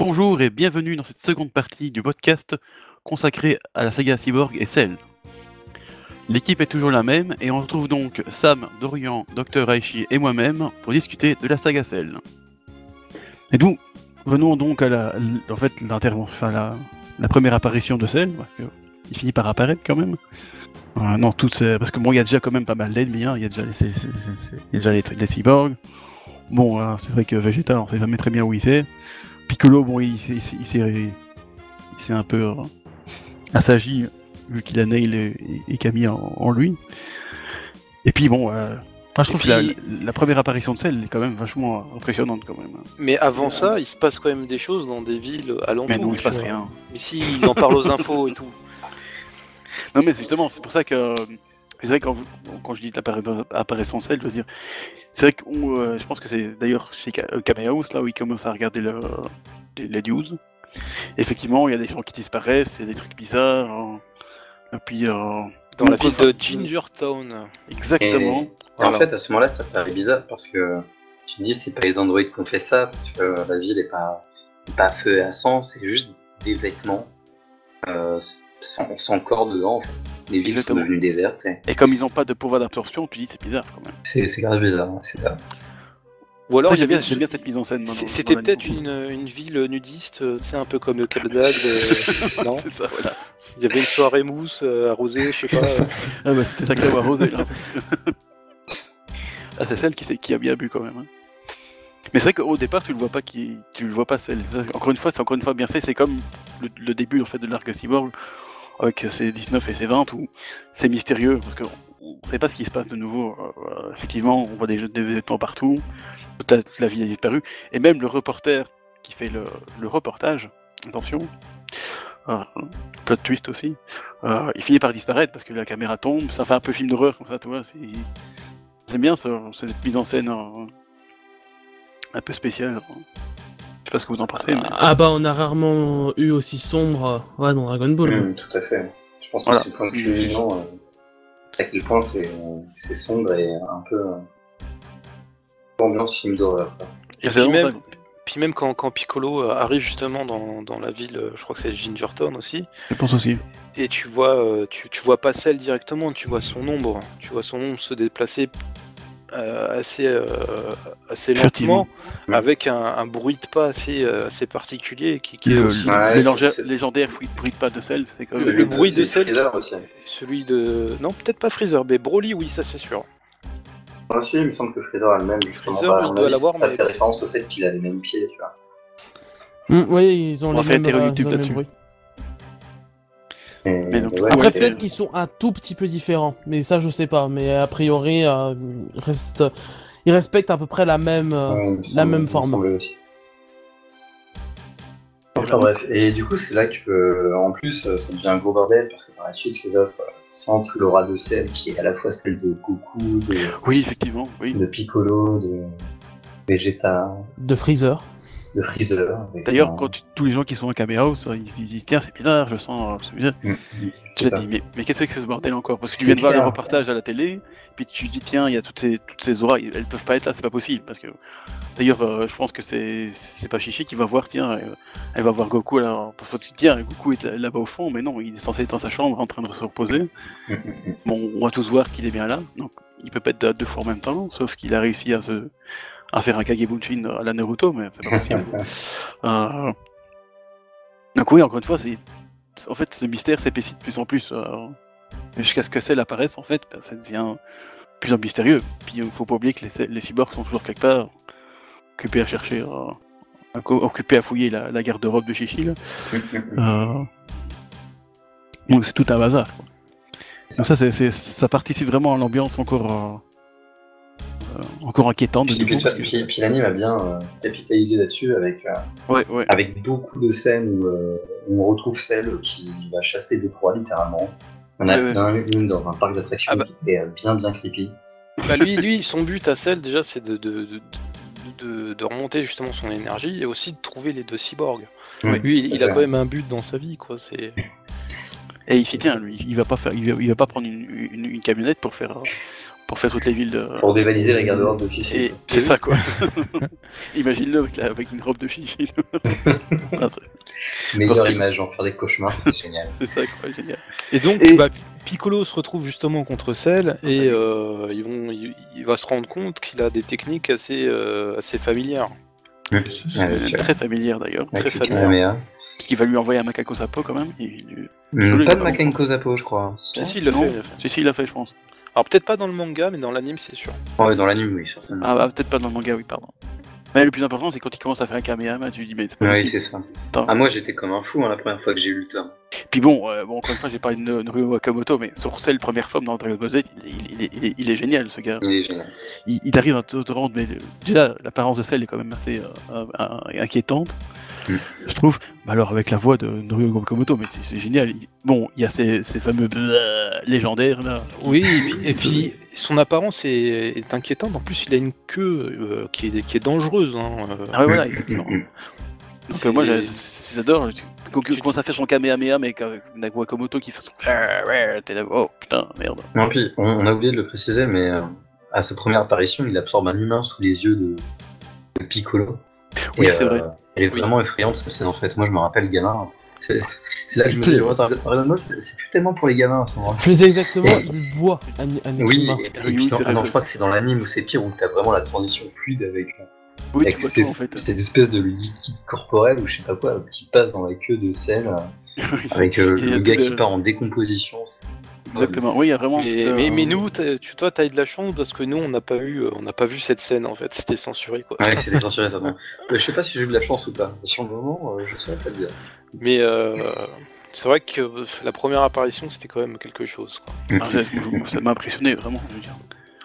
Bonjour et bienvenue dans cette seconde partie du podcast consacré à la saga Cyborg et Cell. L'équipe est toujours la même et on retrouve donc Sam, Dorian, Dr Aichi et moi-même pour discuter de la saga Cell. Et nous venons donc à la, en fait, la, première apparition de Cell, il finit par apparaître quand même. Non, parce que bon, il y a déjà quand même pas mal d'ennemis, hein. il y a déjà les, cyborgs. Bon, c'est vrai que Vegeta, on sait jamais très bien où il est. Piccolo, bon, il, s'est- il, s'est- il s'est il s'est un peu euh, assagi, vu qu'il a Nail et, et Camille en, en lui. Et puis bon, euh, je trouve que la, première apparition de Cell est quand même vachement impressionnante quand même. Mais avant ça, il se passe quand même des choses dans des villes alentours. Mais non, il se passe rien. Mais si, ils en parlent aux infos et tout. Non, mais justement, c'est pour ça que. C'est vrai que quand, vous- quand je dis apparition Cell, je veux dire. C'est vrai que euh, je pense que c'est d'ailleurs chez Ka- euh, là où ils commencent à regarder le, les, les news. Effectivement, il y a des gens qui disparaissent, il y a des trucs bizarres. hein. Et puis. euh, Dans la ville de Gingertown. Exactement. Et Voilà. En fait, à ce moment-là, ça paraît bizarre parce que tu te dis c'est pas les androïdes qui ont fait ça parce que la ville est pas, pas à feu et à sang, c'est juste des vêtements euh, sans, sans corps dedans. En fait. Les villes Exactement. sont devenues désertes. et Et comme ils n'ont pas de pouvoir d'absorption, tu dis c'est bizarre quand même. C'est c'est grave bizarre, hein, c'est ça. Ou alors, j'aime bien, cette mise en scène. c'est- C'était peut-être une, une ville nudiste, euh, tu sais, un peu comme Caldag. euh, non c'est ça, voilà. Il y avait une soirée mousse euh, arrosée, je sais pas. euh. Ah bah c'était sacré arrosé là. que- ah c'est celle qui, sait- qui a bien bu quand même. hein. Mais c'est vrai qu'au départ tu le vois pas qui, tu le vois pas celle. Encore une fois c'est encore une fois bien fait. C'est comme le, le début en fait de l'arc Cyborg avec ses 19 et ses 20 où c'est mystérieux parce que on sait pas ce qui se passe de nouveau. Euh, effectivement on voit des, des vêtements partout, toute la, ville a disparu et même le reporter qui fait le, reportage. Attention. Ah, plot twist aussi. Euh, il finit par disparaître parce que la caméra tombe, ça fait un peu film d'horreur comme ça, tu vois. J'aime bien ça, cette mise en scène euh, un peu spéciale. Sais pas ce que vous en pensez, mais Ah bah on a rarement eu aussi sombre euh, ouais, dans Dragon Ball. Hum, tout à fait. Je pense que c'est le point culminant euh, à quel point c'est sombre et un peu euh, ambiance film d'horreur. puis même, puis même quand, quand Piccolo arrive justement dans, dans la ville, je crois que c'est Gingertown aussi, je pense aussi. et tu vois, tu, tu vois pas celle directement, tu vois son ombre, tu vois son ombre se déplacer euh, assez, euh, assez lentement, avec un, un bruit de pas assez, euh, assez particulier qui, qui est aussi Ouais, c'est- légendaire fruit de pas de sel, c'est quand Le- même. le bruit de aussi. celui de... Non, peut-être pas Freezer, mais Broly, oui, ça c'est sûr. Moi aussi, il me semble que Freezer a le même, justement. Freezer, Bah, doit avis, l'avoir, Ça mais- fait référence au fait qu'il a les mêmes pieds, tu vois. Hum, oui, ils ont On les mêmes, euh, YouTube là-dessus. Mais donc, ouais, Après peut-être qu'ils sont un tout petit peu différents, mais ça je sais pas. Mais a priori, euh, ils, restent- ils respectent à peu près la même. euh, Ouais, la même forme. aussi. Enfin bref, et du coup c'est là que, euh, en plus, ça devient un gros bordel parce que par la suite les autres sentent l'aura de celle qui est à la fois celle de Goku, de, Oui, effectivement, oui. de Piccolo, de Vegeta, de Freezer. De Freezer. D'ailleurs, quand tu- tous les gens qui sont à Caméra ils, disent tiens, c'est bizarre, je sens. euh, C'est bizarre. Mm, ça. dis, mais, mais qu'est-ce que c'est que ce bordel encore? Parce que tu viens de voir le reportage à la télé, puis tu dis, tiens, il y a toutes ces, toutes ces auras, elles peuvent pas être là, c'est pas possible. Parce que d'ailleurs, euh, je pense que c'est c'est pas Chichi qui va voir, tiens, euh, elle va voir Goku là, parce que tiens, Goku est là- là-bas au fond, mais non, il est censé être dans sa chambre en train de se reposer. Mm, mm. Bon, on va tous voir qu'il est bien là, donc il peut pas être deux fois en même temps, sauf qu'il a réussi à se à faire un Kagebunshin à la Naruto, mais c'est pas possible. Euh, Donc oui, encore une fois, c'est en fait ce mystère s'épaissit de plus en plus euh, jusqu'à ce que celle apparaisse en fait, ben, ça devient de plus en mystérieux. Puis il faut pas oublier que les, les cyborgs sont toujours quelque part occupés à chercher, euh, occupés à fouiller la, la garde-robe de Chichi. Donc c'est tout un bazar. Quoi. Donc ça, ça participe vraiment à l'ambiance encore, encore inquiétante de Puis, puis, nouveau. parce que- puis- puis l'anime a bien euh, capitalisé là-dessus avec, euh, Ouais, ouais. avec beaucoup de scènes où, euh, où on retrouve celle qui va chasser des proies littéralement. On a Ouais, une dans un parc d'attractions Ah bah. qui était euh, bien bien creepy. Bah lui, lui, son but à celle déjà, c'est de, de, de, de- de remonter justement son énergie et aussi de trouver les deux cyborgs. Ouais, Lui, il, il a quand même un but dans sa vie, quoi. C'est Et il s'y tient, lui. Il va pas faire, il va, il va pas prendre une, une- une camionnette pour faire, pour faire toutes les villes de. Pour dévaliser la garde-robe d'officier. Et, C'est ça quoi. Imagine-le avec, la- avec une robe de chichi. Meilleure Portez- image, en faire des cauchemars, c'est génial. c'est ça quoi, génial. Et donc, Et- bah, Piccolo se retrouve justement contre Cell et euh, ils vont, il, il va se rendre compte qu'il a des techniques assez, euh, assez familières. Avec, euh, très familière d'ailleurs. Très. Kamehameha. Parce qu'il va lui envoyer un macaco sapo quand même. Il- il- Piccolo, Pas de Makenko Zapo, je crois. Si, si, il l'a fait, si, il l'a fait, je pense. Alors, peut-être pas dans le manga, mais dans l'anime, c'est sûr. Ouais, dans l'anime, oui, certainement. Ah bah peut-être pas dans le manga, oui, pardon. Mais le plus important, c'est quand il commence à faire un Kamehameha, tu dis, mais c'est pas oui, possible. c'est ça. Attends. Ah, moi, j'étais comme un fou hein, la première fois que j'ai lu le tome. Puis bon, euh, bon, encore une fois, j'ai parlé de Norio Wakamoto, mais sur celle première forme dans Dragon Ball Z, il, il- il- il est, il est génial, ce gars. Il est génial. Il, il arrive à te, rendre, mais le- déjà, l'apparence de celle est quand même assez euh, euh, inquiétante, Mm. je trouve. Mais alors, avec la voix de Norio Wakamoto, mais c'est c'est génial. Bon, il y a ces, ces fameux légendaires, là. Oui, et puis, et puis, son apparence est, est inquiétante. En plus, il a une queue euh, qui, est, qui est dangereuse. hein, euh. Ah ouais, voilà, effectivement. hum, hum. Donc euh, moi j'adore quand il Tu- commence à faire son Kamehameha mais avec Wakamoto qui fait son t'es là oh putain merde Non, puis, on, on a oublié de le préciser, mais euh, à sa première apparition, il absorbe un humain sous les yeux de, de Piccolo. Oui, Et, c'est vrai. Elle est Oui. vraiment effrayante cette scène en fait. Moi, je me rappelle gamin. C'est là que je me dis, oh, Dragon Ball, c'est plus tellement pour les gamins à ce moment-là. Plus exactement, il boit un, un Oui, humain. et, et Oui, puis oui, non, ah non, vrai, je crois que c'est dans l'anime où c'est pire, où t'as vraiment la transition fluide avec, oui avec cette, en fait cette espèce de liquide corporel ou je sais pas quoi qui passe dans la queue de sel euh, avec euh, le gars le- qui part en décomposition. exactement oui il y a vraiment Mais, mais, mais nous, tu, toi, t'as eu de la chance parce que nous, on n'a pas eu, on n'a pas vu cette scène en fait. C'était censuré quoi. Ouais, c'était censuré ça. non. Euh, je sais pas si j'ai eu de la chance ou pas. Sur le moment, euh, je saurais pas dire. Mais euh, c'est vrai que euh, la première apparition, c'était quand même quelque chose. Quoi. ah, ça- ça m'a impressionné vraiment je veux dire.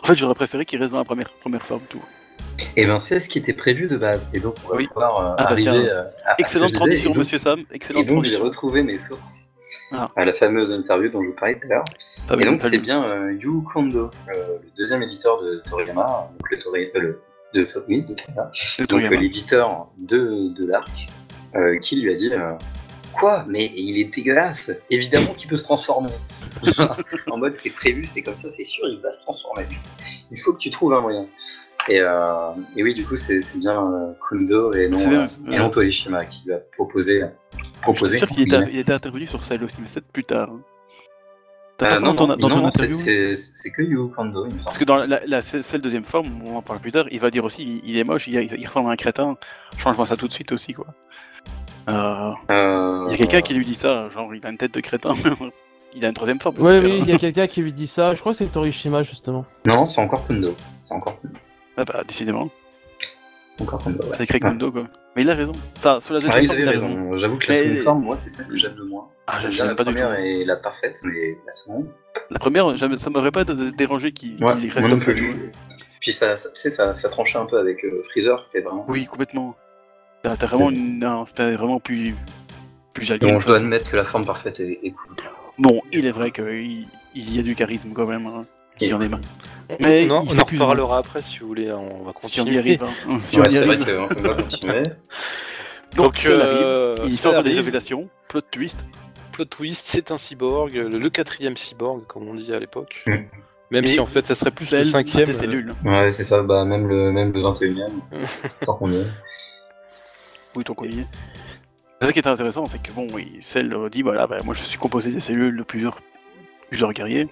en fait j'aurais préféré qu'il reste dans la première première forme tout Et ben c'est ce qui était prévu de base. Et donc on va Oui. pouvoir euh, Ah, bah, arriver euh, à- à ce excellente transition Et donc- monsieur Sam Et excellente donc j'ai retrouvé mes sources Ah. à la fameuse interview dont je vous parlais tout à l'heure. Et donc c'est bien euh, Yu Kondo, euh, le deuxième éditeur de Toriyama, donc le, Tori- le de, oui, de Toriyama, De donc Toriyama. l'éditeur de, de l'arc, qui lui a dit Quoi? Mais il est dégueulasse Évidemment qu'il peut se transformer En mode c'est prévu, c'est comme ça, c'est sûr, il va se transformer. Il faut que tu trouves un moyen. Et, euh, et oui, du coup, c'est bien euh, Kondo et non, bien, euh, et non qui lui a proposé. je proposé suis sûr qu'il était, guillemets. il était intervenu sur celle aussi mais c'est peut-être plus tard hein. T'as Euh, pas ça non, dans ton, non, dans non, ton non, c'est- interview c'est que Yu Kondo, il me semble. Parce que dans la, la- celle celle deuxième forme, on en parle plus tard, il va dire aussi, il, il est moche, il, il ressemble à un crétin. Change-moi ça tout de suite aussi, quoi. Euh, Euh, Il y a quelqu'un qui lui dit ça, genre il a une tête de crétin. il a une troisième forme. Oui, j'espère. oui, il y a quelqu'un qui lui dit ça. Je crois que c'est Torishima, justement. Non, c'est encore Kondo. C'est encore Kondo. Ah bah, décidément, C'est encore Kondo, ouais. c'est écrit Kondo, quoi. Mais il a raison. Enfin, sur la deuxième il forme, avait il a raison. raison. J'avoue que la Mais- seconde forme, moi, c'est celle que j'aime le moins. Ah, J'aime bien la pas du première tout. et la parfaite, mais la seconde. La première, ça m'aurait pas dérangé qu'il Ouais, reste comme ça. Puis ça, ça, tu sais, ça, ça tranchait un peu avec euh, Freezer, qui était vraiment. Oui, complètement. T'as vraiment une, un aspect vraiment plus, plus joli. Donc je dois admettre que la forme parfaite est, est cool. Bon, il est vrai qu'il il y a du charisme quand même. Hein. Il y en est marre. On, Mais on en, on reparlera après si vous voulez. On va Si on y continuer. arrive. Hein. Si Ouais, on y vrai qu'on va continuer. Donc, Donc, ça euh, arrive, il fait des révélations, plot twist. Plot twist, c'est un cyborg, le, le quatrième cyborg, comme on dit à l'époque. Mm. Même Et si en fait, ça serait plus le Celle cinquième. des cellules. Ouais, c'est ça, bah, même le, même le 21ème. tant qu'on y est. Oui, ton collier? C'est ça qui est intéressant, c'est que bon, oui, celle euh, dit voilà, bah, moi je suis composé des cellules de plusieurs, plusieurs guerriers.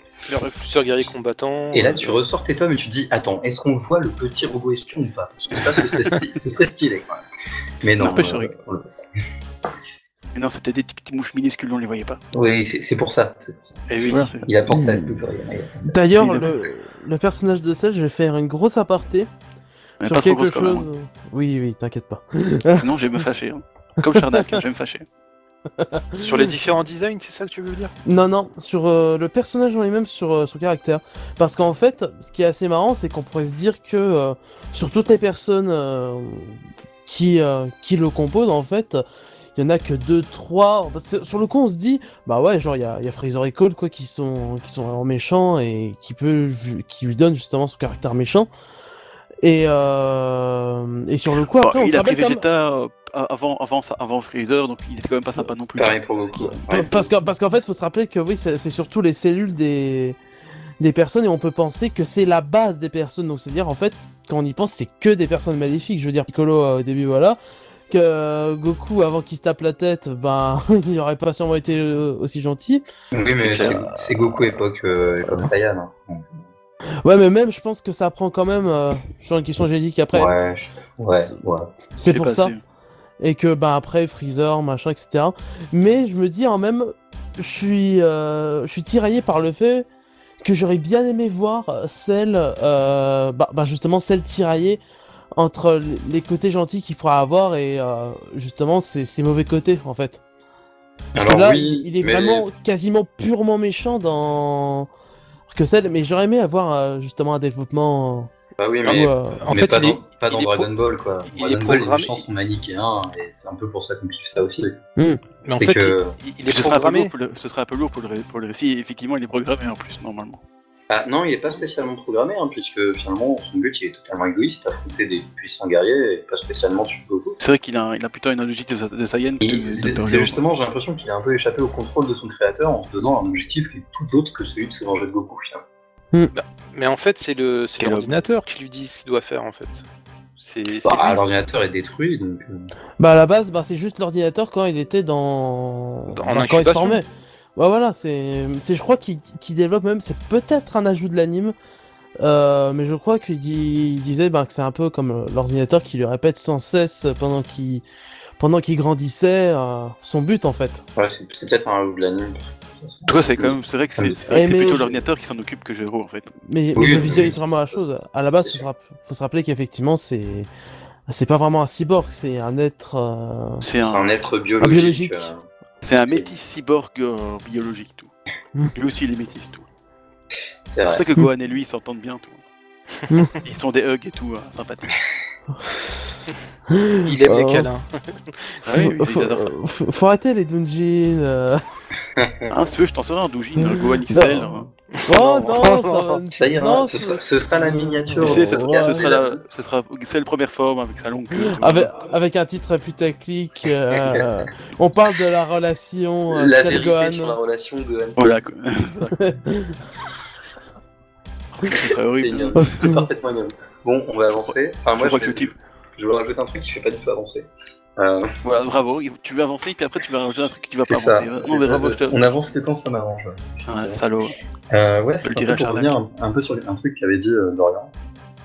plusieurs guerriers combattants. Et là, euh, tu ressors tes tomes et tu te dis Attends, est-ce qu'on voit le petit robot espion ou pas? Parce que ça, ce serait, sti- ce serait stylé même. Mais non. N'empêche, euh, Mais non, c'était des petites mouches minuscules, on les voyait pas. Oui, c'est pour ça. c'est pour ça. Et oui, Voilà. c'est- Il a pensé à D'ailleurs, le, le personnage de Cell, je vais faire une grosse aparté mais sur quelque même, chose. Oui, oui, t'inquiète pas. hein. Sinon, je vais me fâcher. hein. Comme Charnak, je vais me fâcher. Sur les différents designs, c'est ça que tu veux dire? Non, non, sur euh, le personnage en lui-même, sur euh, son caractère. Parce qu'en fait, ce qui est assez marrant, c'est qu'on pourrait se dire que euh, sur toutes les personnes euh, qui, euh, qui le composent, en fait, il y en a que deux, trois. Parce que sur le coup, on se dit, bah ouais, genre, il y a, il y a Fraser et Cole, quoi, qui sont, qui sont vraiment méchants et qui, peut, qui lui donnent justement son caractère méchant. Et, euh, et sur le coup, Bon, après, on il a pris Vegeta avant, avant, ça- avant Freezer, donc il était quand même pas sympa non plus. Pareil pour Goku. Pa- Ouais. Parce qu'en parce qu'en fait, faut se rappeler que oui, c'est surtout les cellules des des personnes et on peut penser que c'est la base des personnes. Donc c'est-à-dire en fait, quand on y pense, c'est que des personnes maléfiques. Je veux dire, Piccolo euh, au début, voilà. Que euh, Goku, avant qu'il se tape la tête, ben il aurait pas sûrement été euh, aussi gentil. Oui, mais C'est Goku époque, euh, comme Saiyan. hein. Ouais, mais même, je pense que ça prend quand même euh, sur une question génétique après. ouais, je- ouais, c'est- ouais. C'est J'ai pour ça. Et que bah après Freezer machin etc mais je me dis en même je suis euh, je suis tiraillé par le fait que j'aurais bien aimé voir celle euh, bah, bah, justement celle tiraillée entre les côtés gentils qu'il pourrait avoir et euh, justement ses, ses mauvais côtés en fait. Parce Alors que là oui, il, il est mais- vraiment quasiment purement méchant dans que celle mais j'aurais aimé avoir euh, justement un développement Bah oui, où, mais, en mais fait, pas, il est- dans, pas dans il est pro- Dragon Ball, quoi. il est Dragon Ball, les méchants sont manichéens, et c'est un peu pour ça qu'on kiffe ça aussi. Mais en C'est fait, que- il, il est Ce sera, un peu programmé. lourd pour le, ce sera un peu lourd pour le, pour le récit. Effectivement, il est programmé en plus, normalement. Ah, non, il est pas spécialement programmé, hein, puisque finalement, son but, il est totalement égoïste, affronter des puissants guerriers, et pas spécialement tuer Goku. C'est vrai qu'il a, il a plutôt une logique de, de Saiyan que Et de C'est justement, j'ai l'impression qu'il a un peu échappé au contrôle de son créateur en se donnant un objectif qui est tout autre que celui de se venger de Goku. finalement. Mais en fait, c'est le l'ordinateur qui lui dit ce qu'il doit faire en fait. Bah. L'ordinateur est détruit, donc. euh, Bah à la base, bah, c'est juste l'ordinateur quand il était dans, Dans- bah, quand il se formait. Ouais voilà, c'est, c'est je crois qu'il qu'il développe même, c'est peut-être un ajout de l'anime, euh, mais je crois qu'il dit, disait bah, que c'est un peu comme euh, l'ordinateur qui lui répète sans cesse pendant qu'il pendant qu'il grandissait euh, son but en fait. Ouais, c'est peut-être un de l'anime. En tout cas, c'est quand même, c'est vrai que c'est Eh, mais plutôt je- l'ordinateur qui s'en occupe que Gero en fait. Mais, Oui, mais je oui, visualise oui, vraiment la chose. À la base, c'est faut se, rapp- faut se rappeler qu'effectivement c'est c'est pas vraiment un cyborg, c'est un être. euh, C'est C'est un, un être biologique. biologique. euh, c'est un métis cyborg euh, biologique tout. Mm. Lui aussi, il est métis tout. c'est C'est pour vrai. ça que Gohan et lui ils s'entendent bien tout. Ils sont des hugs et tout, hein, sympathiques. Il aime les Oh. câlins. Ah oui, oui, faut, ils adorent ça. faut- faut arrêter les Dungeons. euh. Ah, si tu veux, je t'en serai un Doujin, un Gohan XL. Non. hein. Oh Non. non, ça va. Ça ira, non, ce, sera, ce sera la miniature. Tu sais, ce, sera- ce sera la, ce sera XL première forme avec sa longue queue. Avec, avec un titre putaclic, euh, on parle de la relation euh, La Cell vérité Gohan. sur la relation Gohan. Voilà quoi. Ce serait C'est horrible. C'est parfaitement ignoble. Bon, on va avancer. Enfin, moi, Je que vais, tu- je vais rajouter un truc qui fait pas du tout avancer. Euh, Voilà, bravo. Tu veux avancer, puis après tu vas rajouter un truc qui va pas ça. avancer. Non, mais bravo, je te. On avance que quand ça m'arrange. Ah, salaud. Euh, ouais, c'est un peu pour revenir un, un peu sur un truc qu'avait dit euh, Dorian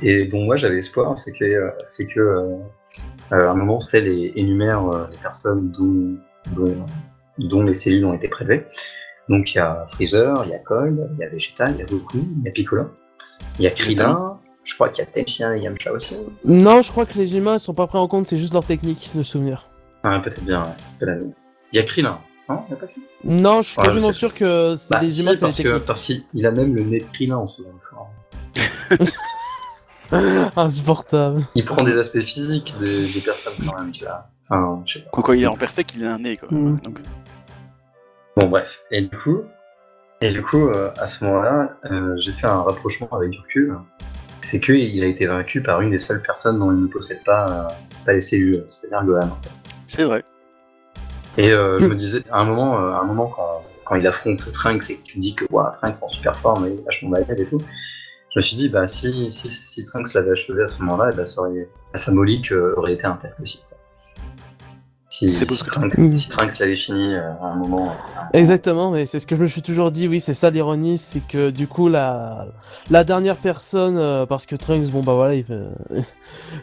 et dont moi j'avais espoir, c'est que, euh, c'est que euh, euh, à un moment, Cell é- énumère euh, les personnes dont, dont, dont les cellules ont été prélevées. Donc il y a Freezer, il y a Cold, il y a Vegeta, il y a Goku, il y a Piccolo, il y a Krillin, je crois qu'il y a Tenshin et Yamcha aussi. Non, je crois que les humains sont pas pris en compte, c'est juste leur technique de souvenir. Ah, peut-être bien, ouais. peut-être bien. Il y a Krillin, non Il y a pas Krillin? Non, je suis Ouais, je quasiment sûr que c'est Bah, les si, humains, c'est les parce que parce qu'il a même le nez de Krillin en second forme. Insupportable. Il prend des aspects physiques des, des personnes quand même, tu vois. Enfin, je sais pas. Quoi, quoi, il est en perfect, il a un nez quoi. Mm. Donc, Bon, bref. Et du coup, et du coup euh, à ce moment-là, euh, j'ai fait un rapprochement avec du recul. C'est qu'il a été vaincu par une des seules personnes dont il ne possède pas, euh, pas les cellules, c'est-à-dire Gohan. c'est vrai. Et euh, je Mm. me disais, à un moment, euh, à un moment quand, quand il affronte Trunks et que tu dis que wow, Trunks en super forme et vachement balèze et tout, je me suis dit, bah, si, si, si Trunks l'avait achevé à ce moment-là, eh ben, ça aurait, la symbolique euh, aurait été intacte aussi. Si, si, Trunks, Mm. si Trunks l'avait fini euh, à un moment. Exactement, mais c'est ce que je me suis toujours dit, oui, c'est ça l'ironie, c'est que du coup, la, la dernière personne, euh, parce que Trunks, bon bah voilà, il fait...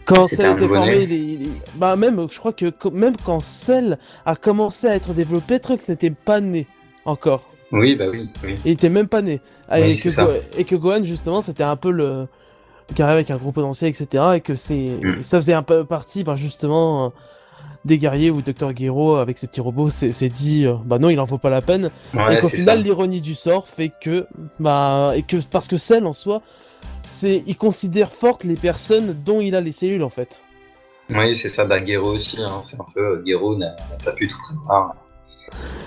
quand Cell était formé, il, il bah même, je crois que co- même quand Cell a commencé à être développé, Trunks n'était pas né encore. Oui, bah oui, oui. Il était même pas né. Ah, Oui, et, que. Go- et que Gohan, justement, c'était un peu le. qui arrivait avec un gros potentiel, etc. Et que c'est. Mm. Ça faisait un peu partie, bah, justement. Des guerriers où Dr. Gero avec ses petits robots s'est dit euh, bah non il en vaut pas la peine Ouais, et qu'au final l'ironie du sort fait que bah et que parce que Cell en soi c'est il considère fortes les personnes dont il a les cellules en fait Oui, c'est ça, bah Gero aussi, hein, c'est un peu, euh, Gero n'a pas pu tout prévoir.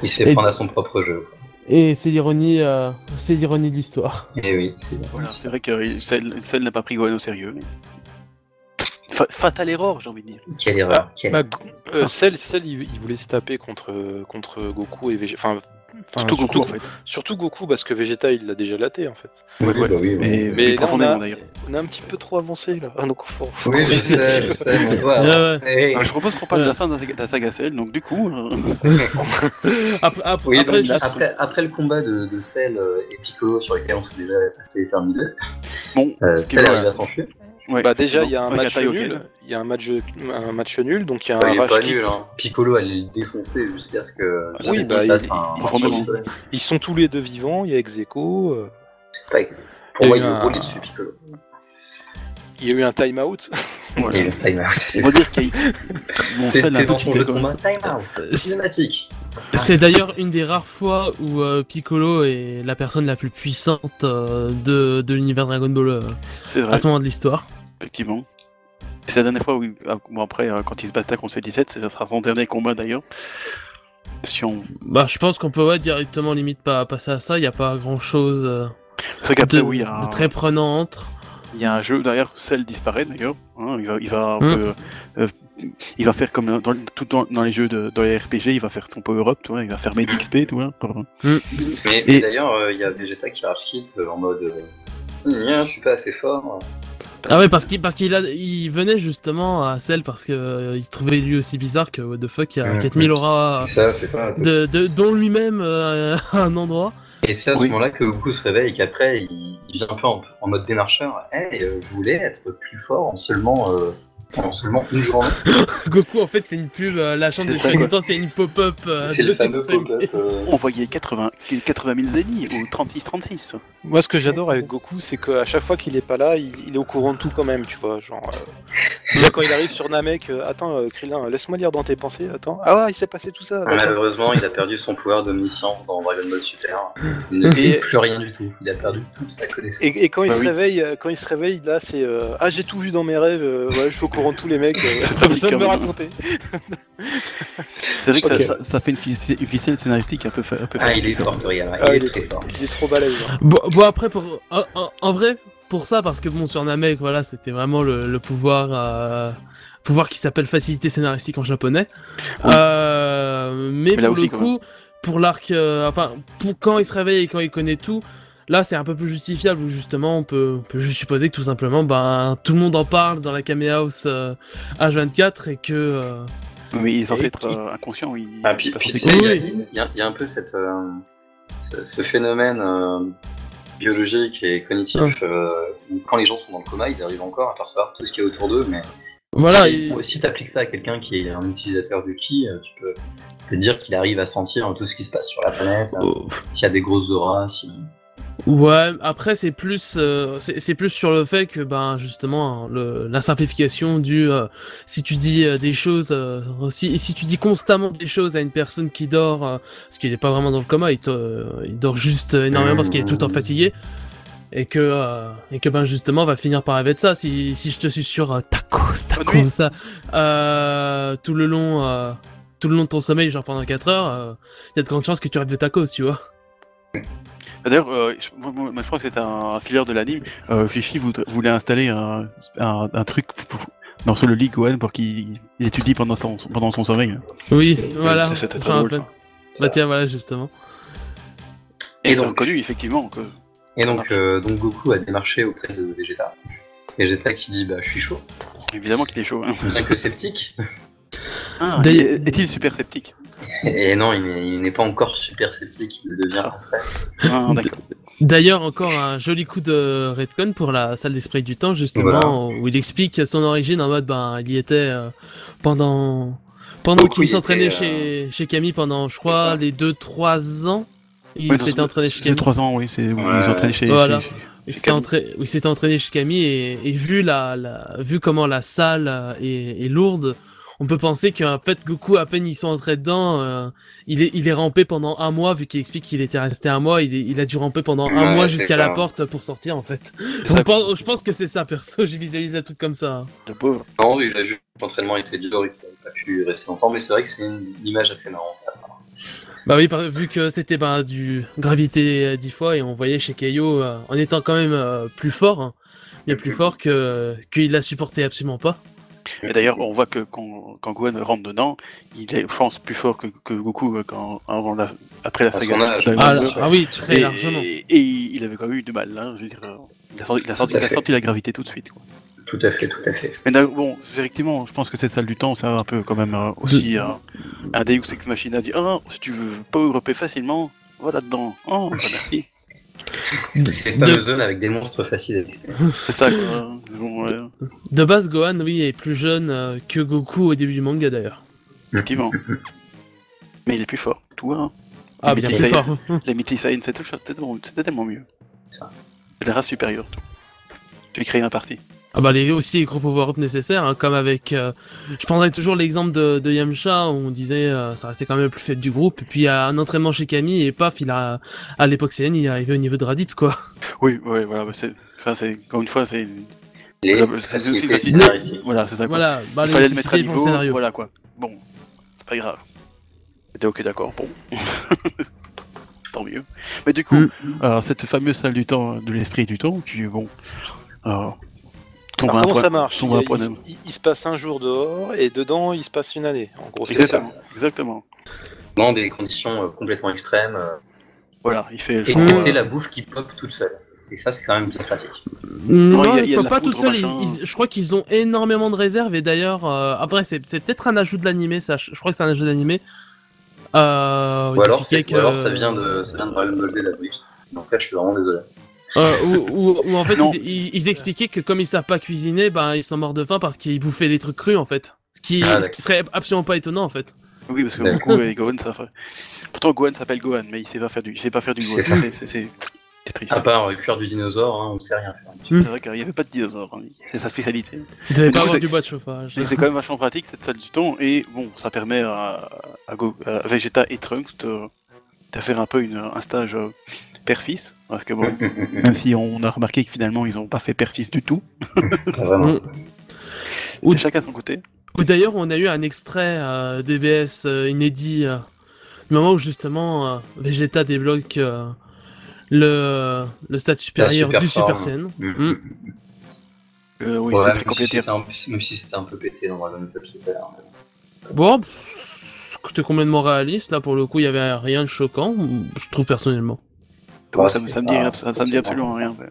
Il se fait Et- prendre à son propre jeu. quoi. et c'est l'ironie euh, c'est l'ironie de l'histoire Et oui, c'est Voilà, vrai que Cell n'a pas pris Gohan au sérieux. mais- Fa- Fatal erreur, j'ai envie de dire. Quelle erreur. quelle Bah, euh, Cell, Cell, il, il voulait se taper contre, contre Goku et Vegeta. Enfin, Enfin, Surtout Goku en fait. surtout Goku, parce que Vegeta il l'a déjà laté en fait. Oui, ouais. bah oui, oui. Mais, Mais mais là, on a-. On est un petit peu trop avancé là. Ah, donc faut, faut Oui, je sais, je sais, c'est toi. Ouais, alors, c'est- Alors, je propose qu'on parle de la fin de la saga- Cell, donc du coup, euh, Après, après, Oui, après, donc, je- après, après le combat de, de Cell euh, et Piccolo sur lequel on s'est déjà assez éternisé, bon, euh, Cell va- arrive à s'enfuir. Ouais. Bah déjà il y a un match nul, il y a un match un match nul, donc il y a un il est pas rush kick. nul, hein. Piccolo allait le défoncer jusqu'à ce que. jusqu'à Oui, bah, il- un-. Ils sont tous les deux vivants, il y a Execo, euh, Il y Pour a moi, eu il est un- roulé dessus, Piccolo. il y a eu un time out. Voilà. Time c'est dire qu'il y a t'es un dans petit ton jeu de peu- combat, time out, cinématique. c'est d'ailleurs une des rares fois où euh, Piccolo est la personne la plus puissante euh, de, de l'univers Dragon Ball euh, C'est vrai, à ce moment de l'histoire. Effectivement. C'est la dernière fois où, ah, bon après, euh, quand il se battait contre c 17, ce sera son dernier combat d'ailleurs. Si on... Bah, je pense qu'on peut ouais, directement limite pas passer à ça. Il n'y a pas grand chose qu'après, de, oui, il y, a un... de très prenant entre. il y a un jeu derrière, Cell disparaît d'ailleurs. hein, il, va, il, va Mm. peu, euh, il va faire comme dans, tout dans, dans les jeux de dans les RPG, il va faire son power-up, tu vois, il va faire Med XP, tu vois. pour- Mais, Et- mais d'ailleurs, euh, il y a Vegeta qui rage euh, en mode. euh, Nya, je suis pas assez fort. Ah ouais, parce qu'il parce qu'il a il venait justement à Cell parce que euh, il trouvait lui aussi bizarre que what the fuck, il y a Mm, 4000 auras C'est ça, c'est ça. de, de dont lui-même euh, à un endroit. Et c'est à ce Oui. moment-là que Goku se réveille et qu'après, il, il vient un peu en, en mode démarcheur. Hey, euh, je voulais être plus fort en seulement, euh, en seulement une journée. Goku en fait c'est une pub, euh, la chambre ça, secrétaires c'est une pop-up. euh, c'est de le fameux pop-up. euh, On voyait 80, 80 000 ennemis ou 36-36. Moi ce que j'adore avec Goku c'est qu'à chaque fois qu'il est pas là, il, il est au courant de tout quand même, tu vois. Genre, euh, déjà quand il arrive sur Namek, euh, attends euh, Krillin, laisse-moi lire dans tes pensées, attends. Ah ouais, il s'est passé tout ça. Malheureusement, il a perdu son pouvoir d'omniscience dans Dragon Ball Super. Il ne sait plus rien du tout. Il a perdu toute sa connaissance. Et, et quand il Bah se oui. réveille, quand il se réveille, là c'est euh, ah j'ai tout vu dans mes rêves, euh, ouais je suis au courant tous les mecs, euh, C'est pas besoin de me raconter. C'est vrai que ça, ça, ça fait une, fici- une ficelle scénaristique un peu, un peu Ah, il est fort, Toriyama. Ah, Il est il est- très fort. Il est trop balèze. hein. Bon, bon, après pour en, en- en vrai pour ça parce que bon sur Namek voilà c'était vraiment le, le pouvoir euh, pouvoir qui s'appelle facilité scénaristique en japonais. Euh, mais, Mais pour le coup pour l'arc euh, enfin pour quand il se réveille et quand il connaît tout Là, c'est un peu plus justifiable où justement, on peut, on peut juste supposer que tout simplement, ben, tout le monde en parle dans la Kame House euh, H24 et que. euh, Mais il est censé être qui- euh, inconscient. Il... Ah, puis, pas puis, censé- tu sais, il y, a- Oui. il y a- il y a un peu cette, euh, ce, ce phénomène euh, biologique et cognitif Ah. où quand les gens sont dans le coma, ils arrivent encore à percevoir tout ce qu'il y a autour d'eux. Mais Voilà. si, et- si tu appliques ça à quelqu'un qui est un utilisateur du ki, euh, tu peux, tu peux te dire qu'il arrive à sentir tout ce qui se passe sur la planète, euh, Oh. s'il y a des grosses auras. Si... Ouais, après c'est plus euh, c'est plus sur le fait que ben justement hein, le, la simplification du euh, si tu dis euh, des choses euh, si si tu dis constamment des choses à une personne qui dort euh, parce qu'il est pas vraiment dans le coma, il, te- il dort juste énormément parce qu'il est tout le temps fatigué et que euh, et que ben justement on va finir par rêver de ça si si je te suis sur euh, tacos tacos ça euh, tout le long euh, tout le long de ton sommeil genre pendant 4 heures, il y a de grandes chances que tu rêves de tacos, tu vois. D'ailleurs, euh, je, moi, moi, je crois que c'est un, un filler de l'anime. Euh, Fifi voudrait- voulait installer un, un, un truc pour- dans Solo League One pour qu'il il étudie pendant son, pendant son sommeil. Oui, voilà. C'est- C'était très drôle. Bah tiens, voilà, justement. Et, Et donc- reconnu effectivement que. Et donc, euh, donc Goku a démarché auprès de Vegeta. Vegeta qui dit bah je suis chaud, Évidemment qu'il est chaud. hein. bien que sceptique. Ah, est-il super sceptique? Et non, il n'est- il pas encore super sceptique, il le devient après. ah, D'accord. D'ailleurs, encore un joli coup de Redcon pour la salle d'esprit du temps, justement, où il explique son origine en mode, ben, il y était euh, pendant pendant qu'il s'entraînait chez, chez Camille pendant, je crois, les 2-3 ans. Il Ouais, s'était entraîné chez C'est Camille. 3 ans, oui, c'est où Ouais. ils s'entraînent chez. Voilà. chez- chez- Il s'était il entraîné chez Camille et, et vu la, la vu comment la salle euh, est, est lourde, on peut penser qu'en fait Goku à peine ils sont entrés dedans, euh, il est il est rampé pendant un mois vu qu'il explique qu'il était resté un mois, il, est- il a dû ramper pendant un mois jusqu'à la porte pour sortir en fait. Ça, pense- je pense que c'est ça perso, j'ai visualisé un truc comme ça. Le pauvre. Non, il a juste l'entraînement était dur et qu'il n'a pas pu rester longtemps, mais c'est vrai que c'est une image assez marrante. Bah oui, par- vu que c'était bah, du gravité euh, 10 fois et on voyait chez Keio euh, en étant quand même euh, plus fort, hein, bien plus fort que qu'il la supportait absolument pas. Et d'ailleurs, on voit que quand, quand Gohan rentre dedans, il est, je pense, plus fort que, que Goku euh, quand, avant la- après la saga. Ah, là- ah oui, très et, largement. et- et il avait quand même eu du mal, hein, je veux dire. Il a sorti, il a il sorti la gravité tout de suite. Quoi. Tout à fait, tout à fait. Mais bon, effectivement, je pense que cette salle du temps, c'est un peu quand même euh, aussi euh, un Deus Ex Machina dit Ah, si tu veux power upper facilement, va là-dedans. Oh, bah, merci. C'est les fameuses zones avec des monstres faciles à. C'est ça, quoi. Bon, ouais, De base, Gohan, oui, est plus jeune euh, que Goku au début du manga d'ailleurs. effectivement. Mais il est plus fort, vois. hein. Ah, Mais bien il plus essaye. fort. Saiyan, c'était tellement, mieux. Ça. C'est la race supérieure, tout. Tu créé un parti. Ah bah les, aussi les gros power-up nécessaires, hein, comme avec... euh, je prendrais toujours l'exemple de, de Yamcha, où on disait euh, ça restait quand même le plus faible du groupe, et puis à un entraînement chez Camille, et paf, il a... À l'époque CN, il est arrivé au niveau de Raditz, quoi. Oui, ouais, voilà. c'est, enfin, c'est, encore une fois, c'est. Voilà, c'est aussi facile. Voilà, c'est ça. Quoi. Voilà, bah Il fallait le mettre à niveau. scénario. Voilà, quoi. Bon, c'est pas grave. C'était ok, d'accord. Bon. Tant mieux. Mais du coup, Mm. alors, cette fameuse salle du temps, de l'esprit du temps, tu bon. Alors, tombe Alors, comment point- ça marche tombe il, un il- point de- il- il se passe un jour dehors et dedans il se passe une année. En gros, c'est ça. Exactement. Exactement. Dans des conditions euh, complètement extrêmes. euh, Voilà, il fait. Et c'était euh, la bouffe qui pop toute seule. Et ça, c'est quand même bien pratique. Non, il y a- il la pas tout poudre, seul. ils- machin. ils- je crois qu'ils ont énormément de réserves et d'ailleurs, euh, après c'est c'est peut-être un ajout de l'animé, ça. Je je crois que c'est un ajout d'animé. Euh, Ou alors, c'est- ou alors que- ça vient de ça vient de Dragon Ball Z la Twitch. Donc là, je suis vraiment désolé. Euh, ou, ou- ou en fait, ils, ils- ils expliquaient que comme ils savent pas cuisiner, ben ils sont morts de faim parce qu'ils bouffaient des trucs crus en fait. Ce qui, Ah, ce d'accord. qui serait absolument pas étonnant en fait. Oui, parce que. Goku et Gohan, ça fait. Pourtant, Gohan s'appelle Gohan, mais il sait pas faire du, il sait pas faire du Gohan. C'est ça. C'est, c'est, c'est- c'est triste. À part euh, cuire du dinosaure, hein, on sait rien faire. Mm. C'est vrai qu'il n'y avait pas de dinosaure. hein. C'est sa spécialité. Ils devaient Mais pas avoir du bois de chauffage. Et c'est quand même vachement pratique cette salle du temps. Et bon, ça permet à, à, Go- à Vegeta et Trunks de, de faire un peu une, un stage euh, père-fils. Parce que bon, même si on a remarqué que finalement ils n'ont pas fait père-fils du tout, vraiment. Mm. Ou- chacun son côté. Ou d'ailleurs, on a eu un extrait euh, DBS euh, inédit, euh, du moment où justement euh, Vegeta débloque euh, le, le stade supérieur super du Super. Saiyan. Mm. Mm. Euh, oui, Ouais, ça même, serait si complété. c'était un, même si c'était un peu pété dans Dragon Ball Super. Bon, pff, c'était complètement réaliste. Là, pour le coup, il y avait rien de choquant, je trouve personnellement. Ça, me- c'est ça me dit, pas- ça, ça me dit c'est absolument rien. mais-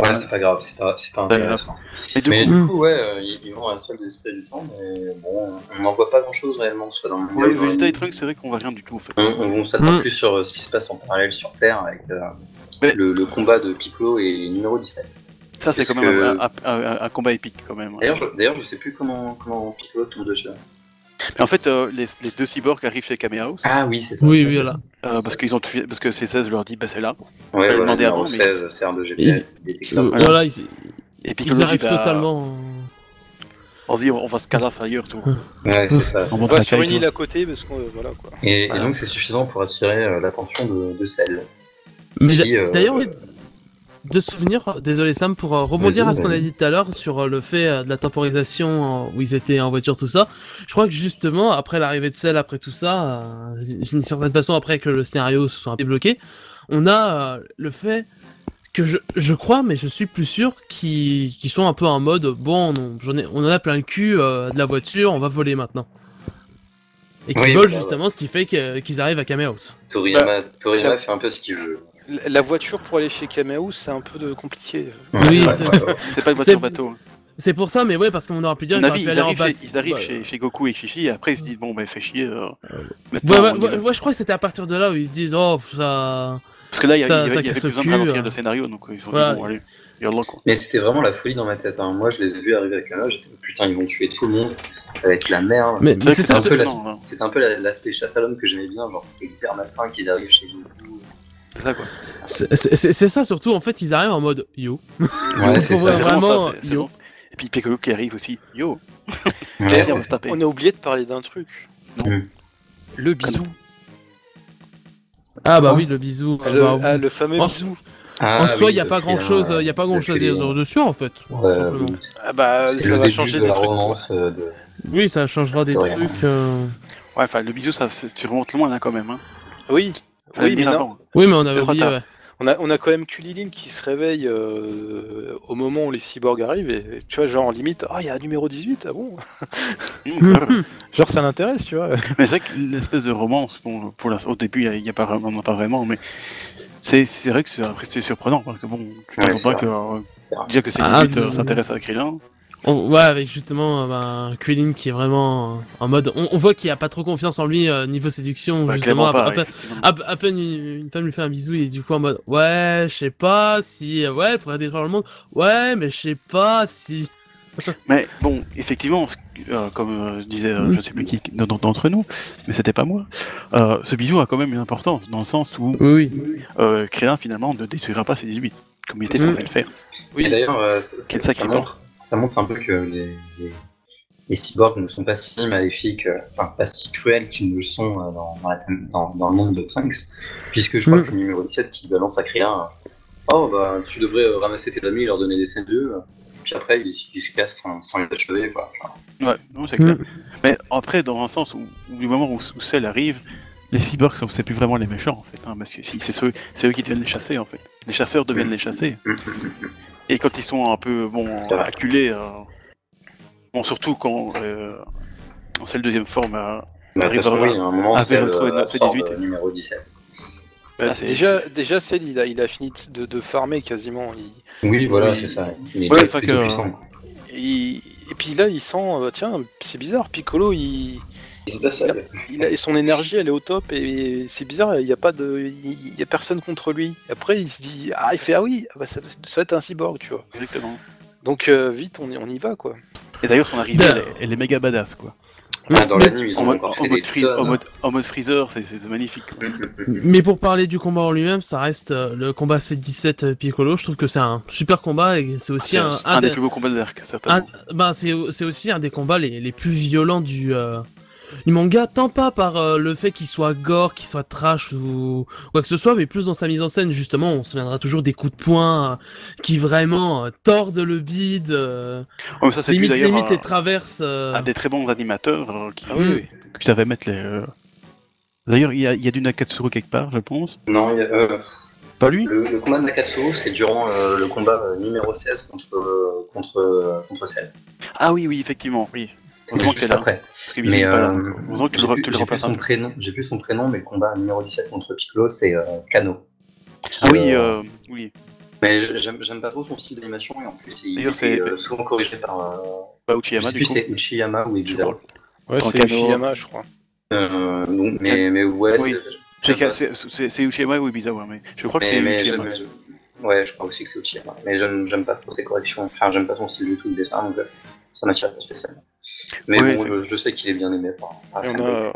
Ouais, c'est pas grave, c'est pas, intéressant. Et du Mais coup, du coup, ouais, euh, ils, vont à la salle d'esprit du temps, mais bon, on n'en voit pas grand chose réellement, soit dans le ouais, Vegeta et l'anime. Trunks, c'est vrai qu'on voit rien du tout en fait. On, on s'attend Mm. plus sur euh, ce qui se passe en parallèle sur Terre avec euh, Mais- le, le combat de Piccolo et numéro 17. Ça, c'est quand même que- un, un- un- un combat épique quand même. D'ailleurs, je, sais plus comment, comment Piccolo tombe dessus. Mais en fait, euh, les, les deux cyborgs arrivent chez Kamehameha Ah oui, c'est ça. Oui, oui, voilà. euh, parce qu'ils ont tué- parce que C16 leur dit bah c'est là. Ouais, voilà, demandé avant, mais- 16, sert de GPS, détecteur. Euh, Voilà. voilà, ils, Et puis ils arrivent totalement. Vas-y, on va se calasser ailleurs tout. Ouais, c'est ça. On va sur une île à côté parce qu'on euh, voilà quoi. Et, donc, c'est suffisant pour attirer euh, l'attention de, de Cell. Mais euh, d'ailleurs, oui, de souvenirs, désolé Sam, pour euh, rebondir à ce qu'on a dit tout à l'heure sur euh, le fait euh, de la temporisation euh, où ils étaient en voiture, tout ça. Je crois que justement, après l'arrivée de Cell, après tout ça, euh, d'une certaine façon, après que le scénario se soit débloqué, on a euh, le fait que je, je crois, mais je suis plus sûr qu'ils qu'ils sont un peu en mode bon, on, j'en ai- on en a plein le cul euh, de la voiture, on va voler maintenant. Et qu'ils Oui, volent bah, justement, ce qui fait qu'ils arrivent à Kameos. Toriyama, Toriyama la- fait un peu ce qu'il veut. La- voiture pour aller chez Kamehou, c'est un peu de compliqué. Oui, Ouais, c'est- pas une C'est- voiture bateau. C'est pour ça, mais ouais, parce qu'on aurait pu dire qu'ils auraient avis, pu ils aller en arrivent, bac. chez, ils arrivent Ouais. chez, chez Goku et Chichi et après ils se disent bon ben fait chier. euh, Ouais, ouais, ouais, ouais, je crois que c'était à partir de là où ils se disent oh ça. Parce que là il y, avait, ça y avait de ralentir euh. le scénario donc ils sont Voilà. dit bon allez, quoi. Mais c'était vraiment la folie dans ma tête. hein. Moi, je les ai vus arriver avec main, j'étais putain, ils vont tuer tout le monde, ça va être la merde. Mais, C'est mais c'est un hein. Un peu la- l'aspect chasse à l'homme que j'aimais bien, genre c'était hyper malsain qu'ils arrivent chez Goku. C'est ça quoi. c'est- ça surtout. En fait, ils arrivent en mode yo. Ouais, c'est vraiment, ça, yo. bon. Et puis Piccolo qui arrive aussi. Yo, Ouais, on se a oublié de parler d'un truc. Non. Mm. Le bisou. Ah bah Ah. oui, le bisou. le, bah, ah, le fameux en, bisou. Ah, en soi, oui, il y a le pas grand chose. euh, Il a pas grand chose à dire dessus en fait. Ah bah ça le va début changer de des la trucs. romance euh, de. Oui, ça changera des trucs. euh. ouais enfin le bisou ça tu remontes loin là quand même. Hein. Oui. Oui, mais non. Oui, mais on trop oublié. Ouais. On a, on a quand même Kulilin qui se réveille euh, au moment où les cyborgs arrivent et tu vois, genre limite, ah, il y a un numéro 18, ah bon. Genre ça l'intéresse, tu vois. mais c'est vrai que l'espèce de romance, bon, pour la- au début, il n'y a, pas on a pas vraiment, mais c'est c'est vrai que c'est après, c'est surprenant parce que bon, tu Ouais, pas que euh, déjà que c'est Ah, 18 euh, s'intéresse à Krillin. On- ouais, avec justement ben, qui est vraiment euh, en mode. On, on voit qu'il a pas trop confiance en lui euh, niveau séduction. Bah, justement, pas, à peine- effectivement. à- à peine une, une femme lui fait un bisou, il est du coup en mode Ouais, je sais pas si. Ouais, pour détruire le monde. Ouais, mais je sais pas si. Mais bon, effectivement, euh, comme euh, disait euh, je sais plus qui d'en- d'entre nous, mais c'était pas moi, euh, ce bijou a quand même une importance dans le sens où Oui, euh, Krillin finalement ne détruira pas ses 18 comme il était Mm. censé le faire. Et d'ailleurs, euh, ça, ça sacré montre, ça montre un peu que les, les, les cyborgs ne sont pas si maléfiques, euh, enfin pas si cruels qu'ils ne le sont euh, dans, dans, la thème- dans- dans le monde de Trunks, puisque je crois Mm. que c'est le numéro 17 qui balance à Krillin euh, Oh, bah tu devrais euh, ramasser tes amis et leur donner des scènes d'eux, puis après il, il se casse sans, sans les achever. Quoi. Ouais, non, c'est clair. Mm. Mais après, dans un sens où, où du moment où, où Cell arrive, les cyborgs, sont- c'est plus vraiment les méchants en fait, hein, parce que c'est c'est eux qui deviennent les chasser en fait. Les chasseurs deviennent les chassés. Et quand ils sont un peu bon acculés, euh, bon surtout quand euh, quand c'est le deuxième forme, euh, Bah, de Arrive à- oui, à un moment, à c'est retrouver notre C18. le numéro 17. Bah, Ah, déjà, déjà Cell, il a, il a fini de, de farmer quasiment. Il- Oui, voilà, c'est ça. Il Ouais, que- il- Et puis là, il sent, euh, tiens, c'est bizarre, Piccolo, il, Il a, son énergie, elle est au top, et c'est bizarre, il n'y a pas de, il y a personne contre lui. Après, il se dit, ah, il fait, ah oui, ah bah, ça, ça va être un cyborg, tu vois. exactement. Donc euh, vite, on, y- on y va, quoi. Et d'ailleurs, son arrivée, Bah. elle, est- elle est méga badass quoi. Ah, dans mais, l'anime, ils En mode, encore en fait mode des free- tonnes. en mode- en mode freezer, c'est magnifique. quoi. mais pour parler du combat en lui-même, ça reste euh, le combat C17 euh, Piccolo. Je trouve que c'est un super combat et c'est aussi C'est un, un, un des des- plus beaux combats de l'arc, certainement. ben c'est c'est aussi un des combats les, les plus violents du euh, du manga, tant pas par euh, le fait qu'il soit gore, qu'il soit trash ou quoi que ce soit, mais plus dans sa mise en scène justement. On se souviendra toujours des coups de poing euh, qui vraiment euh, tordent le bide, euh, Oh, ça, limite limite les traverses. euh, à des très bons animateurs euh, qui, Ah oui, oui. qui savaient mettre les. euh, D'ailleurs, il y a, il y a du Nakatsuru quelque part, je pense. Non, il y a- euh, Pas lui? le, le combat de Nakatsuru, c'est durant euh, le combat euh, numéro 16 contre, euh, contre, euh, contre Cell. Ah oui, oui, effectivement, oui. C'est Heureusement juste qu'elle après. Mais euh, Heureusement que tu j'ai le, plus- tu le plus son peu. prénom, j'ai plus son prénom, mais le combat numéro 17 contre Piccolo, c'est euh, Kano. Ah oui, euh, euh, oui. Mais j'aime pas trop son style d'animation et en plus il D'ailleurs, est c'est- euh, souvent corrigé par euh, Pas je Uchiyama, sais c'est Uchiyama ou crois. Ouais, c'est Kano. Ushiyama, je crois. Euh, donc, mais, mais ouais, Oui. c'est- Uchiyama ou Ibizawa, mais je crois que c'est Uchiyama. ouais, je crois aussi que c'est Uchiyama. Mais j'aime pas trop ses corrections. Enfin, j'aime pas son style du tout de dessin, donc euh, ça m'attire pas spécialement. Mais Ouais, bon, c'est- je, je sais qu'il est bien aimé par, on, a,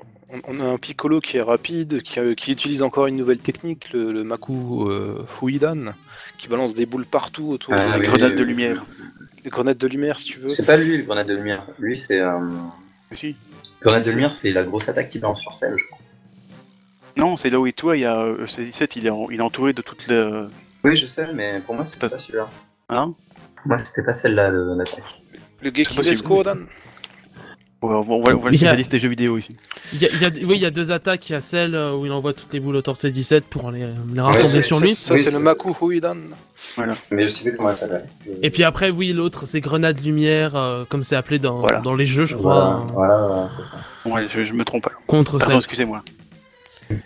on, a un Piccolo qui est rapide, qui, euh, qui utilise encore une nouvelle technique, le, le Maku euh, Fuidan, qui balance des boules partout autour Ah, de La oui, grenade oui, de oui. lumière. les grenades de lumière, si tu veux. C'est pas lui le grenade de lumière. Lui, c'est. Euh... Si. Grenade de lumière, c'est la grosse attaque qu'il balance sur celle, je crois. Non, c'est là où toi, il y a euh, C17, il est, en- il est entouré de toutes les. Oui, je sais, mais pour moi, c'était Pas- pas celui-là. Hein? Moi, c'était pas celle-là, le- l'attaque. Le Gekiles possible. On va, on le a- des jeux vidéo ici. Il y a, il y a- oui, il y a deux attaques. Il y a celle euh, où il envoie toutes les boules au torse 17 pour les, les rassembler sur Ça, lui. ça, Oui, c'est le Maku Fuidan. Mais je sais plus comment elle s'appelle. Et puis après, oui, l'autre, c'est grenade lumière, euh, comme c'est appelé dans, Voilà. dans les jeux, je Voilà, crois, euh, voilà, voilà, c'est ça. Allez, je, je me trompe. alors. contre Pardon, excusez-moi.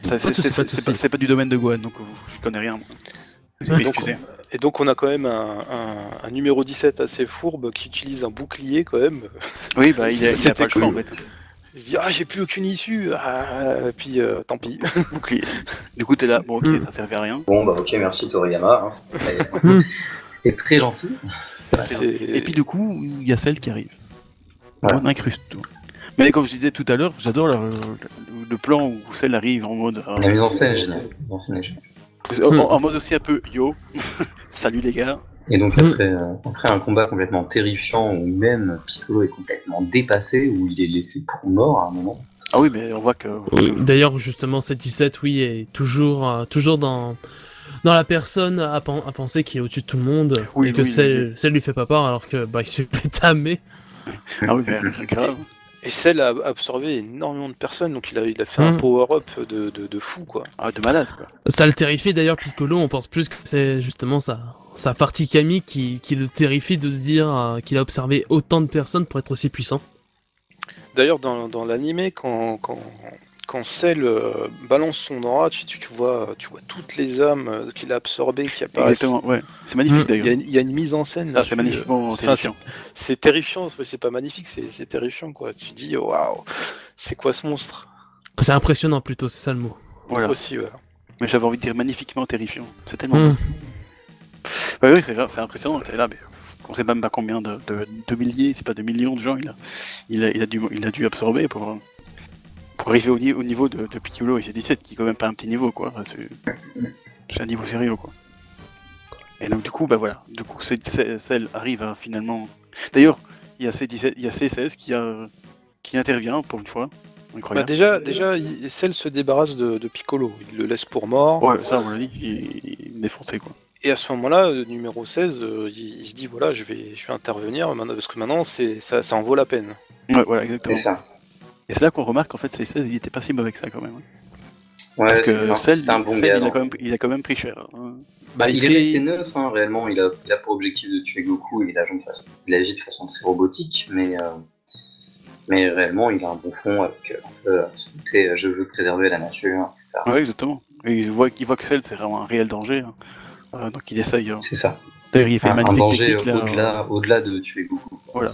Ça, C'est pas du domaine de Gohan, donc euh, je connais rien. moi. Vous excusez. Et donc on a quand même un, un- un numéro 17 assez fourbe qui utilise un bouclier quand même. Oui, bah il a, il a pas le choix en fait. Il se dit ah j'ai plus aucune issue. Ah, et puis euh, tant pis. Bouclier. Du coup, t'es là, bon, ok, Mm. ça servait à rien. Bon, bah ok, merci Toriyama. hein, C'était très gentil. Et puis du coup, il y a celle qui arrive. On incruste tout. Mais comme je disais tout à l'heure, j'adore le, le- le plan où celle arrive en mode. euh, La mise en scène mise en géniale. en, mode aussi un peu yo. Salut les gars. Et donc après, euh, après un combat complètement terrifiant où même Piccolo est complètement dépassé, où il est laissé pour mort à un moment. Ah oui, mais on voit que. Oui, D'ailleurs, justement, cette 17, oui, est toujours, euh, toujours dans, dans la personne à, pen- à penser qu'il est au-dessus de tout le monde Oui, et que oui, celle, celle lui fait pas peur alors que bah, il se fait tamer. Ah oui, mais grave. Et Cell a absorbé énormément de personnes, donc il a, il a fait un Mm. power-up de, de, de fou, quoi. Ah, de malade, quoi. Ça le terrifie d'ailleurs, Piccolo, on pense plus que c'est justement sa, sa partie Kami qui, qui le terrifie de se dire euh, qu'il a observé autant de personnes pour être aussi puissant. D'ailleurs, dans, dans l'animé, quand, quand, quand Cell euh, balance son aura, tu, tu, tu vois, tu vois toutes les âmes euh, qu'il a absorbées qui apparaissent. Exactement, ouais. C'est magnifique, Mm. Il y, a d'ailleurs. une, il y a une mise en scène. Ah, c'est euh, magnifiquement enfin, terrifiant. C'est terrifiant, c'est c'est pas magnifique, c'est c'est terrifiant, quoi. Tu te dis, waouh, c'est quoi ce monstre? C'est impressionnant plutôt, c'est ça le mot. Voilà. Aussi, ouais. Mais j'avais envie de dire magnifiquement terrifiant. C'est tellement. Ouais, oui, c'est c'est impressionnant. T'es là, mais on sait même pas combien de, de, de milliers, c'est pas de millions de gens il a, il a, il a, dû, il a dû absorber pour, pour arriver au, ni- au niveau de, de Piccolo et ses 17, qui est quand même pas un petit niveau, quoi. C'est c'est un niveau sérieux, quoi. Et donc, du coup, bah voilà. Du coup, c'est- c'est- celle arrive à finalement. D'ailleurs, il y a C17, il y a C16 qui, a, qui intervient pour une fois. Bah, Incroyable. déjà, déjà, il- Cell se débarrasse de, de Piccolo, il le laisse pour mort. Ouais, ça, on l'a dit, il, il est défoncé, quoi. Et à ce moment-là, euh, numéro 16, euh, il, il se dit voilà, je vais, je vais intervenir parce que maintenant, c'est, ça, ça en vaut la peine. Ouais, voilà, C'est exactement. ça. Et c'est là qu'on remarque qu'en fait, C16, il était pas si mauvais que ça, quand même. Ouais, Parce que Cell, un bon Cell, gars. il, a non. quand même, il a quand même pris cher. hein. Bah, il, il est fait- resté neutre, hein, réellement. Il a, il a pour objectif de tuer Goku et il agit de façon, il agit de façon très robotique, mais, euh, mais réellement, il a un bon fond avec euh, un peu, euh, euh, je veux préserver la nature, etc. Ouais, exactement. Et il voit, il voit que Cell, c'est vraiment un réel danger. hein. Euh, donc il essaye. hein. C'est ça. D'ailleurs, il fait Un, un danger au-delà, au-delà de tuer Goku. Voilà.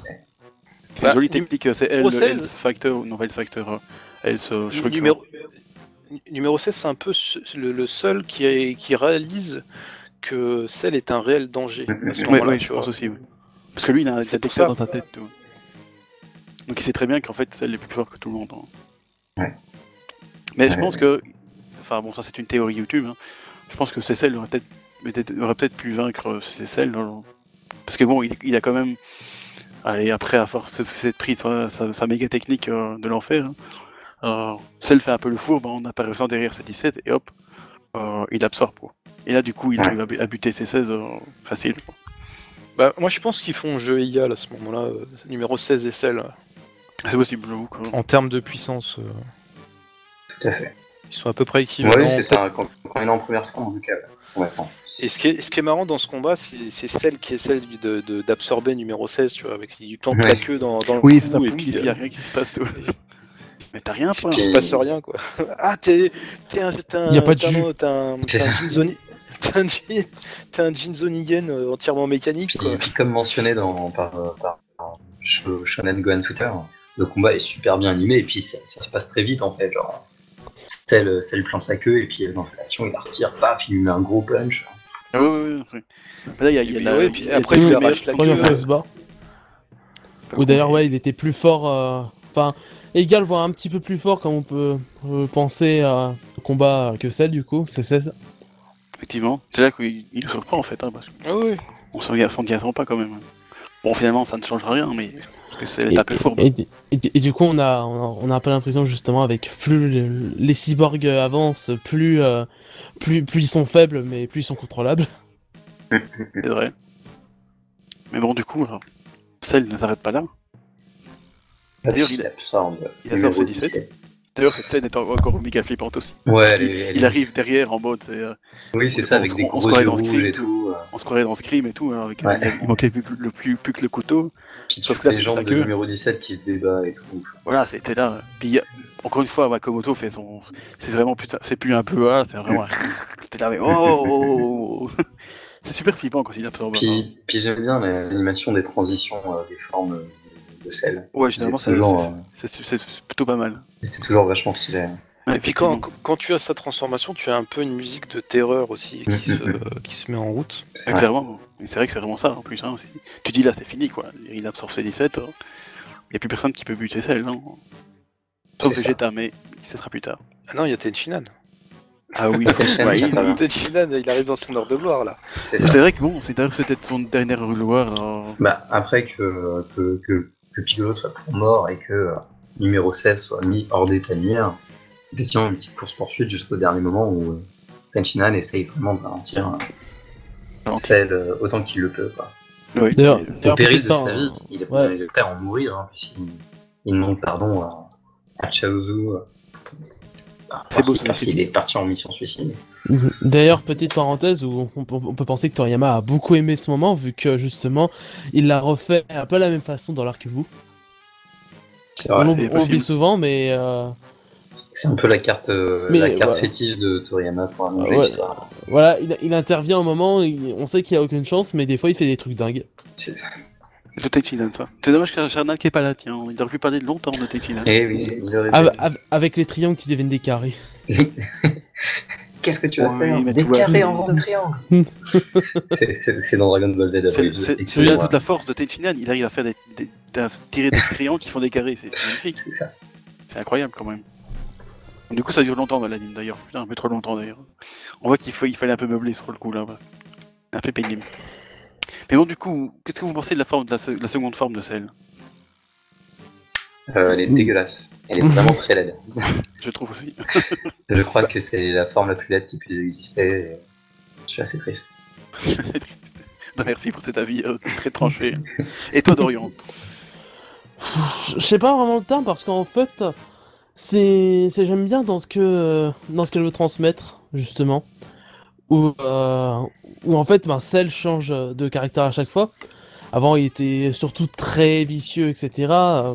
C'est- Bah, jolie technique, c'est le 16. Health Factor, non, Health Factor, Shrug, Numéro, numéro 16, c'est un peu le, le seul qui, est- qui réalise que Cell est un réel danger à ce Ouais, moment-là, ouais, tu je vois. pense aussi. Parce que lui, il a détecteur ça. dans sa tête. tu vois. Donc il sait très bien qu'en fait, Cell est plus fort que tout le monde. hein. Ouais. Mais je pense que. Enfin bon, ça c'est une théorie YouTube. hein. Je pense que c'est Cell aurait peut-être pu vaincre euh, c'est Cell. Parce que bon, il, il a quand même. Allez, après, à force de s'être pris sa, sa- sa méga technique euh, de l'enfer, hein, euh, Cell fait un peu le fourbe en apparaissant derrière ses 17 et hop, euh, il absorbe. Quoi. Et là, du coup, il Ouais. arrive à bu- à buter ses 16 euh, facile. quoi. Bah, moi, je pense qu'ils font jeu égal à ce moment-là, euh, numéro 16 et Cell. C'est possible, j'avoue. En termes de puissance, euh, Tout à fait. ils sont à peu près équivalents. Oui, c'est ça. Quand, quand il est en première forme, en tout cas. Ouais, bon. Et ce qui est, ce qui est marrant dans ce combat, c'est celle qui est celle de- de- d'absorber numéro 16, tu vois, avec il lui plante Ouais. la queue dans, dans le Oui, cou, et puis, il n'y a rien qui se passe. ouais. Mais t'as rien, toi. il se passe rien, quoi. Ah, t'es t'es un, t'es un, Y a pas de t'es un- jus. t'es un. Jinzoni- t'es un Jin- t'es un Jinzonigen euh, entièrement mécanique, Puis, puis comme mentionné dans, par, euh, par, par Sh- Shonen Gohan Footer, le combat est super bien animé et puis ça, ça se passe très vite en fait. Genre, Cell plante sa queue et puis euh, dans l'action il la retire, paf, il lui met un gros punch. Ah c'est- Mais là, il y a, y a la- puis a après, il arrache la. Première fois, il se bat. Ou d'ailleurs, ouais, il était plus fort. euh, Enfin, égal, voire un petit peu plus fort, comme on peut euh, penser à au combat que celle du coup, c'est 16. Effectivement. C'est là qu'il il nous surprend, en fait. Hein, parce Ah oui. qu'on s'en s'en attend pas, quand même. Bon, finalement, ça ne changera rien, mais. C'est Et, un peu fourbe. et, et- et du coup, on a, on a, on a un peu l'impression justement avec plus le- les cyborgs avancent, plus, euh, plus, plus ils sont faibles, mais plus ils sont contrôlables. C'est vrai. Mais bon, du coup, alors, Cell ne s'arrête pas là. D'ailleurs, il a- tout ça en il a numéro sorti 17. D'ailleurs, cette scène est en- encore méga flippante aussi. Ouais, elle elle il arrive derrière en mode. euh, Oui, c'est ça, on avec se- des on se gros croirait yeux dans rouges Scream et et tout. euh. on se croirait dans Scream et tout. hein, avec, Ouais. il, il manquait plus, le plus, plus que le couteau. Puis tu Sauf que là, les jambes de numéro 17 qui se débat et tout. Voilà, c'était là. Puis, encore une fois, Wakamoto fait son. C'est vraiment plus. C'est plus un peu A, c'est vraiment. un- T'es là, mais oh, oh, oh. C'est super flippant quand il absorbe. hein. Puis, puis j'aime bien l'animation des transitions euh, des formes euh, de Cell. Ouais, généralement, c'est euh, plutôt pas mal. C'était toujours vachement stylé. Et puis quand, quand tu as sa transformation, tu as un peu une musique de terreur aussi qui, se, Mhm. qui se met en route. Ouais, clairement. Et C'est vrai que c'est vraiment ça en plus. Hein. Tu dis là, c'est fini quoi. Il absorbe ses 17. Il n'y a plus personne qui peut buter celle, non Sauf C'est ça. Vegeta, mais ce sera plus tard. Ah non, il y a Tenshinhan. Ah oui, il-. Tenshinhan, il arrive dans son heure de gloire là. C'est ça. vrai que bon, c'est d'ailleurs peut-être son dernière gloire. euh, Bah, après que, que, que, que Piccolo soit pour mort et que euh, numéro 16 soit mis hors d'état de nuire, effectivement, une petite course-poursuite jusqu'au dernier moment où euh, Tenshinhan essaye vraiment de ralentir euh, Ralentir. Cell euh, autant qu'il le peut. Quoi. oui. D'ailleurs, Au péril de sa vie, euh, il est, ouais. prêt à en mourir, hein, puisqu'il il demande pardon à, à Chaozu. C'est beau, parce qu'il est parti en mission suicide. D'ailleurs, petite parenthèse où on, peut- on peut penser que Toriyama a beaucoup aimé ce moment, vu que justement, il l'a refait un peu la même façon dans l'arc vous. C'est On vrai, on possible. oublie souvent, mais euh, c'est un peu la carte, euh, Mais la carte voilà. fétiche de Toriyama pour ouais. l'histoire. voilà, il, il intervient au moment, il- on sait qu'il a aucune chance, mais des fois il fait des trucs dingues. C'est ça. De Teichinan, ça. C'est dommage que Charnal qui est pas là, tiens. Il aurait pu parler longtemps de Teichinan. Eh oui, il aurait Av- pu- av- avec les triangles qui deviennent des carrés. Qu'est-ce que tu vas Ouais, faire Des carrés en forme de triangle C'est- dans Dragon Ball Z. C'est là toute la force de Teichinan. Il arrive à faire des, tirer des triangles qui font des carrés. C'est c'est magnifique. C'est ça. C'est incroyable quand même. Du coup, ça dure longtemps dans l'anime d'ailleurs. Putain, un peu trop longtemps d'ailleurs. On voit qu'il faut- il fallait un peu meubler sur le coup là. Un peu pénible. Mais bon, du coup, qu'est-ce que vous pensez de la, forme, de la, se- la seconde forme de celle Euh, elle est dégueulasse. Elle est vraiment très laide. Je trouve aussi. Je crois que c'est la forme la plus laide qui puisse exister. Je suis assez triste. Bah, merci pour cet avis euh, très tranché. Et toi, Dorian? Je sais pas vraiment le terme parce qu'en fait, c'est, c'est j'aime bien dans ce que dans ce qu'elle veut transmettre justement, où euh, où en fait, ben Cell change de caractère à chaque fois. Avant, il était surtout très vicieux, etc. euh,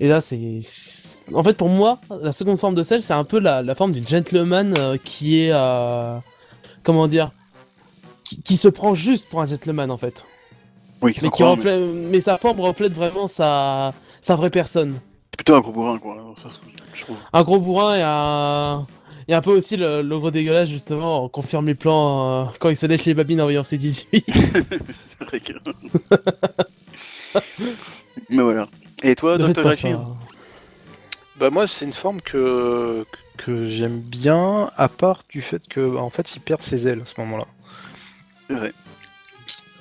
Et là, c'est en fait pour moi, la seconde forme de Cell, c'est un peu la, la forme d'une gentleman euh, qui est euh, comment dire, qui, qui se prend juste pour un gentleman en fait. Oui, Mais, qui reflète, mais sa forme reflète vraiment sa, sa vraie personne. Mais plutôt un gros bourrin, quoi. Ça, je trouve. Un gros bourrin et un, et un peu aussi le, le gros dégueulasse, justement, on confirme les plans euh, quand il se lèche les babines en voyant ses 18. C'est vrai que. Mais voilà. Et toi, Dr. ça. Bah moi c'est une forme que, que j'aime bien, à part du fait que bah, en fait il perd ses ailes à ce moment-là. C'est vrai.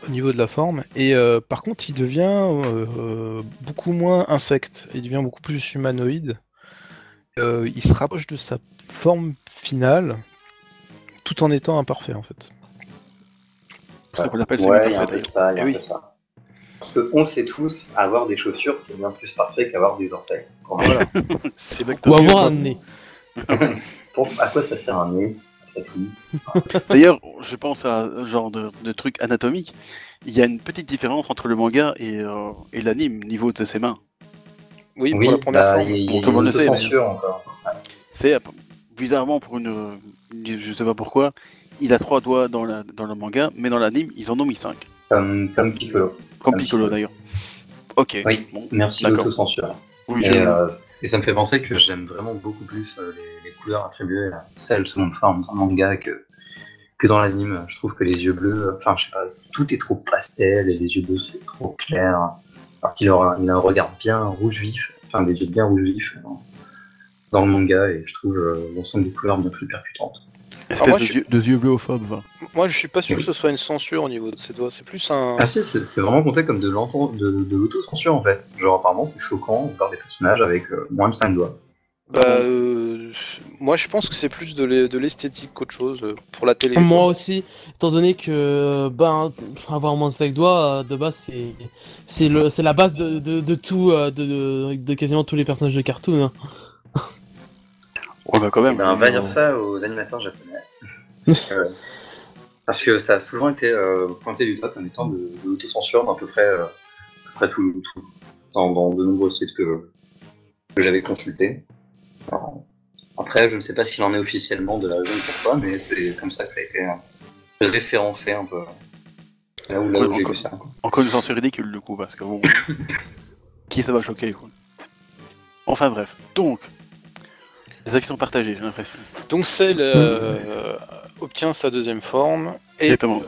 Au niveau de la forme. Et euh, par contre il devient euh, euh, beaucoup moins insecte, il devient beaucoup plus humanoïde. Euh, il se rapproche de sa forme finale tout en étant imparfait en fait. C'est ça qu'on appelle Ouais, celui il y a un parfait, peu ça, il y a un oui. peu ça. Parce qu'on le sait tous, avoir des chaussures, c'est bien plus parfait qu'avoir des orteils. Ou mieux, avoir un nez. Pour- à quoi ça sert un nez? D'ailleurs, je pense à un genre de, de truc anatomique. Il y a une petite différence entre le manga et, euh, et l'anime, niveau de ses mains. Oui, pour Oui, la première bah, il y a, il y tout le une monde le sait. C'est euh, bizarrement pour une. Je sais pas pourquoi. Il a trois doigts dans, la, dans le manga, mais dans l'anime, ils en ont mis cinq. Comme, comme Piccolo. Comme Comme Piccolo Piccolo. d'ailleurs. Ok. Oui, Bon, Merci l'autocensure. oui, Et, euh, et ça me fait penser que j'aime vraiment beaucoup plus euh, les couleurs attribuées à celles seconde forme dans le manga que, que dans l'anime. Je trouve que les yeux bleus, enfin je sais pas, tout est trop pastel et les yeux bleus c'est trop clair. Alors qu'il il a un regard bien rouge vif, enfin des yeux bien rouge vifs dans, dans le manga et je trouve euh, l'ensemble des couleurs bien plus percutantes. Espèce moi, de, je- yeux, de yeux bleuophobes. va. Moi je suis pas sûr que ce soit une censure au niveau de ses doigts, c'est plus un. Ah si, c'est vraiment compté comme de l'auto- de, de l'autocensure en fait. Genre apparemment c'est choquant de voir des personnages avec euh, moins de 5 doigts. Bah, euh, moi je pense que c'est plus de l'e- de l'esthétique qu'autre chose euh, pour la télé. Moi quoi. aussi, étant donné que ben avoir moins de 5 doigts, euh, de base, c'est la base de, de, de tout, euh, de, de, de quasiment tous les personnages de cartoon. hein. Ouais, bah quand même. Ben, va euh, dire ça aux animateurs japonais. Euh, parce que ça a souvent été euh, pointé du doigt comme étant de, de l'autocensure dans à peu près, euh, à peu près tout, tout- dans, dans de nombreux sites que, que j'avais consultés. Alors, après, je ne sais pas ce qu'il en est officiellement de la raison pourquoi, mais c'est comme ça que ça a été euh, référencé un peu. Là où, là Ouais, où j'ai vu ça. quoi. Une censure ridicule du coup, parce que bon. qui ça va choquer quoi. Enfin bref. Donc. Les actions partagées, j'ai l'impression. Donc Cell euh, obtient sa deuxième forme et Exactement.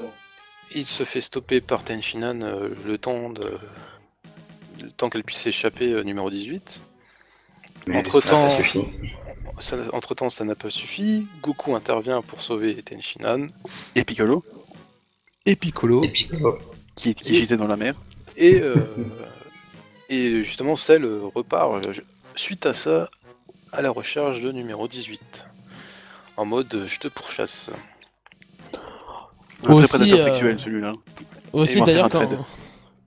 il se fait stopper par Tenshinhan euh, le temps de le temps qu'elle puisse échapper euh, numéro 18. Entre-temps- ça n'a pas suffi. entre temps ça n'a pas suffi, Goku intervient pour sauver Tenshinhan Et Piccolo, et Piccolo Et oh, qui, qui gisait dans la mer. et, euh, et justement Cell repart euh, suite à ça à la recherche de numéro 18 en mode euh, je te pourchasse. Un Aussi, très prédateur euh, sexuel celui-là. Aussi d'ailleurs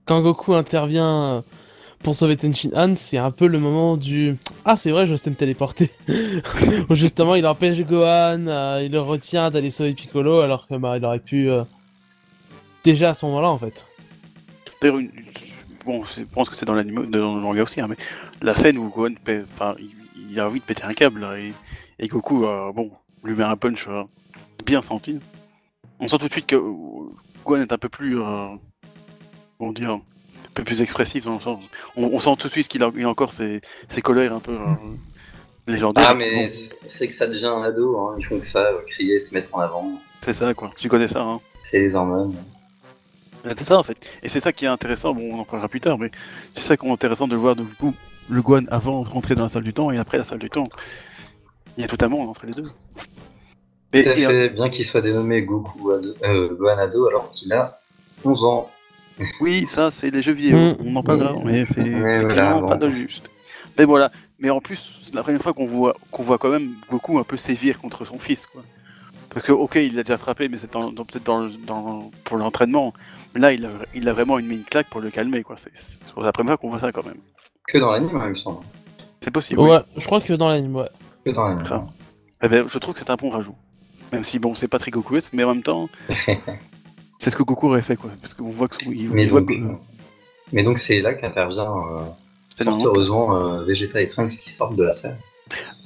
quand, Goku intervient euh, pour sauver Tenchin Han, c'est un peu le moment du Ah, c'est vrai, je sais me téléporter. Justement, il empêche Gohan, euh, il le retient d'aller sauver Piccolo, alors que bah, il aurait pu. euh, Déjà à ce moment-là, en fait. Bon, je pense que c'est dans dans le manga aussi, hein, mais la scène où Gohan, pète- il, a envie de péter un câble et, Goku, euh, bon, lui met un punch bien senti. On sent tout de suite que Gohan est un peu plus, comment dire, peu plus expressif dans le sens. On, on sent tout de suite qu'il a, il a encore ses, ses colères un peu euh, légendaires. Ah, mais c'est que ça devient un ado, hein. ils font que ça, euh, crier, se mettre en avant. c'est ça quoi. Tu connais ça, hein. C'est les hormones. C'est ça en fait. Et c'est ça qui est intéressant, bon on en parlera plus tard, mais c'est ça qui est intéressant de voir du coup le Gohan avant de rentrer dans la salle du temps et après la salle du temps. Il y a tout un monde entre les deux. Et, Tout à et, fait, bien qu'il soit dénommé Goku ado, euh, Gohan ado alors qu'il a 11 ans. Oui, ça c'est les jeux vidéo, Mm. on en parlera, mais c'est Ouais, voilà, bon. pas de juste. Mais voilà, mais en plus, c'est la première fois qu'on voit qu'on voit quand même Goku un peu sévir contre son fils quoi. Parce que ok, il l'a déjà frappé, mais c'est dans- dans- peut-être dans, pour l'entraînement. Mais là, il a, il a vraiment une mine claque pour le calmer quoi. C'est c'est la première fois qu'on voit ça quand même. Que dans l'anime, hein, il me semble. C'est possible. oui. Ouais, je crois que dans l'anime, ouais. Que dans l'anime. Eh ben, je trouve que c'est un bon rajout. Même si bon, c'est pas très Gokuesque, mais en même temps, c'est ce que Goku aurait fait quoi. Parce qu'on voit que son- il, Mais il voit donc, que mais donc c'est là qu'intervient euh, heureusement euh, Vegeta et Trunks qui sortent de la salle.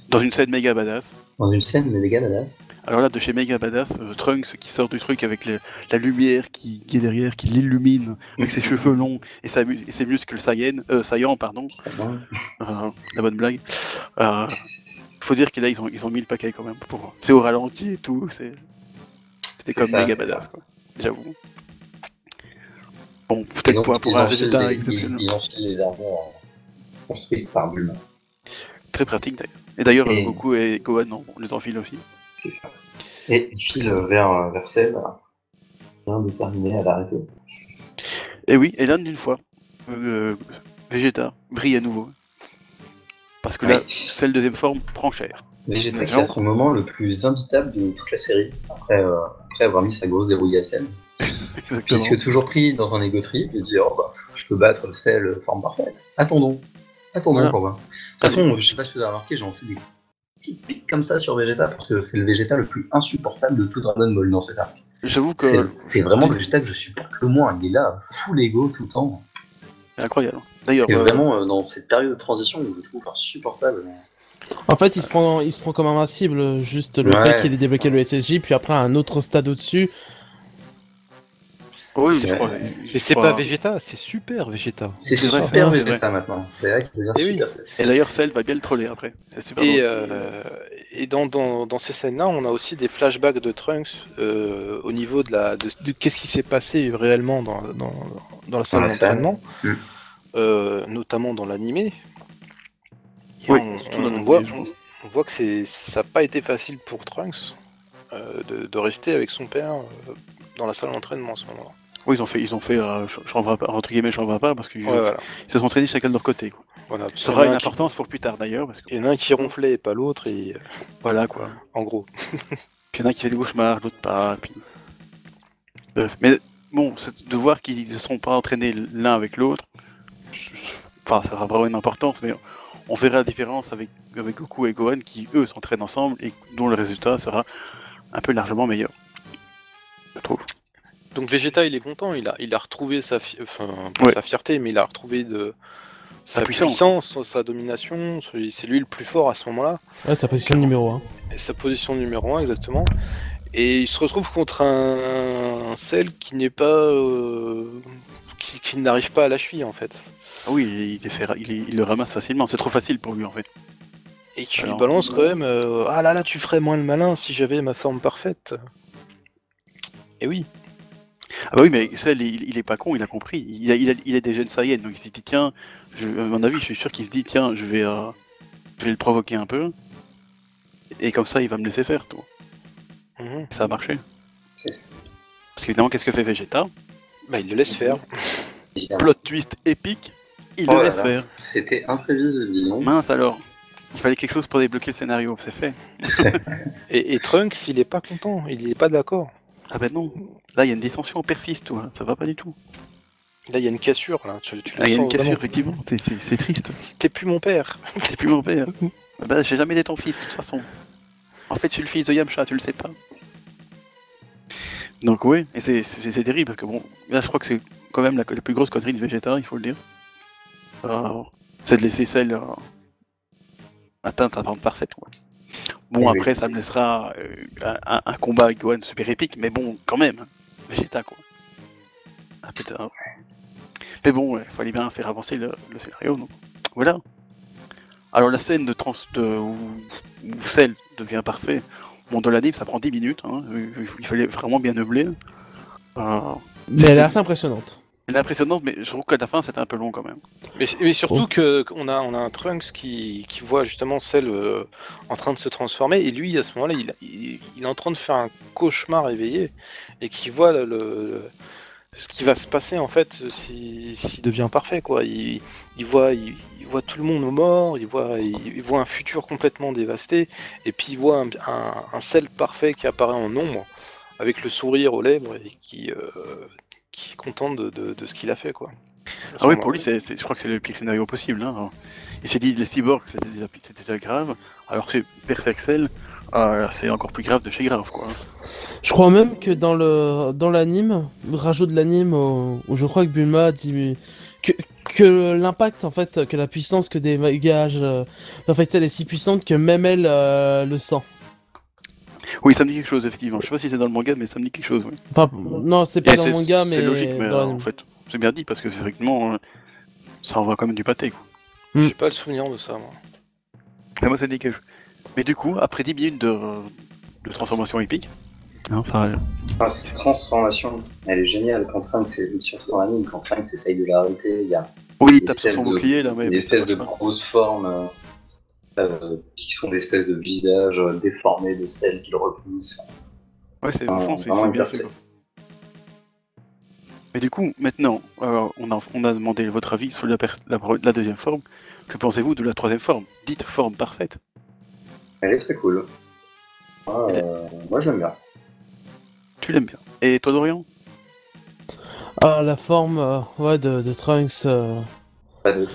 dans une scène méga badass. Dans une scène méga badass. Alors là, de chez Mega Badass, euh, Trunks qui sort du truc avec la lumière qui, qui est derrière, qui l'illumine avec ses cheveux longs et, sa mu- et ses muscles saillants, euh, saillants, pardon. Euh, la bonne blague. Euh, faut dire que là, ils ont, ils ont mis le paquet quand même. Pour... C'est au ralenti et tout. C'était comme ça, Mega Badass, quoi. J'avoue. Bon, peut-être pour, ils pour un des- exceptionnel. ils, ils enfilent les armures euh, construites par Bulma. Très pratique d'ailleurs. Et d'ailleurs, Et- euh, Goku et Gohan, non, on les enfile aussi. C'est ça. Et il file vers, euh, vers Cell, bien déterminé à l'arrêter. Et oui, et là, d'une fois, euh, Vegeta brille à nouveau. Parce que là, Oui. celle deuxième forme prend cher. Vegeta qui a son moment le plus imbitable de toute la série, après, euh, après avoir mis sa grosse dérouille à. Exactement. Puisque toujours pris dans un ego trip, se dit oh bah je peux battre Cell forme parfaite. Attendons. Attendons Voilà. pour voir. De toute façon, je sais pas si tu as remarqué, j'ai lancé des petits pics comme ça sur Vegeta parce que c'est le Vegeta le plus insupportable de tout Dragon Ball dans cet arc. J'avoue que C'est vraiment le Vegeta que je supporte le moins. Il est là, full ego tout le temps. c'est incroyable. D'ailleurs, C'est euh, vraiment euh, dans cette période de transition où je le trouve insupportable. En fait, il se prend, il se prend comme invincible, juste le Ouais, fait qu'il ait débloqué le SSJ, puis après un autre stade au-dessus. oui, c'est je vrai. crois. Mais c'est pas Vegeta, c'est super Vegeta. C'est vrai, super c'est Vegeta maintenant. C'est là qu'il devient oui. super satisfait. Et d'ailleurs, Cell va bien le troller après. C'est super Et, euh, et dans, dans, dans ces scènes-là, on a aussi des flashbacks de Trunks euh, au niveau de la de, de qu'est-ce qui s'est passé réellement dans, dans, dans la salle la salle. d'entraînement, Mm. euh, notamment dans l'animé. Oui, on, voit, je pense. on voit que ça n'a pas été facile pour Trunks euh, de, de rester avec son père euh, dans la salle d'entraînement à ce moment-là. Oui, ils ont fait, ils ont fait euh, ch- chambre à part, entre guillemets chambre à part parce qu'ils Ouais, voilà. se sont entraînés chacun de leur côté. Quoi. voilà. Ça aura une un qui- importance pour plus tard d'ailleurs parce que Il y en a un qui ronflait et pas l'autre, et voilà quoi. en gros. Puis il y en a qui fait des cauchemars, l'autre pas. Puis... Bref. Mais bon, de voir qu'ils ne sont pas entraînés l'un avec l'autre, je- enfin, ça aura vraiment une importance, mais on verra la différence avec, avec Goku et Gohan qui, eux, s'entraînent ensemble et dont le résultat sera un peu largement meilleur. Je trouve. Donc Vegeta, il est content, il a, il a retrouvé sa, fi- enfin, pas Ouais. sa fierté, mais il a retrouvé de Sa sa, puissance. puissance, sa domination. C'est c'est lui le plus fort à ce moment-là. Ouais, sa position numéro 1. Et sa position numéro 1, exactement. Et il se retrouve contre un, un Cell qui n'est pas. euh, qui, qui n'arrive pas à la cheville, en fait. Ah oui, il, fait ra- il, le ramasse facilement, c'est trop facile pour lui en fait. Et qui Alors, lui balance euh, quand même euh, Ah là là, tu ferais moins le malin si j'avais ma forme parfaite. Et oui. Ah bah oui, mais ça, il, il est pas con, il a compris. Il a, il a, il a des gènes Saiyans, donc il s'est dit, tiens, je, à mon avis, je suis sûr qu'il se dit, tiens, je vais, euh, je vais le provoquer un peu. Et comme ça, il va me laisser faire, tout. Mhm. Ça a marché. C'est ça, Parce qu'évidemment, qu'est-ce que fait Vegeta? Bah, il le laisse faire. Plot twist épique, il Oh le laisse faire. C'était imprévisible. Mince alors. Il fallait quelque chose pour débloquer le scénario, c'est fait. Et, et Trunks, il est pas content, il est pas d'accord. Ah ben non. Là, il y a une dissension père-fils, tout. hein. Ça va pas du tout. Là, il y a une cassure, là. Tu, tu Ah, il y a une cassure, effectivement, c'est- c'est c'est triste. T'es plus mon père. C'est plus mon père. Bah, j'ai jamais été ton fils, de toute façon. En fait, je suis le fils de Yamcha, tu le sais pas. Donc, oui, et c'est- c'est c'est terrible, parce que bon, là, je crois que c'est quand même la, la plus grosse connerie de Vegeta, il faut le dire. Euh, c'est de laisser celle euh, atteindre sa forme parfaite, quoi. Bon, Eh oui. après, ça me laissera euh, un, un combat avec Gohan super épique, mais bon, quand même, Vegeta, quoi. Ah, putain. Mais bon, il fallait bien faire avancer le, le scénario, donc voilà. Alors la scène de trans de, où, où Cell devient parfait, bon dans l'anime ça prend 10 minutes, hein, il, il fallait vraiment bien meubler. Euh, Mais elle est assez impressionnante. Elle est impressionnante, mais je trouve qu'à la fin c'était un peu long quand même. Mais, mais surtout Oh. que qu'on a, on a un Trunks qui, qui voit justement celle euh, en train de se transformer et lui à ce moment-là il, il, il est en train de faire un cauchemar éveillé et qui voit le, le- ce qui va se passer en fait si- s'il devient parfait quoi. Il, il voit il, il voit tout le monde mort, il voit il, il voit un futur complètement dévasté et puis il voit un, un, un Cell parfait qui apparaît en ombre avec le sourire aux lèvres et qui euh, qui est content de, de, de ce qu'il a fait quoi. Ah oui, pour lui c'est, je crois que c'est le pire scénario possible. Hein. Il s'est dit les cyborgs c'était déjà, c'était déjà grave, alors c'est Perfect Cell, euh, c'est encore plus grave de chez grave quoi. Je crois même que dans le dans l'anime, le rajout de l'anime où, où je crois que Bulma dit que, que l'impact en fait, que la puissance que dégage euh, Perfect Cell est si puissante que même elle euh, le sent. Oui, ça me dit quelque chose effectivement. Je sais pas si c'est dans le manga, mais ça me dit quelque chose. Oui. Enfin, non, c'est pas Et dans le manga, mais c'est logique, mais dans euh, en fait c'est bien dit parce que effectivement euh, ça envoie quand même du pâté quoi. J'ai pas le souvenir de ça moi. Mais moi, ça dit quelque chose. Mais du coup, après 10 minutes de, de transformation épique, hein, ça, Ah, cette transformation, elle est géniale. Quand Trunks, c'est surtout dans l'anime, quand Trunks essaye de l'arrêter, il y a oui, il Une tape sur son espèce de- bouclier là, mais des espèces de pas. grosses formes euh, qui sont des espèces de visages euh, déformés de celles qui le repoussent. Ouais, c'est Ah, franchement, c'est bien fait. quoi. Mais du coup, maintenant, euh, on, a, on a demandé votre avis sur la, la, deuxième forme. Que pensez-vous de la troisième forme? Dite forme parfaite. Elle est très cool. Ah, euh, moi, je l'aime bien. Tu l'aimes bien. Et toi, Dorian? Ah, la forme euh, ouais, de, de Trunks. euh, Pas de, De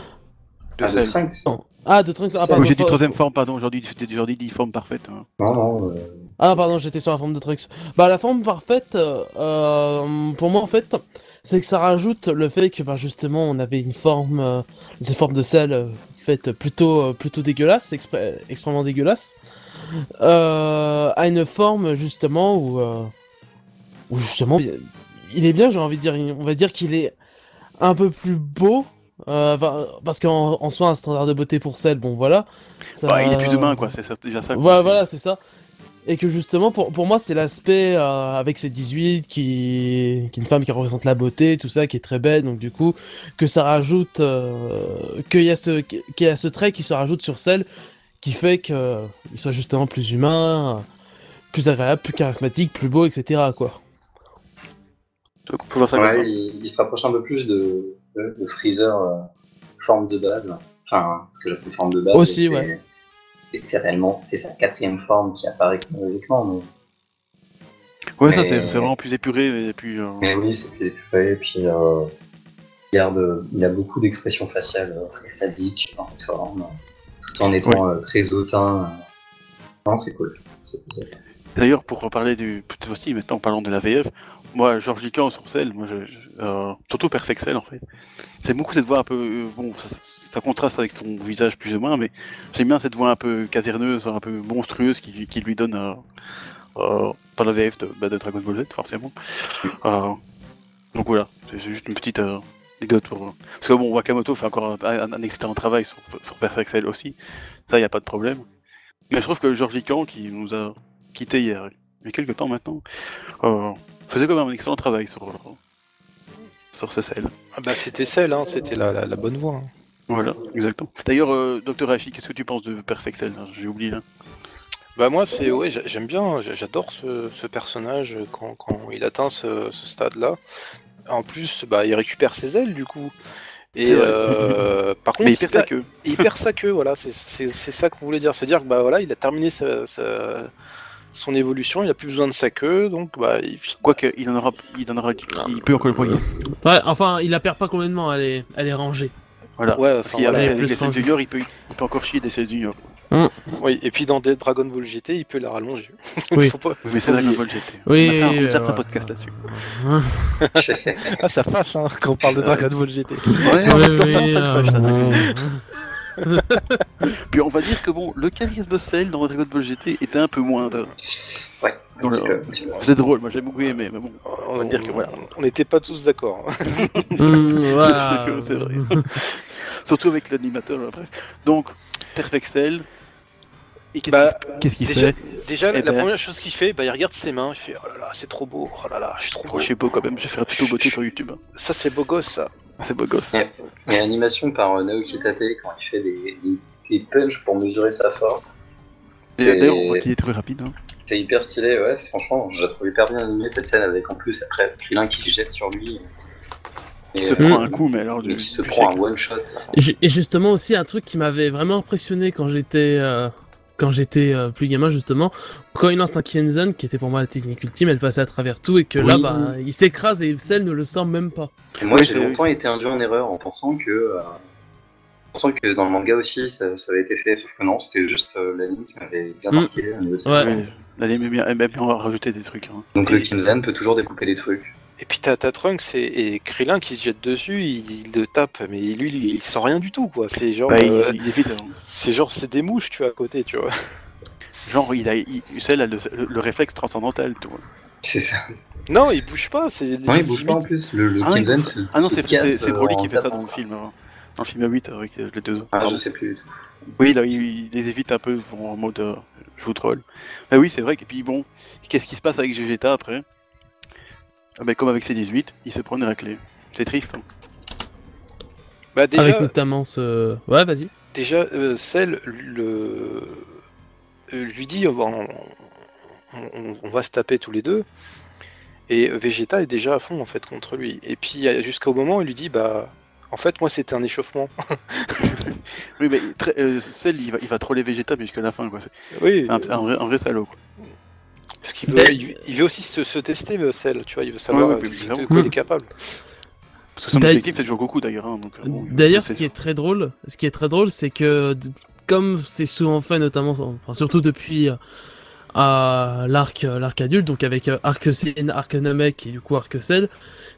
pas de. Trunks. non. Ah, de Trunks. Ah, pardon, j'ai dit troisième forme, pardon, aujourd'hui, j'ai aujourd'hui dit forme parfaite. hein. Non. euh, Ah pardon, j'étais sur la forme de Trunks. Bah la forme parfaite, euh, euh, pour moi en fait, c'est que ça rajoute le fait que bah, justement on avait une forme, euh, ces formes de sel euh, faites plutôt euh, plutôt dégueulasse, expré- extrêmement dégueulasse, euh, à une forme justement où, euh, où justement il est bien, j'ai envie de dire, on va dire qu'il est un peu plus beau. Euh, parce qu'en en soi un standard de beauté pour sel, bon voilà. Ça- Bah, il est plus humain, quoi, c'est ça- déjà ça. voilà, voilà, c'est ça. Et que justement, pour, pour moi, c'est l'aspect euh, avec ses 18, qui, qui est une femme qui représente la beauté, tout ça, qui est très belle, donc du coup, que ça rajoute, euh, qu'il y, a ce- qu'il y a ce trait qui se rajoute sur celle, qui fait qu'il soit justement plus humain, plus agréable, plus charismatique, plus beau, etc. quoi. Donc, on peut voir ça comme ouais, ça. il, il se rapproche un peu plus de, de Freezer euh, forme de base. Enfin, ce que j'appelle forme de base. Aussi, c'est- ouais. Et c'est réellement c'est sa quatrième forme qui apparaît chronologiquement. Mais, Ouais, ça, Mais- c'est c'est vraiment plus épuré et euh, mais oui, c'est plus épuré. Et puis, euh, il, garde, il a beaucoup d'expressions faciales euh, très sadiques dans cette forme, tout en étant euh, très hautain. euh. Non, c'est cool. D'ailleurs, pour reparler du. Cette fois-ci, maintenant, en parlant de la VF, moi, Georges Lican sur Cell, moi, je, je- euh, surtout Perfect Cell, en fait. C'est beaucoup cette voix un peu. euh, bon, ça, contraste avec son visage plus ou moins, mais j'aime bien cette voix un peu caverneuse, un peu monstrueuse qui, lui- donne. euh, la VF de, bah, de Dragon Ball Z, forcément. Euh, donc voilà, c'est juste une petite euh, anecdote pour. Parce que bon, Wakamoto fait encore un, excellent travail sur, sur Perfect Cell aussi, ça, il n'y a pas de problème. Mais je trouve que Georges Lican, qui nous a quitté hier, il y a quelques temps maintenant, faisait quand même un excellent travail sur, sur ce cell. Ah bah c'était celle, hein, c'était la, la, la bonne voie. hein. Voilà, exactement. D'ailleurs, euh, Dr. Hachi, qu'est-ce que tu penses de Perfect Cell hein? J'ai oublié là. Bah moi c'est ouais j'a- j'aime bien, j'a- j'adore ce, ce personnage quand, quand il atteint ce, ce stade-là. En plus bah il récupère ses ailes du coup. Et euh, par contre Mais il perd sa queue. il perd sa queue, voilà, c'est- ça qu'on voulait dire. Se dire que bah voilà, il a terminé sa, sa, son évolution, il a plus besoin de sa queue, donc bah il Quoique, il en aura, il en aura, il peut encore le poignet. Ouais, enfin, il la perd pas complètement, elle est, elle est rangée. Voilà. Ouais, Parce qu'il y a les rangée. Junior, il peut, il peut encore chier des Cells Junior. Oui, et puis dans des Dragon Ball GT, il peut la rallonger. Oui. Faut pas- Oui, mais c'est Dragon. Ball GT. Oui, on a fait un, déjà euh, un podcast là-dessus. Ah, ça fâche hein, quand on parle de Dragon Ball GT. Ouais, Puis on va dire que bon, le charisme de Cell dans Dragon Ball GT était un peu moindre. Ouais. C'est drôle, moi j'ai beaucoup aimé, mais bon. On va dire que voilà. On n'était pas tous d'accord. voilà. C'est vrai. Surtout avec l'animateur, bref. Donc, Perfect Cell. Et qu'est-ce Bah, qu'il- qu'est-ce qu'il déjà- fait Déjà, Eh la ben. première chose qu'il fait, bah, il regarde ses mains, il fait Oh là là, c'est trop beau, oh là là, je suis trop beau. Oh, Je sais pas quand même, je vais faire un tuto beauté sur YouTube. Ça, c'est beau gosse, ça. C'est beau gosse. Et l'animation par euh, Naoki Tate quand il fait des, des, des punches pour mesurer sa force. Et C'est- D'ailleurs, on voit qu'il est très rapide. hein. C'est hyper stylé, ouais, franchement, je la trouve hyper bien animée cette scène avec en plus après Krillin qui se jette sur lui. Il se euh, prend un coup, mais alors du. qui se du prend un one shot. Et justement aussi un truc qui m'avait vraiment impressionné quand j'étais euh, quand j'étais euh, plus gamin justement, quand il lance un Kienzen qui était pour moi la technique ultime, elle passait à travers tout et que là bah il s'écrase et Cell ne le sent même pas. Et moi Oui, j'ai longtemps été induit en erreur en pensant que. euh, en pensant que dans le manga aussi ça, ça avait été fait, sauf que non, c'était juste euh, l'anime qui m'avait bien Mm. marqué cette Ouais. aime bien, bien rajouter des trucs. hein. Donc le Et- Kinzan peut toujours découper des trucs. Et puis t'as Trunks et, et Krillin qui se jette dessus, il, il le tape, mais lui, lui, il sent rien du tout, quoi. C'est genre, Bah, euh, il hein. c'est genre, c'est des mouches, tu vois, à côté, tu vois. Genre, il a, il, Cell a le, le- le réflexe transcendantal, tu vois. C'est ça. Non, il bouge pas, c'est. Non, il bouge pas en plus. Le, le Ah, il. Ah non, c'est casse, c'est- c'est euh, Broly qui fait ça dans le film. hein. Dans le film 8 avec euh, les deux. Ah, je sais plus du tout. Oui, là, il, il les évite un peu bon, en mode euh, je vous troll. Bah oui, c'est vrai. Et puis bon, qu'est-ce qui se passe avec Vegeta après? Ah bah, Comme avec C18, il se prend une raclée. C'est triste. hein. Bah, déjà, Avec notamment ce ouais vas-y. déjà euh, Cell le... euh, lui dit on va, on- on- on va se taper tous les deux. Et Vegeta est déjà à fond, en fait, contre lui. Et puis, jusqu'au moment où il lui dit bah. En fait, moi, c'était un échauffement. Oui, mais très, euh, Cell, il va, il va troller Vegeta mais jusqu'à la fin. quoi. C'est Oui, c'est un, un vrai, un vrai salaud. Quoi. Parce qu'il veut, il, il veut aussi se, se tester, Cell, tu vois, il veut savoir Ouais, de quoi il est capable. Parce que son D'ailleurs- objectif, c'est de jouer Goku d'ailleurs. hein, donc, euh, bon, D'ailleurs, c'est- ce qui est très drôle, ce qui est très drôle, c'est que d- comme c'est souvent fait, notamment, enfin surtout depuis euh, à l'arc l'arc adulte, donc avec euh, Arc Cell, Arc Namek et du coup Arc Cell,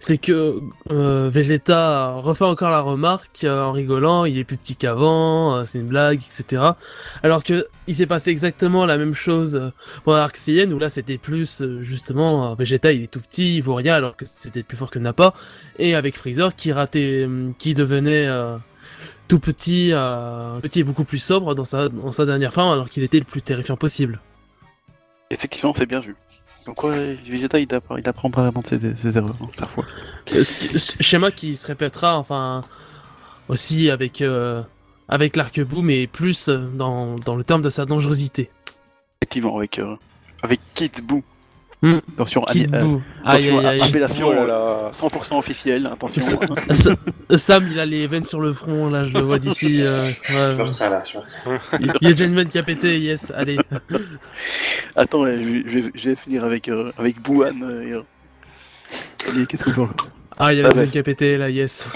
c'est que euh, Vegeta refait encore la remarque euh, en rigolant, il est plus petit qu'avant, euh, c'est une blague, etc. Alors que il s'est passé exactement la même chose euh, pour Arc Cien où là c'était plus justement Vegeta il est tout petit, il vaut rien alors que c'était plus fort que Nappa et avec Freezer qui ratait, qui devenait tout petit, petit et beaucoup plus sobre dans sa, dans sa dernière forme alors qu'il était le plus terrifiant possible. Effectivement, c'est bien vu. Donc, quoi, Vegeta, il apprend, il apprend pas vraiment de ses, ses erreurs, hein, parfois. Euh, schéma qui se répétera enfin aussi avec, euh, avec l'arc-boom mais plus euh, dans, dans le terme de sa dangerosité. Effectivement, avec, euh, avec Kid Buu. Hmm. Attention, ami- euh. Aïe attention, aïe aïe. appellation Oh là euh, là. 100% officielle, attention. Sa- Sam il a les veines sur le front là je le vois d'ici. euh, ouais, Je ouais. là, je. Il il y a déjà une veine qui a pété, yes, allez. Attends, je, je vais, je vais finir avec, euh, avec Bouhan. Qu'est-ce qu'on peut Ah il y a Ah la qui a pété là, yes.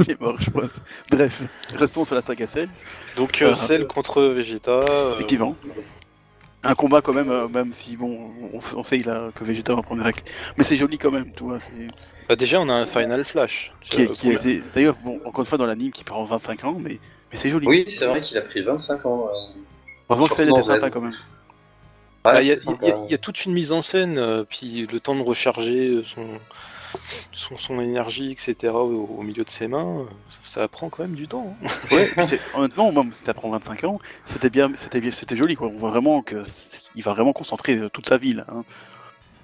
Il est mort, je pense. Bref, restons sur la saga Cell. Donc. Cell contre Vegeta. euh, Effectivement. Un combat quand même, euh, même si bon, on, on sait là, que Vegeta va prendre règle. Mais c'est joli quand même, tu vois. bah, déjà, on a un Final Flash. Qui est- qui est- pour- c'est- D'ailleurs, bon, encore une fois dans l'anime qui prend 25 ans, mais, mais c'est joli. Oui, c'est vrai qu'il a pris 25 ans. euh. Heureusement que Cell Dans était sympa quand même. Ouais, Bah, Il y, a- c'est sympa. il y a- il y a toute une mise en scène, euh, puis le temps de recharger son, son, son énergie, etc. au, au milieu de ses mains, euh, ça prend quand même du temps. hein. Ouais, honnêtement, si t'apprends 25 ans, c'était bien, c'était bien, c'était joli quoi. On voit vraiment que c'est- il va vraiment concentrer euh, toute sa vie là. hein.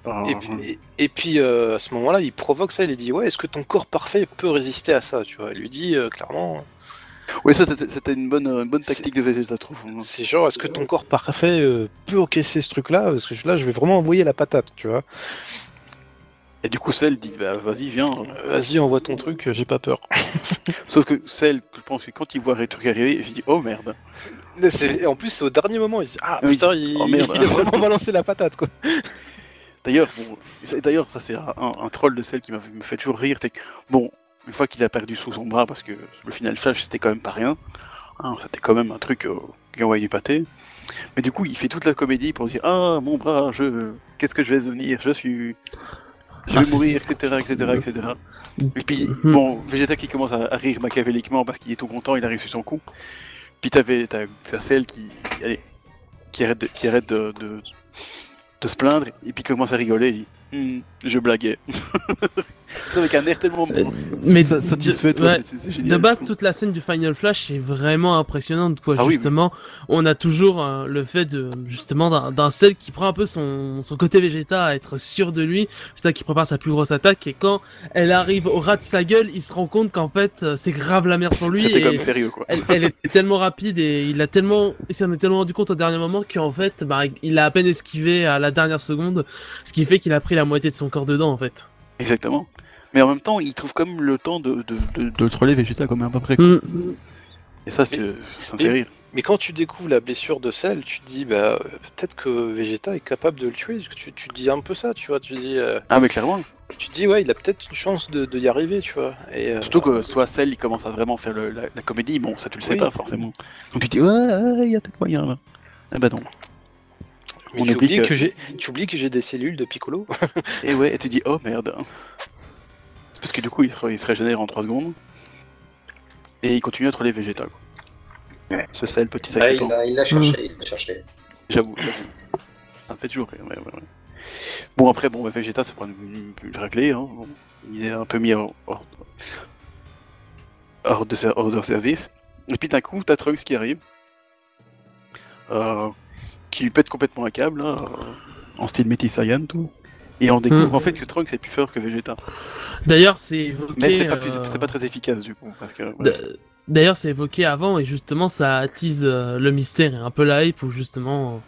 Alors, Et puis, et, et puis, euh, à ce moment-là, il provoque ça, il dit Ouais, est-ce que ton corps parfait peut résister à ça tu vois? Il lui dit euh, clairement Ouais, ça c'était une bonne, une bonne tactique de Vegeta, je trouve. hein. C'est genre, est-ce que ton corps parfait euh, peut encaisser ce truc-là? Parce que là, je vais vraiment envoyer la patate, tu vois. Et du coup, Cell dit bah, vas-y, viens. Vas-y, envoie ton truc, j'ai pas peur. Sauf que Cell, je pense que quand il voit le truc arriver, il se dit oh merde. Mais c'est- En plus, c'est au dernier moment, il se dit Ah Oui. putain, il... Oh, merde. il a vraiment balancé la patate quoi. D'ailleurs, bon, c'est- d'ailleurs, ça c'est un, troll de Cell qui m'a- me fait toujours rire, c'est que bon, une fois qu'il a perdu sous son bras, parce que le final flash c'était quand même pas rien, hein, c'était quand même un truc euh, qui envoyait du pâté. Mais du coup, il fait toute la comédie pour dire ah mon bras, je, qu'est-ce que je vais devenir, je suis, je vais Ah, mourir, etc., etc., etc. Et puis bon, Vegeta qui commence à, rire machiavéliquement parce qu'il est tout content, il a réussi son coup. Puis t'avais t'as t'as Cell qui, allez, qui arrête de, qui arrête de, de, de se plaindre et puis commence à rigoler. Il dit Hmm, je blaguais. c'est avec un air tellement Euh, mais satisfait. ouais, De base, toute la scène du Final Flash est vraiment impressionnante, quoi. Ah oui, justement, on a toujours euh, le fait de justement d'un Cell qui prend un peu son, son côté Vegeta à être sûr de lui, Vegeta qui prépare sa plus grosse attaque, et quand elle arrive au ras de sa gueule, il se rend compte qu'en fait, euh, c'est grave la merde pour lui. C'était comme sérieux quoi. elle, elle était tellement rapide et il a tellement, il s'en est tellement rendu compte au dernier moment qu'en fait, bah, il a à peine esquivé à la dernière seconde, ce qui fait qu'il a pris la moitié de son corps dedans, en fait. Exactement. Mais en même temps, il trouve quand même le temps de, de, de, de le troller Vegeta quand même à peu près. quoi. Mm. Et ça, c'est- ça me fait et- rire. Mais quand tu découvres la blessure de Cell, tu te dis bah peut-être que Vegeta est capable de le tuer. Tu, tu te dis un peu ça, tu vois. Tu te dis, euh, Ah mais clairement. tu te dis ouais, il a peut-être une chance de, de y arriver, tu vois. Et euh, Surtout que soit Cell, il commence à vraiment faire le- la, la comédie, bon, ça tu le sais Oui. pas forcément. Donc tu te dis, ouais, ouais, il y a peut-être moyen là. Ah bah non. mais on tu oublie oublies que- que, j'ai, tu oublies que j'ai des cellules de Piccolo. Et ouais, et tu dis, oh merde. Parce que du coup, il se, il se régénère en 3 secondes. Et il continue à troller Vegeta. Quoi. Ouais. Ce Cell, petit Là, sacripant. il l'a il l'a cherché, il l'a cherché. J'avoue, j'avoue. Ça me fait toujours rire, ouais, ouais, ouais. Bon, après, bon, bah, Vegeta, c'est pas une, une raclée, hein. Bon, il est un peu mis hors, hors, hors de, ser- hors de service. Et puis d'un coup, t'as Trunks qui arrive, euh, qui lui pète complètement un câble, là, en style Métis Saiyan, tout. Et on découvre Mm. en fait que Trunks est plus fort que Vegeta. D'ailleurs, c'est évoqué. Mais c'est pas, plus- euh, c'est pas très efficace, du coup. Parce que, ouais. d- D'ailleurs, c'est évoqué avant et justement, ça attise euh, le mystère et un peu la hype où justement, euh,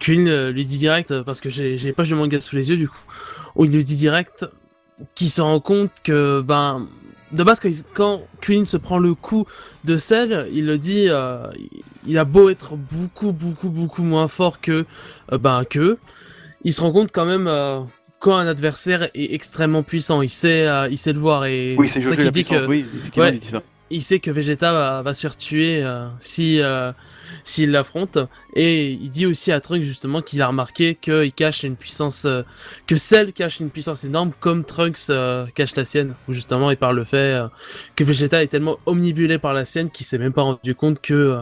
Queen euh, lui dit direct, euh, parce que j'ai j'ai pas du manga sous les yeux du coup, où il lui dit direct qu'il se rend compte que, ben, de base, quand, il- quand Queen se prend le coup de Cell, il le dit, il a beau être beaucoup, beaucoup, beaucoup moins fort que, ben, que, il se rend compte quand même quand un adversaire est extrêmement puissant, il sait, euh, il sait le voir et Oui, c'est ça la dit que oui, effectivement, Ouais. il dit ça. il sait que Vegeta va, va se faire tuer euh, si euh, s'il l'affronte et il dit aussi à Trunks justement qu'il a remarqué qu'il cache une puissance que Cell cache une puissance énorme comme Trunks cache la sienne où justement il parle le fait que Vegeta est tellement omnibulé par la sienne qu'il s'est même pas rendu compte que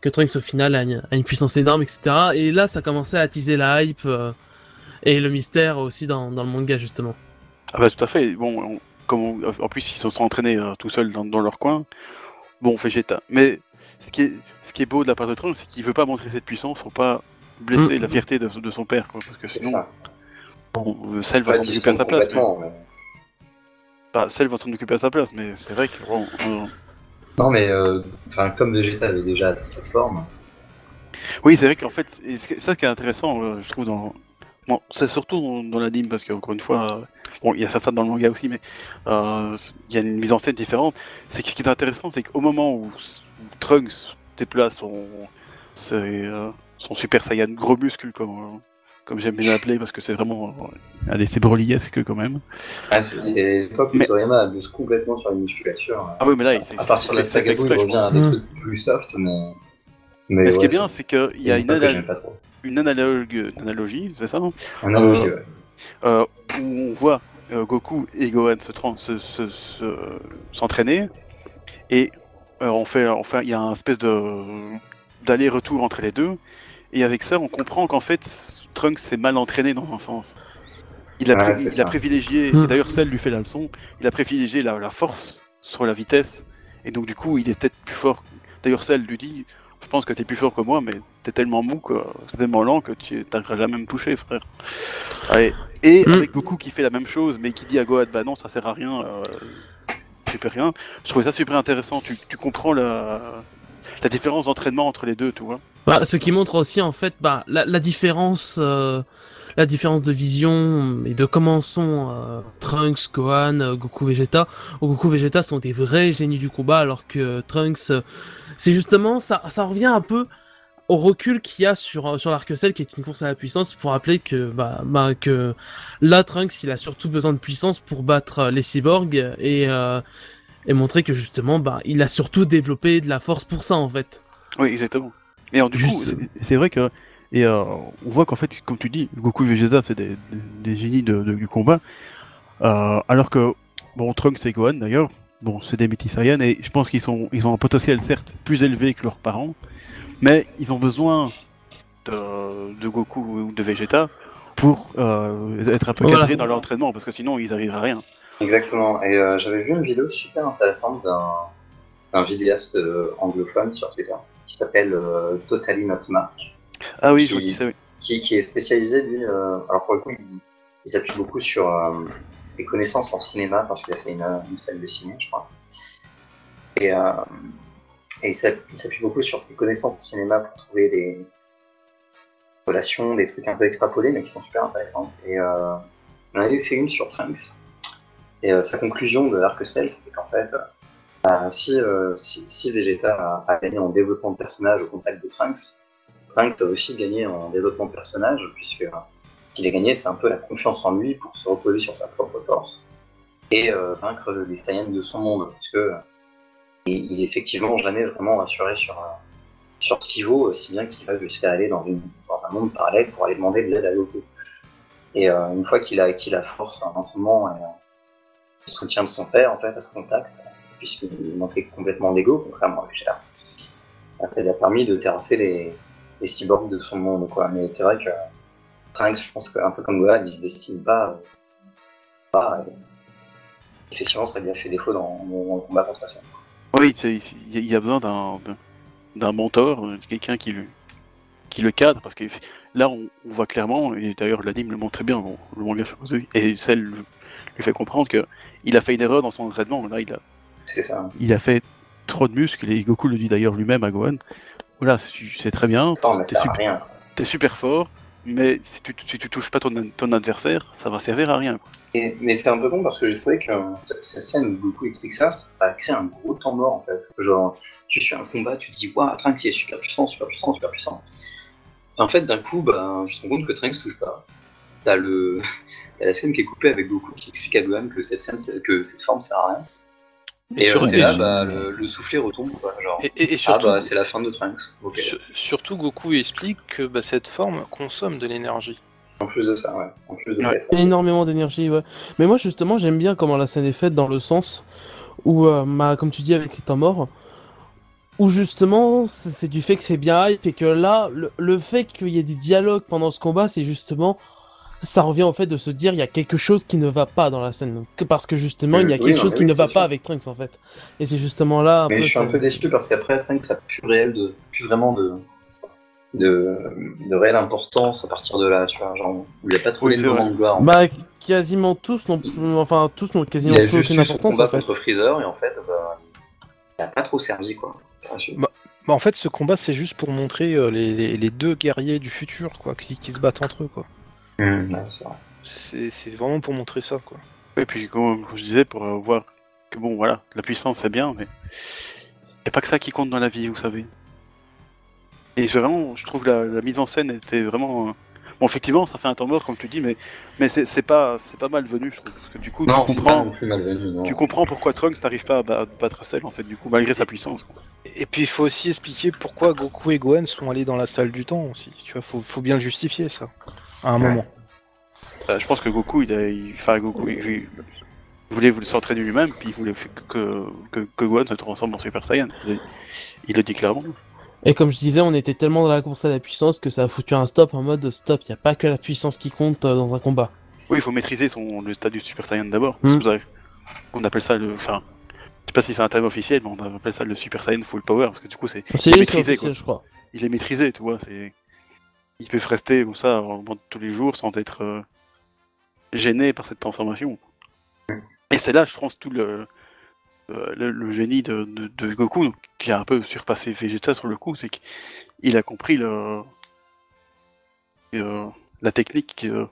que Trunks au final a une, a une puissance énorme etc et là ça commençait à attiser la hype et le mystère aussi dans, dans le manga justement Ah bah tout à fait. Bon, on- comme on- en plus ils se sont entraînés euh, tout seuls dans, dans leur coin. Bon, Vegeta. Mais ce qui est, ce qui est beau de la part de Trunks, c'est qu'il veut pas montrer cette puissance pour pas blesser Mm. la fierté de, de son père, quoi. Parce que sinon, ça. bon, Cell va Ouais, s'en occuper à sa place. Mais... mais- Bah, Cell va s'en occuper à sa place, mais c'est vrai que bon, euh, Non, mais euh, enfin, comme Vegeta avait déjà atteint cette forme, oui, c'est vrai qu'en fait, ça qui est intéressant, euh, je trouve dans, bon, c'est surtout dans, dans l'anime parce qu'encore une fois, euh, bon, il y a ça dans le manga aussi, mais euh, il y a une mise en scène différente. C'est que ce qui est intéressant, c'est qu'au moment où, où Trunks déplace son, ses, euh, son Super Saiyan gros muscle, comme, euh, comme j'aime bien l'appeler, parce que c'est vraiment, euh, allez, c'est broliesque quand même. ah, c'est c'est l'époque où Mais- Toriyama abuse complètement sur la musculature. Ah oui, mais là, il s'est à part sur la c'est fait saga il revient à des Mm. trucs plus soft, mais. Mais, Mais ce qui est bien, c'est qu'il y a une, époque une analogue, une analogie, c'est ça analogie, ouais. euh, où on voit euh, Goku et Gohan se tran- se- se- se- s'entraîner et euh, on fait enfin il y a un espèce de d'aller-retour entre les deux et avec ça on comprend qu'en fait Trunks s'est mal entraîné dans un sens. Il a, Ouais, il a privilégié, Hmm. d'ailleurs Cell lui fait la leçon, il a privilégié la, la force sur la vitesse, et donc du coup il est peut-être plus fort. D'ailleurs Cell lui dit, je pense que t'es plus fort que moi, mais t'es tellement mou, que c'est tellement lent que tu t'arriveras jamais à me toucher, frère. Et Hmm. avec Goku qui fait la même chose, mais qui dit à Gohan, bah non, ça sert à rien, euh, tu fais rien. Je trouvais ça super intéressant, tu, tu comprends la, la différence d'entraînement entre les deux, tu vois. Bah, ce qui montre aussi en fait bah, la, la différence, euh, la différence de vision et de comment sont euh, Trunks, Gohan, euh, Goku, Vegeta. Goku, Vegeta sont des vrais génies du combat, alors que Trunks, euh, c'est justement ça, ça revient un peu au recul qu'il y a sur sur l'arc Cell, qui est une course à la puissance, pour rappeler que bah, bah que là Trunks, il a surtout besoin de puissance pour battre les cyborgs et et montrer que justement, bah, il a surtout développé de la force pour ça en fait. Oui, exactement. Et alors, du coup, c'est vrai que. Et euh, on voit qu'en fait, comme tu dis, Goku et Vegeta, c'est des, des- des génies de, de- du combat. Euh, alors que, bon, Trunks et Gohan d'ailleurs, bon, c'est des métis et je pense qu'ils sont, ils ont un potentiel certes plus élevé que leurs parents, mais ils ont besoin de, de Goku ou de Vegeta pour euh, être un peu Voilà. cadrés dans leur entraînement, parce que sinon ils arrivent à rien. Exactement. Et euh, j'avais vu une vidéo super intéressante d'un d'un vidéaste euh, anglophone sur Twitter qui s'appelle euh, Totally Not Mark, Ah oui, Qui- je vois qui c'est, oui. qui, qui est spécialisé, lui, euh, alors pour le coup, il, il s'appuie beaucoup sur euh, ses connaissances en cinéma parce qu'il a fait une, une de ciné, je crois. Et, euh, et il s'app- il s'appuie beaucoup sur ses connaissances en cinéma pour trouver des relations, des trucs un peu extrapolés, mais qui sont super intéressantes. Et euh, on avait fait une sur Trunks. Et euh, sa conclusion de l'arc Cell, c'était qu'en fait, euh, si, euh, si, Vegeta a, gagné en développement de personnage au contact de Trunks, Trunks a aussi gagné en développement de personnage, puisque ce qu'il a gagné, c'est un peu la confiance en lui pour se reposer sur sa propre force et vaincre les Saiyans de son monde, parce que euh, il, est effectivement jamais vraiment rassuré sur, euh, sur ce qu'il vaut, si bien qu'il va jusqu'à aller dans, un monde parallèle pour aller demander de l'aide à Goku. Et euh, une fois qu'il a acquis la force en entraînement et euh, le soutien de son père, en fait, à ce contact, puisqu'il manquait complètement d'ego, contrairement à Vegeta, bah, ça lui a permis de terrasser les, les cyborgs de son monde, quoi. Mais c'est vrai que Trunks, je pense qu'un peu comme Gohan, il se destine pas. pas effectivement, ça lui a fait défaut dans, dans le combat contre ça. Oui, il y a- besoin d'un mentor, euh, quelqu'un qui le, qui le cadre, parce que là on, on voit clairement, et d'ailleurs l'anime le montre très bien, bon, le manga et celle lui lui fait comprendre que il a fait une erreur dans son entraînement. Là, il a, C'est ça. il a fait trop de muscles, et Goku le dit d'ailleurs lui-même à Gohan. Voilà, c'est très bien, super, t'es super fort, mais si tu, tu touches pas ton, adversaire, ça va servir à rien. mais c'est un peu bon parce que j'ai trouvé que euh, cette, scène où Goku explique ça, ça, ça a créé un gros temps mort en fait. Genre, tu suis un combat, tu te dis, waouh, Trunks il est super puissant, super puissant, super puissant. Et en fait, d'un coup, bah, je te rends compte que Trunks touche pas. T'as le. La scène qui est coupée avec Goku qui explique à Gohan que cette scène, que cette forme sert à rien. Et, sur- euh, et là, bah, le, le soufflet retombe, quoi. Genre, Et, et- et ah surtout, bah, c'est la fin de Trunks. Sur- surtout, Goku explique que bah, cette forme consomme de l'énergie. En plus de ça, ouais. En plus de Ouais. Énormément d'énergie, ouais. Mais moi, justement, j'aime bien comment la scène est faite dans le sens où, euh, comme tu dis, avec les temps morts, où justement, c'est c'est du fait que c'est bien hype et que là, le, le fait qu'il y ait des dialogues pendant ce combat, c'est justement. Ça revient au fait de se dire il y a quelque chose qui ne va pas dans la scène. Que parce que justement, il y a Euh, oui, quelque non, chose qui ne va pas avec Trunks en fait. Et c'est justement là un Mais peu. je suis un peu déçu parce qu'après Trunks ça n'a plus réel de, plus vraiment de, de, de réelle importance à partir de là, tu vois, genre, il n'y a pas trop Oui, c'est d'éléments de gloire. en Bah, quasiment tous n'ont plus. Enfin, tous n'ont fait. quasiment il a plus juste son importance en fait. contre Freezer et en fait, bah, il n'a pas trop servi quoi. Bah, Bah, en fait, ce combat, c'est juste pour montrer euh, les, les- les deux guerriers du futur, quoi, qui, qui se battent entre eux, quoi. Hum, ouais, c'est vrai. C'est c'est vraiment pour montrer ça, quoi. Et puis, comme je disais, pour euh, voir que bon, voilà, la puissance c'est bien, mais il n'y a pas que ça qui compte dans la vie, vous savez. Et vraiment, je trouve la, la mise en scène était vraiment. euh, Bon, effectivement, ça fait un temps mort, comme tu dis, mais, mais c'est pas, c'est pas malvenu, je trouve. Parce que du coup, Non, tu comprends, malvenu. non. tu comprends pourquoi Trunks n'arrive pas à ba- battre Cell, en fait, du coup, malgré sa puissance. quoi. Et puis, il faut aussi expliquer pourquoi Goku et Gohan sont allés dans la salle du temps aussi. Tu vois, faut, faut bien le justifier, ça. À un Ouais. moment. Euh, je pense que Goku, il a, il, enfin, Goku, il, il voulait voulait s'entraîner lui-même, puis il voulait que, que, que Gohan se transforme en Super Saiyan. Il, le dit clairement. Et comme je disais, on était tellement dans la course à la puissance que ça a foutu un stop en mode stop, il a pas que la puissance qui compte euh, dans un combat. Oui, il faut maîtriser son, le stade du Super Saiyan d'abord. Mm. vous avez- On appelle ça le. Enfin, je sais pas si c'est un terme officiel, mais on appelle ça le Super Saiyan Full Power, parce que du coup, c'est. C'est il est c'est maîtrisé, officiel, quoi. je crois. Il est maîtrisé, tu vois. C'est. Il peut rester comme ça tous les jours sans être euh, gêné par cette transformation. Et c'est là, je pense, tout le. euh, Le, le génie de, de, de Goku, qui a un peu surpassé Vegeta sur le coup, c'est qu'il a compris le, euh, la technique euh,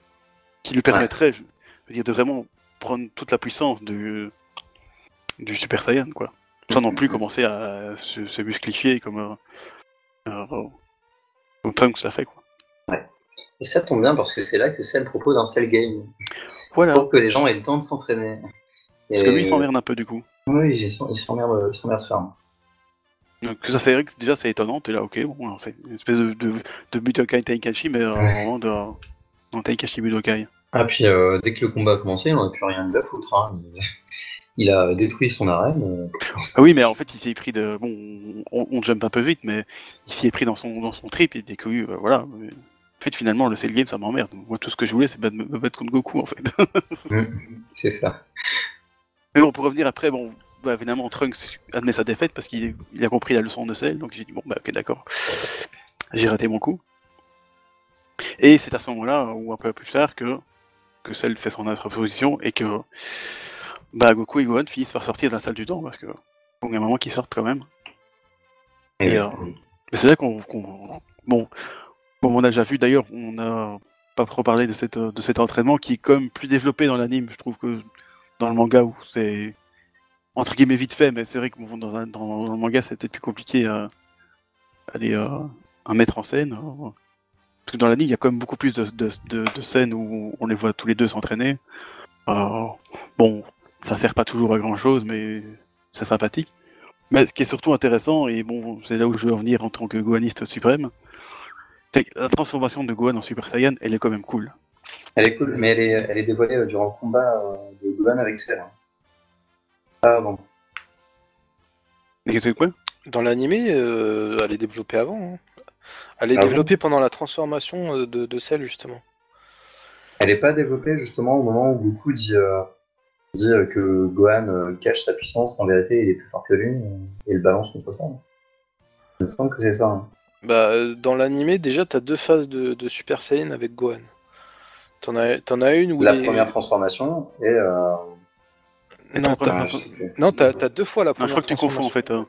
qui lui permettrait, je veux dire, de vraiment prendre toute la puissance du, du Super Saiyan, quoi. Sans non plus commencer à se, se musclifier comme, euh, comme Trunks l'a fait, quoi. Et ça tombe bien parce que c'est là que Cell propose un Cell Game. Voilà. Pour que les gens aient le temps de s'entraîner. Parce que lui, il s'emmerde un peu, du coup. Oui, il il s'emmerde il s'emmerde ferme. Donc ça c'est vrai que déjà c'est étonnant, t'es là ok bon c'est une espèce de, de, de Budokai mais euh, Ouais. vraiment de dans Tenkaichi Budokai. Ah, puis euh, dès que le combat a commencé, il n'en a plus rien à foutre. Hein. Il, il a détruit son arène. euh, Ah oui mais en fait il s'est pris de bon on, on jump un peu vite mais il s'y est pris dans son dans son trip et dès que euh, voilà. En fait finalement le Cell Game ça m'emmerde. Moi tout ce que je voulais c'est me battre contre Goku en fait. C'est ça. mais bon pour revenir après bon bah, évidemment Trunks admet sa défaite parce qu'il il a compris la leçon de Cell donc j'ai dit bon bah ok d'accord j'ai raté mon coup. Et c'est à ce moment-là, ou un peu plus tard, que, que Cell fait son introposition et que bah, Goku et Gohan finissent par sortir de la salle du temps parce que bon, il y a un moment qu'ils sortent quand même. Et, euh, c'est là qu'on. qu'on- bon, comme on a déjà vu d'ailleurs, on n'a pas trop parlé de, cet entraînement qui est comme plus développé dans l'anime, je trouve que dans le manga où c'est entre guillemets vite fait, mais c'est vrai que bon, dans, un, dans, le manga c'est peut-être plus compliqué à, euh, mettre en scène. euh. Parce que dans l'anime, il y a quand même beaucoup plus de, de, scènes où on les voit tous les deux s'entraîner. Euh, bon, ça sert pas toujours à grand chose, mais c'est sympathique. Mais ce qui est surtout intéressant, et bon, c'est là où je veux en venir en tant que Gohaniste suprême, la transformation de Gohan en Super Saiyan, elle est quand même cool. Elle est cool, mais elle est, elle est dévoilée euh, durant le combat euh, de Gohan avec Cell. Ah bon. Et qu'est-ce que quoi? Dans l'animé, euh, elle est développée avant. hein. Elle est Ah bon? développée pendant la transformation euh, de, de Cell, justement. Elle n'est pas développée justement au moment où Goku dit, euh, dit euh, que Gohan euh, cache sa puissance, qu'en vérité il est plus fort que lui, et le balance contre ça. Il me semble que c'est ça. hein. Bah, euh, dans l'animé, déjà, t'as deux phases de, de Super Saiyan avec Gohan. T'en as, t'en as une où La première transformation et. Euh... Non, t'as, non, t'as deux fois la Non, première je crois que tu confonds en fait. hein.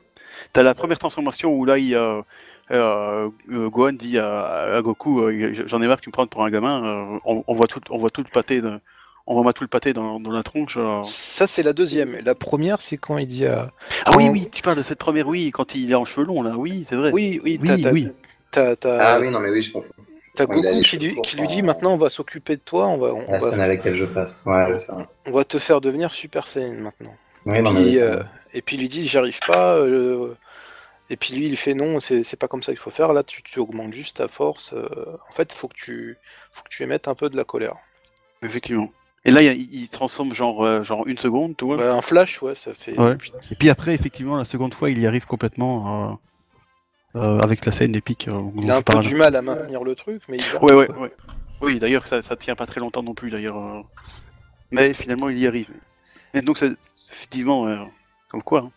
T'as la première transformation où là, il y a, euh, euh, Gohan dit à, à Goku euh, J'en ai marre que tu me prennes pour un gamin, euh, on, on voit tout, on voit tout le pâté, de- on voit tout le pâté dans, dans la tronche. Ça, c'est la deuxième. La première, c'est quand il dit à... Ah oui, oui, tu parles de cette première, oui, quand il est en cheveux longs là, oui, c'est vrai. Oui, oui, Oui, t'as, oui. t'as, t'as- Ah oui, non, mais oui, je confonds. t'as a Goku qui lui, courts, qui lui dit maintenant on va s'occuper de toi, on va, on, La va, scène à laquelle je passe. Ouais, c'est ça. on va te faire devenir Super Saiyan maintenant. Oui, Et non, mais puis, euh, et puis il lui dit j'arrive pas. euh, et puis lui il fait non, c'est c'est pas comme ça qu'il faut faire. Là tu, tu augmentes juste ta force. euh, en fait, faut que tu faut que tu émettes un peu de la colère. Effectivement. Et là, il, se transforme genre, euh, genre une seconde, tu vois. Bah, un flash, ouais, ça fait. Ouais. Et puis après, effectivement, la seconde fois, il y arrive complètement euh, euh, avec la scène épique. euh, dont Il a un peu parle. du mal à maintenir le truc, mais il y arrive, Ouais, ouais, ouais. Oui, d'ailleurs, ça, ça tient pas très longtemps non plus, d'ailleurs. euh. Mais finalement, il y arrive. Et donc, c'est effectivement, euh, comme quoi. hein.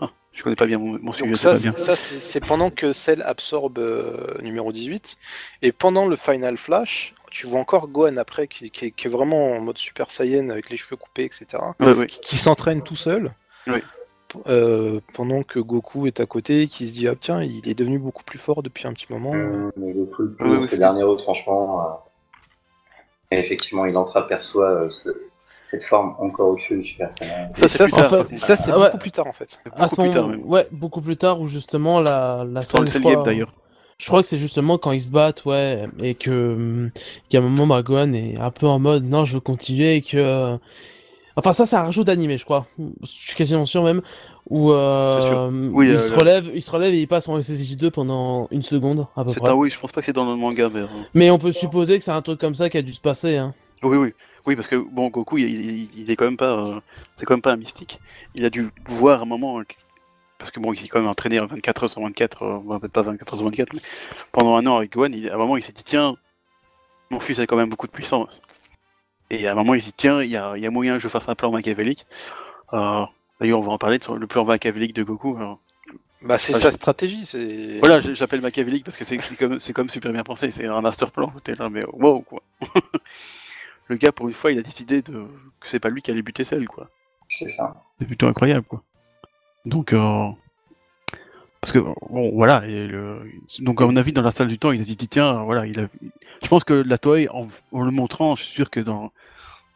Ah, je connais pas bien mon, mon sujet, Donc ça, c'est- ça, c'est c'est pendant que Cell absorbe euh, numéro 18. Et pendant le Final Flash, tu vois encore Gohan après, qui, qui est- qui est vraiment en mode Super Saiyan avec les cheveux coupés, etc. Ouais, ouais. qui, qui s'entraîne tout seul. Euh, pendant que Goku est à côté, qui se dit ah tiens il est devenu beaucoup plus fort depuis un petit moment. Hum, mais Goku, le Oui, plus, oui. ses derniers retranchements. euh, Et effectivement, il entreaperçoit euh, ce- cette forme encore au-dessus du Super Saiyan. Ça, c'est Ah ouais. beaucoup plus tard en fait. C'est À beaucoup ce plus moment, tard, même. ouais, beaucoup plus tard où justement la, la Dans le Cell d'ailleurs. Je crois que c'est justement quand ils se battent, ouais, et que qu'à un moment bah, Gohan est un peu en mode non, je veux continuer et que euh, enfin ça c'est un rajout d'animé, je crois. Je suis quasiment sûr même où euh. Oui, il euh, se relève, il se relève et il passe en SSJ2 pendant une seconde à peu C'est près. un oui, je pense pas que c'est dans le manga, mais. euh, Mais on peut supposer que c'est un truc comme ça qui a dû se passer. Hein. Oui, oui. Oui, parce que bon, Goku, il, il- il est quand même pas, euh, c'est quand même pas un mystique. Il a dû voir un moment, euh, parce que bon, il s'est quand même entraîné 24 heures sur 24, euh, bon, peut-être pas 24 heures sur 24, mais pendant un an avec Gohan, il- à un moment, il s'est dit tiens, mon fils a quand même beaucoup de puissance. Et à un moment, il s'est dit tiens, il y a, il y a moyen que je fasse un plan machiavélique. Euh, D'ailleurs, on va en parler de son- le plan machiavélique de Goku. euh. Bah c'est sa stratégie, c'est. Voilà, je, je l'appelle machiavélique parce que c'est c'est comme, super bien pensé, c'est un master plan. T'es là, mais wow, quoi. le gars, pour une fois, il a décidé de... que c'est pas lui qui allait buter celle, quoi. C'est ça. C'est plutôt incroyable, quoi. Donc, euh... Parce que bon, voilà. et le- Donc à mon avis, dans la salle du temps, il a dit tiens, voilà, il a. Je pense que la Toei, en, en le montrant, je suis sûr que dans.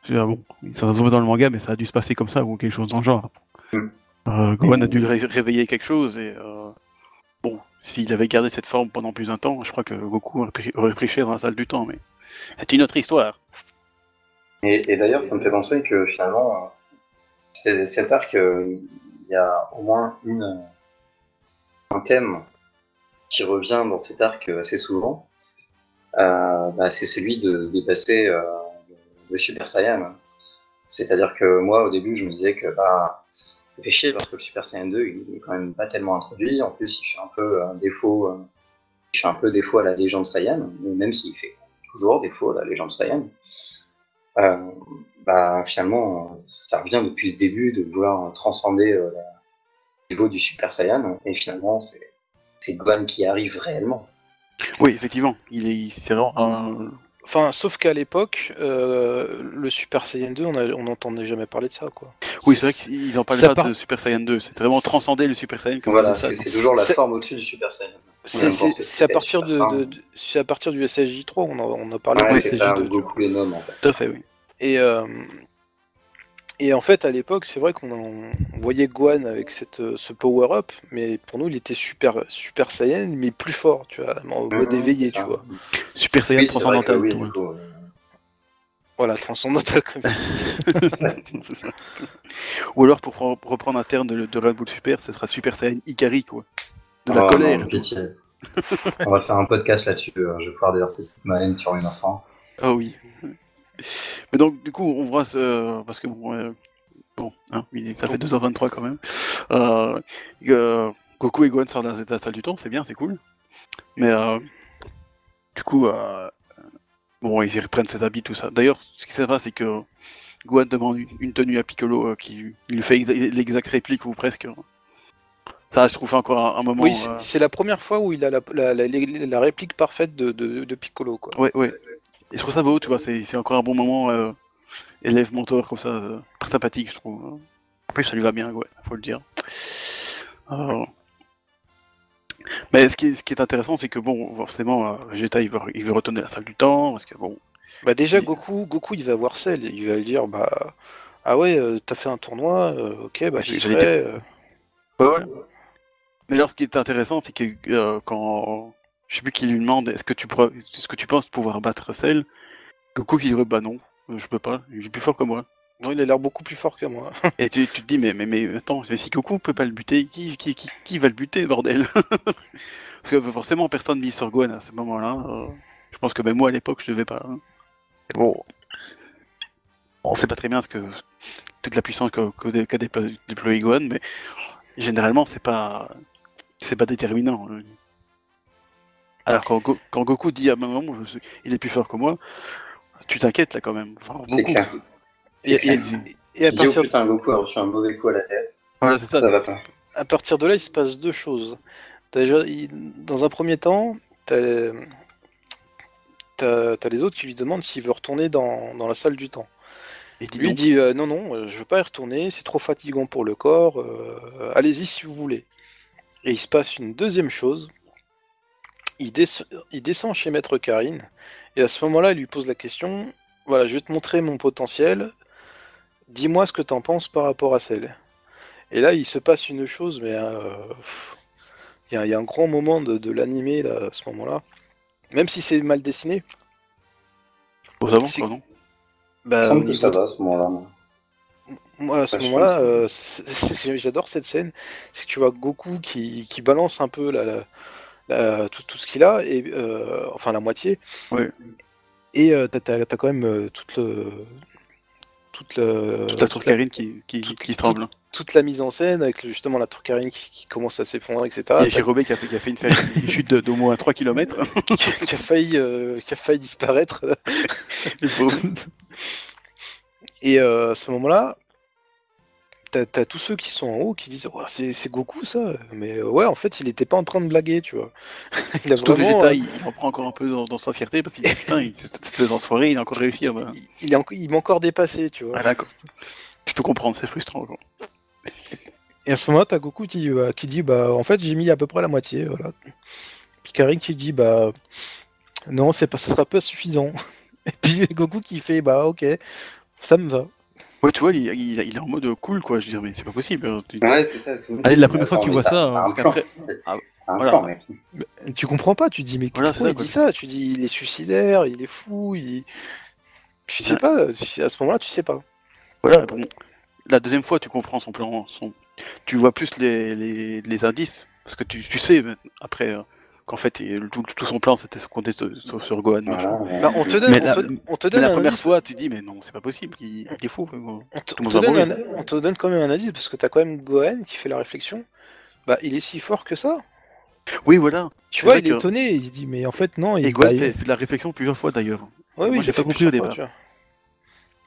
je dire, bon, ça se voit dans le manga, mais ça a dû se passer comme ça ou quelque chose dans le genre. Mm. Euh, Gohan a dû le ré- réveiller quelque chose et euh, bon, s'il avait gardé cette forme pendant plus d'un temps, je crois que Goku aurait pris, cher dans la salle du temps, mais c'est une autre histoire. Et, et d'ailleurs, ça me fait penser que finalement, cet arc, euh, y a au moins une, un thème qui revient dans cet arc assez souvent. Euh, bah, c'est celui de dépasser euh, le Super Saiyan. C'est-à-dire que moi, au début, je me disais que bah, ça fait chier parce que le Super Saiyan 2, il est quand même pas tellement introduit. En plus, il fait un peu un défaut, euh, il fait un peu défaut à la légende Saiyan, même s'il fait toujours défaut à la légende Saiyan. Euh, bah, finalement, ça revient depuis le début de vouloir transcender euh, le niveau du Super Saiyan, et finalement, c'est Gohan qui arrive réellement. Oui, effectivement, il est, c'est vraiment un- Enfin, sauf qu'à l'époque, euh, le Super Saiyan 2, on n'entendait jamais parler de ça, quoi. Oui, c'est vrai qu'ils en parlent pas part- de Super Saiyan 2, c'est vraiment transcender le Super Saiyan comme Voilà, ça. c'est toujours la forme au-dessus du Super Saiyan. C'est à partir de, de- de- c'est à partir du SSJ3, on a, on a parlé Ouais, c'est ça, SSJ2. où Goku les nomme en fait. Tout à fait, oui. Et, euh, et en fait, à l'époque, c'est vrai qu'on voyait Gohan avec cette, euh, ce power-up, mais pour nous, il était super, super Saiyan, mais plus fort, tu vois, en mode éveillé, tu vois. Super Saiyan Oui, transcendantal. oui, Voilà, transcendantal comme ça. Ou alors, pour pre- reprendre un terme de, de Red Bull Super, ce sera Super Saiyan Ikari, quoi. De la oh, colère. non, pitié. On va faire un podcast là-dessus, euh, je vais pouvoir déverser toute ma haine sur une enfance. Ah oui. Mais donc, du coup, on voit ce. Parce que bon. euh, Bon, hein, ça fait 2h23 quand même. Euh, euh, Goku et Gohan sortent de la salle du temps, c'est bien, c'est cool. Mais euh, du coup, euh, bon, ils reprennent ses habits, tout ça. D'ailleurs, ce qui se passe, c'est que Gohan demande une- tenue à Piccolo euh, qui il lui fait exa- l'exacte réplique ou presque. Ça, je trouve encore un, un moment. Oui, c'est euh, c'est la première fois où il a la, la, la- la réplique parfaite de, de, de Piccolo, quoi. Ouais, ouais. Et je trouve ça beau, tu vois, c'est encore un bon moment euh, élève-mentor comme ça, euh, très sympathique, je trouve. En plus, ça lui va bien, ouais, faut le dire. Mais ce qui est, ce qui est intéressant, c'est que bon, forcément, euh, Vegeta, il veut, il veut retourner à la salle du temps, parce que bon, Bah déjà, Il- Goku, Goku, il va voir Cell, il va lui dire, bah, ah ouais, euh, t'as fait un tournoi, euh, ok, bah j'y serai. euh. Ouais, ouais. Mais alors, ce qui est intéressant, c'est que quand. Je sais plus qui lui demande est-ce que tu pourras- est-ce que tu penses pouvoir battre Cell? Goku qui dirait bah non, euh, je peux pas, il est plus fort que moi. Non, il a l'air beaucoup plus fort que moi. Et tu, tu te dis mais, mais, mais attends, mais si Goku peut pas le buter, qui, qui, qui, qui va le buter, bordel? Parce que forcément, personne mise sur Gohan à ce moment-là. euh, je pense que même moi à l'époque, je devais pas. hein. Bon. On sait pas très bien ce que toute la puissance qu'a qu'a dé- qu'a déplo- déployé Gohan, mais généralement c'est pas c'est pas déterminant. hein. Alors quand, Go- quand Goku dit à je suis- il est plus fort que moi, tu t'inquiètes là quand même. Enfin, C'est clair. Et, et- et à, dis, oh partir, putain, Goku a reçu un mauvais coup à la tête. Voilà, c'est ça. Ça va pas. à partir de là, il se passe deux choses. Déjà, il- dans un premier temps, t'as t'as les autres qui lui demandent s'il veut retourner dans, dans la salle du temps. Dit Lui dit euh, non, non, euh, je veux pas y retourner, c'est trop fatigant pour le corps, euh, allez-y si vous voulez. Et il se passe une deuxième chose. Il, des- il descend chez Maître Karine, et à ce moment-là, il lui pose la question voilà, je vais te montrer mon potentiel, dis-moi ce que t'en penses par rapport à celle. Et là, il se passe une chose, mais euh, il y, a- il y a un grand moment de, de l'animé là, à ce moment-là. Même si c'est mal dessiné, bah, niveau ça de- va à ce moment-là. moi. Moi, à ce je moment-là, euh, j'adore cette scène. C'est que tu vois Goku qui, qui balance un peu la, la- la- tout, tout ce qu'il a, et, euh, enfin la moitié. Et euh, t'as, t'as- t'as quand même euh, toute, le, toute, le, Toute la tour Karine qui, qui, toute- qui tremble. toute la mise en scène avec justement la tour Karine qui, qui commence à s'effondrer, etc. T'as- Jérôme qui a fait, qui a fait une, une chute de- d'au moins 3 km. qui, a failli, euh, qui a failli disparaître. Et euh, à ce moment-là, t'as, tous ceux qui sont en haut qui disent c'est, Goku ça. Mais euh, ouais, en fait, il était pas en train de blaguer, tu vois. il a Surtout vraiment, Vegeta, euh, il, en prend encore un peu dans, dans sa fierté parce qu'il putain, il, espèce d'enfoiré, il a encore réussi me- il, il il m'a encore dépassé, tu vois. Ah, d'accord. Je peux comprendre, c'est frustrant. quoi. Et à ce moment-là, t'as Goku qui, bah, qui dit bah en fait j'ai mis à peu près la moitié, voilà. Puis Karin qui dit bah non, c'est pas, ce sera pas suffisant. Et puis Goku qui fait bah ok, ça me va. Ouais, tu vois, il, il- il est en mode cool, quoi. Je veux dire, mais c'est pas possible. hein. Tu- Ouais, c'est ça. Allez, dit, la première fois que tu vois ça, parce qu'après- c'est- Ah, voilà. plan. Tu comprends pas, tu dis mais Voilà, pourquoi c'est ça, il quoi. dit ça? Tu dis il est suicidaire, il est fou, il est... Tu sais pas, à ce moment-là tu sais pas. Voilà, bon. La deuxième fois, tu comprends son plan. Son... Tu vois plus les, les, les indices. Parce que tu, tu sais, euh, après, euh, qu'en fait, tout, tout son plan, c'était se compter sur, sur, sur Gohan. Voilà, Bah, on te donne, Mais on la- te, on te Mais donne la un première indice, fois, tu dis, mais non, c'est pas possible, il, il est fou. on te, on donne un- on te donne quand même un indice parce que t'as quand même Gohan qui fait la réflexion. Bah il est si fort que ça. Oui, voilà. Tu vois, il est que- étonné, il se dit mais en fait non, il Et Gohan fait, fait de la réflexion plusieurs fois d'ailleurs. Ouais, oui, j'ai pas compris au départ. fois.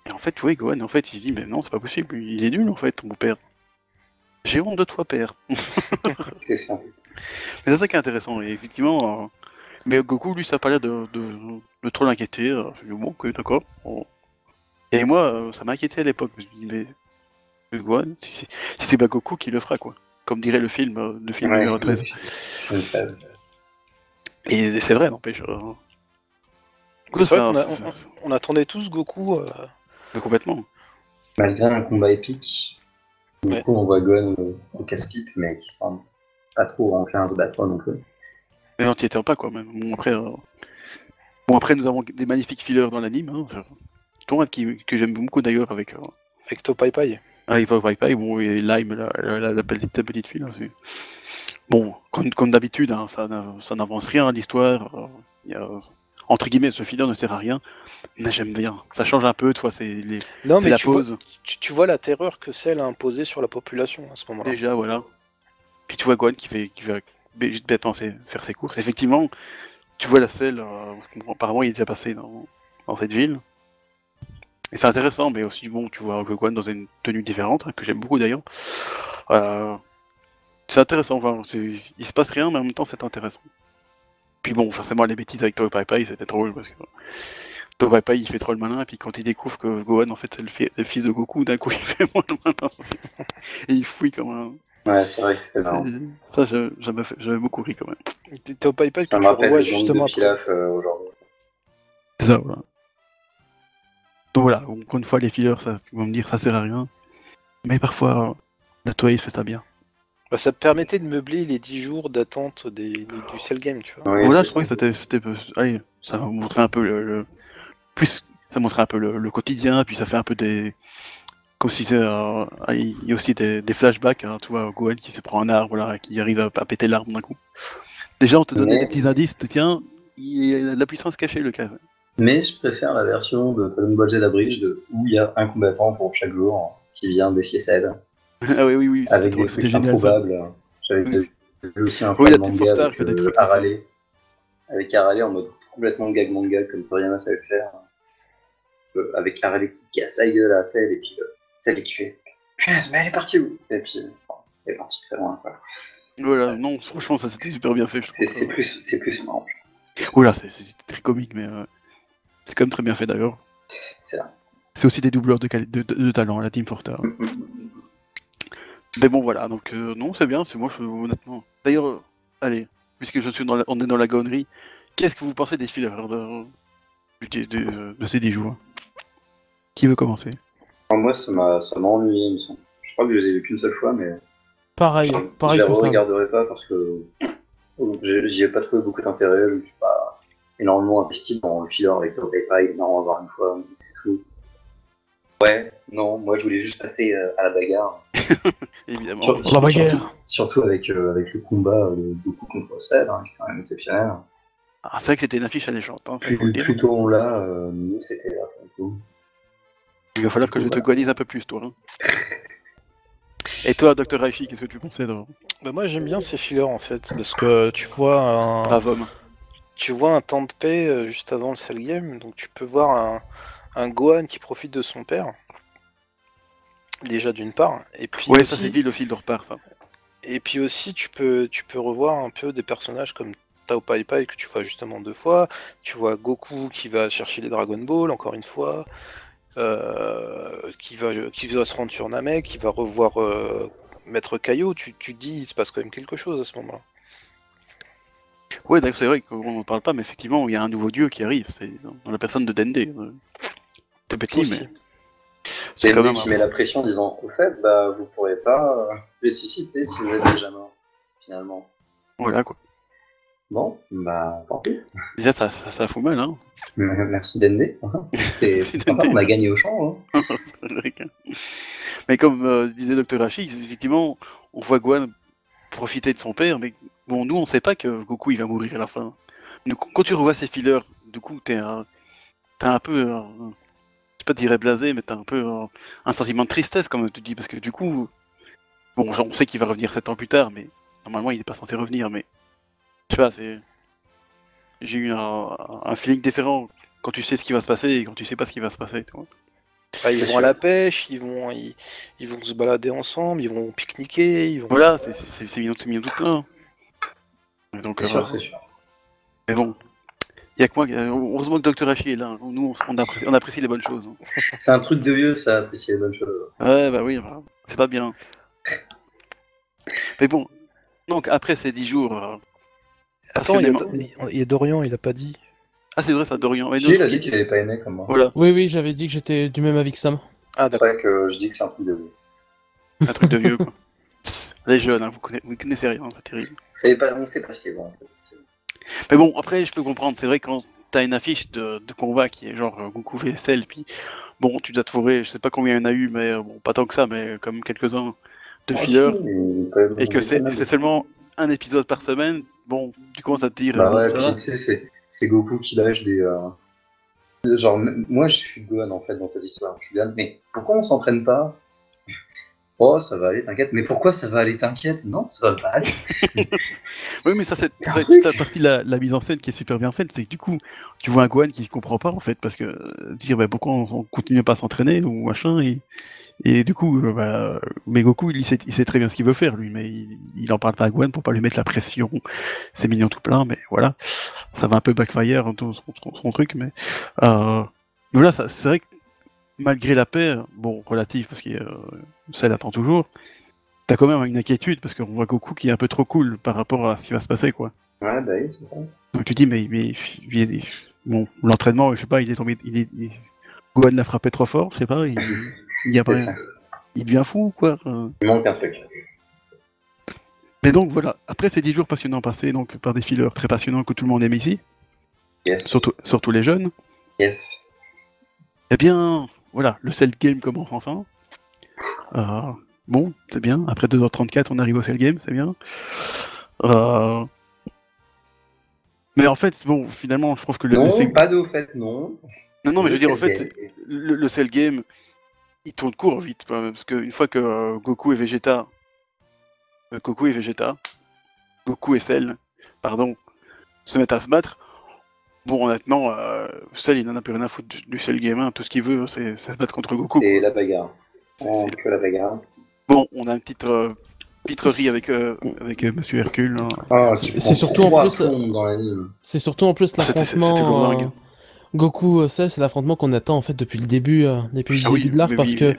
Et en fait, tu vois, Gohan, en fait, il se dit, mais non, c'est pas possible, il est nul, en fait, mon père. J'ai honte de toi, père. C'est ça. Mais c'est ça qui est intéressant, et effectivement. euh, Mais Goku, lui, ça a pas l'air de, de, de trop l'inquiéter. euh, Je bon, ok, d'accord. bon. Et moi, euh, ça m'a inquiété à l'époque. Je me suis dit, mais. mais Gohan, si c'est si pas Goku qui le fera, quoi. Comme dirait le film, euh, le film Ouais, numéro 13. je sais. Et c'est vrai, n'empêche. euh, On attendait tous Goku. euh, complètement. Malgré un combat épique, du Ouais. coup on voit Gohan au, au casse-pipe, mais qui semble pas trop enclin à se battre non plus. Mais on t'y était pas, quoi, même. Bon, après, euh, bon, après nous avons des magnifiques fillers dans l'anime. Hein, un qui, que j'aime beaucoup d'ailleurs avec. Euh, avec Topai Pai. Ah, il va au Pai bon, et Lime, la, la, la, la petite, la petite fille, Bon, comme, comme d'habitude, hein, ça, ça n'avance rien, l'histoire. euh, il y a- entre guillemets, ce filler ne sert à rien. Mais j'aime bien. Ça change un peu, tu vois, c'est les- Non, mais la tu vois, tu, tu vois la terreur que celle a imposée sur la population à ce moment-là. Déjà, voilà. Puis tu vois Gohan qui fait, qui juste bêtement faire ses courses. Effectivement, tu vois la selle, euh, apparemment il est déjà passé dans, cette ville. Et c'est intéressant, mais aussi bon, tu vois Gohan dans une tenue différente, hein, que j'aime beaucoup d'ailleurs. Euh, c'est intéressant, enfin, il se passe rien, mais en même temps c'est intéressant. Puis bon, forcément les bêtises avec Toy Pai Pai, c'était drôle parce que Toy Pai il fait trop le malin, et puis quand il découvre que Gohan en fait c'est le, fi- le fils de Goku, d'un coup il fait moins le malin. Et il fouille comme un. Ouais, c'est vrai que c'était marrant. Ça, j'avais beaucoup ri quand même. Topai Pai que Ça me tu rappelle gang justement de. Pilaf euh, aujourd'hui. C'est ça, voilà. Donc voilà, encore une fois, les fillers, ça, ils vont me dire ça sert à rien. Mais parfois, la toile fait ça bien. Bah, ça permettait de meubler les 10 jours d'attente des, du, du Cell Game, tu vois. Oui, voilà, je trouvais que ça. c'était. c'était- Allez, ça montrait un peu le. le- Plus, ça montrait un peu le, le quotidien, puis ça fait un peu des. Comme si c'est. euh, Il y a aussi des, des flashbacks, hein, tu vois, Gohan qui se prend un arbre, là, qui arrive à, à péter l'arbre d'un coup. Déjà, on te donnait Mais- des petits indices, tiens, il y a de la puissance cachée, le cas. Mais je préfère la version de Dragon Ball Z Abridged de- où il y a un combattant pour chaque jour qui vient défier Cell ah oui, oui, oui, avec des trucs génial. improbables. J'avais vu aussi un Oui, Team manga avec des euh, trucs. Harale. Avec Harale en mode complètement gag manga comme Toriyama savait le faire. Euh, avec Harale qui casse la gueule à Cell et puis euh, Cell qui fait Punaise, mais elle est partie où? Et puis bon, elle est partie très loin. quoi. Voilà, non, franchement, ça c'était super bien fait. C'est c'est plus, c'est plus marrant. Oula, c'est très comique, mais euh, c'est quand même très bien fait d'ailleurs. C'est là. C'est aussi des doubleurs de, quali- de, de- de talent, la Team Forster. Mais bon, voilà, donc euh, non, c'est bien, c'est moi, je, honnêtement. D'ailleurs, euh, allez, puisque je suis dans la- on est dans la gonnerie, qu'est-ce que vous pensez des fillers de, de, de, de ces 10 jours Qui veut commencer? Alors, moi, ça m'a ça m'a ennuyé, il me semble. Je crois que je les ai vus qu'une seule fois, mais Pareil, je pareil les que ça. regarderai pas parce que j'ai- j'y ai pas trouvé beaucoup d'intérêt. Je me suis pas énormément investi dans le filler avec. Non, on va voir une fois, c'est tout. Ouais, non, moi je voulais juste passer euh, à la bagarre. Évidemment. Sur- La bagarre. Surtout, surtout avec, euh, avec le combat de Goku contre Cell, hein, qui est quand même exceptionnel. Ah, c'est vrai que c'était une affiche alléchante, hein, Plus, faut le dire. plus tôt on l'a, euh, mieux c'était là. le coup. Il va falloir que je te guanise un peu plus, toi. hein. Et toi, Dr. Raifi, qu'est-ce que tu pensais de Bah, moi j'aime bien ces fillers en fait, parce que tu vois un, Brave homme tu vois un temps de paix euh, juste avant le Cell Game, donc tu peux voir un, un Gohan qui profite de son père. Déjà d'une part, et puis Ouais, aussi, ça c'est Ville aussi, il le repart, ça. et puis aussi tu peux tu peux revoir un peu des personnages comme Tao Pai Pai que tu vois justement deux fois. Tu vois Goku qui va chercher les Dragon Ball encore une fois, euh, qui va qui va se rendre sur Namek, qui va revoir euh, Maître Caillot, tu, tu dis, il se passe quand même quelque chose à ce moment-là. Ouais, d'accord, c'est vrai qu'on n'en parle pas, mais effectivement, il y a un nouveau dieu qui arrive. C'est dans la personne de Dende. euh. C'est petit, Aussi. mais C'est quand même. qui met la pression en disant Au fait, bah, vous pourrez pas euh, ressusciter si vous êtes déjà mort, finalement. Voilà quoi. Bon, bah, tant pis. Déjà, ça, ça, ça fout mal, hein. Merci Dende. on a gagné au champ. Hein. Que- mais comme euh, disait Dr. Hachi, effectivement, on voit Gohan profiter de son père, mais bon, nous, on sait pas que Goku il va mourir à la fin. Donc, quand tu revois ces fillers, du coup, t'es un, t'as un peu, euh, je sais pas dire blasé, mais t'as un peu euh, un sentiment de tristesse, comme tu dis, parce que du coup, bon, on sait qu'il va revenir sept ans plus tard, mais normalement, il n'est pas censé revenir, mais je sais pas, c'est, j'ai eu un, un feeling différent quand tu sais ce qui va se passer et quand tu sais pas ce qui va se passer, tu vois. Bah, ils vont sûr. à la pêche, ils vont, ils, ils vont se balader ensemble, ils vont pique-niquer, ils vont. Voilà, c'est- c'est c'est mignon, c'est mignon tout plein. Et donc, C'est euh, sûr, c'est sûr. mais bon, il y a que moi, heureusement que Dr. Hachi est là. Nous, on, on apprécie, on apprécie les bonnes choses. hein. C'est un truc de vieux, ça, apprécier les bonnes choses. Ouais, bah oui, bah, c'est pas bien. Mais bon, donc après ces 10 jours, euh, Attends, il y, a, passionnément- il y a Dorian, il a pas dit. ah c'est vrai ça, Dorian. Mais Si, non, il a dit qu'il avait pas aimé comme moi. Voilà, Oui, oui, j'avais dit que j'étais du même avis que Sam. Ah C'est vrai que je dis que c'est un truc de vieux. un truc de vieux quoi. Les jeunes, hein, vous, connaissez, vous connaissez rien, c'est terrible. C'est pas, on sait pas ce qui est bon. c'est pas ce qui est bon. Mais bon, après, je peux comprendre. C'est vrai quand t'as une affiche de, de combat qui est genre euh, Goku VSL, puis bon, tu dois te fourrer, je sais pas combien il y en a eu, mais euh, bon, pas tant que ça, mais comme quelques-uns de Ah, fillers, si, et que c'est seulement un épisode par semaine, bon, tu commences à te dire. Bah euh, ouais, ça puis va. tu sais, c'est- Goku qui lâche des. euh, Genre, moi je suis Gohan en fait dans cette histoire. Je suis Gohan, mais pourquoi on s'entraîne pas? Oh, ça va aller, t'inquiète. Mais pourquoi ça va aller, t'inquiète? Non, ça va pas aller. Oui, mais ça, c'est toute la partie de la, la mise en scène qui est super bien faite, c'est que du coup, tu vois un Gohan qui ne comprend pas en fait, parce que euh, dire bah, pourquoi on, on continue pas à s'entraîner ou machin, et, et du coup, euh, bah, mais Goku, il sait, il sait très bien ce qu'il veut faire lui, mais il, il en parle pas à Gohan pour pas lui mettre la pression. C'est mignon tout plein, mais voilà, ça va un peu backfire son, son- son truc, mais euh, voilà, c'est vrai que malgré la paix, bon, relative, parce que euh, ça l'attend toujours. T'as quand même une inquiétude parce qu'on voit Goku qui est un peu trop cool par rapport à ce qui va se passer quoi. Ouais, bah oui, c'est ça. Donc tu dis mais, bon l'entraînement je sais pas il est tombé il est il- Gohan l'a frappé trop fort je sais pas il, il y a pas C'est rien. ça. il devient fou quoi. enfin. Il manque un truc. Mais donc voilà après ces 10 jours passionnants passés donc par des fileurs très passionnants que tout le monde aime ici Yes. surtout surtout les jeunes Yes. eh bien voilà le cell game commence enfin. Euh, bon c'est bien après 2h34 on arrive au cell game c'est bien. Euh, Mais en fait, bon, finalement, je trouve que le, non, le cell- pas de au fait, non. Non, non, mais je veux dire, en fait, le, le cell game, il tourne court vite, parce qu'une fois que euh, Goku et Vegeta, euh, Goku et Vegeta, Goku et Cell, pardon, se mettent à se battre, bon, honnêtement, euh, Cell, il n'en a plus rien à foutre du, cell game, hein, tout ce qu'il veut, c'est c'est se battre contre Goku. c'est la bagarre. C'est- que la bagarre. Bon, on a une petite euh, pitrerie avec, euh, avec euh, Monsieur Hercule. hein. Ah, C'est- c'est prends surtout en plus. C'est surtout en plus Ah, l'affrontement. Goku euh, Cell, c'est l'affrontement qu'on attend en fait depuis le début, euh, depuis le Ah oui, début de l'arc parce oui, que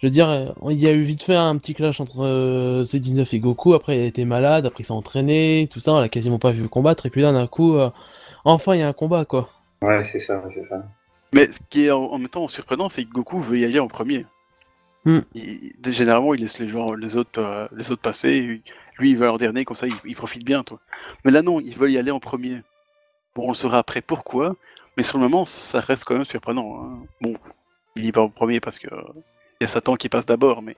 je veux dire, euh, il y a eu vite fait un petit clash entre euh, Z19 et Goku. Après, il a été malade, après il s'est entraîné, tout ça, on l'a quasiment pas vu combattre. Et puis là, d'un coup, euh, enfin, il y a un combat quoi. Ouais, c'est ça, c'est ça. Mais ce qui est en, en même temps surprenant, c'est que Goku veut y aller en premier. Hmm. Il- généralement, il laisse les, gens, les, autres, euh, les autres passer. Lui, il va en dernier, comme ça, il, il profite bien. Toi. Mais là, non, ils veulent y aller en premier. Bon, on le saura après pourquoi, mais sur le moment, ça reste quand même surprenant. hein. Bon, il y va en premier parce que il y a Satan qui passe d'abord, mais.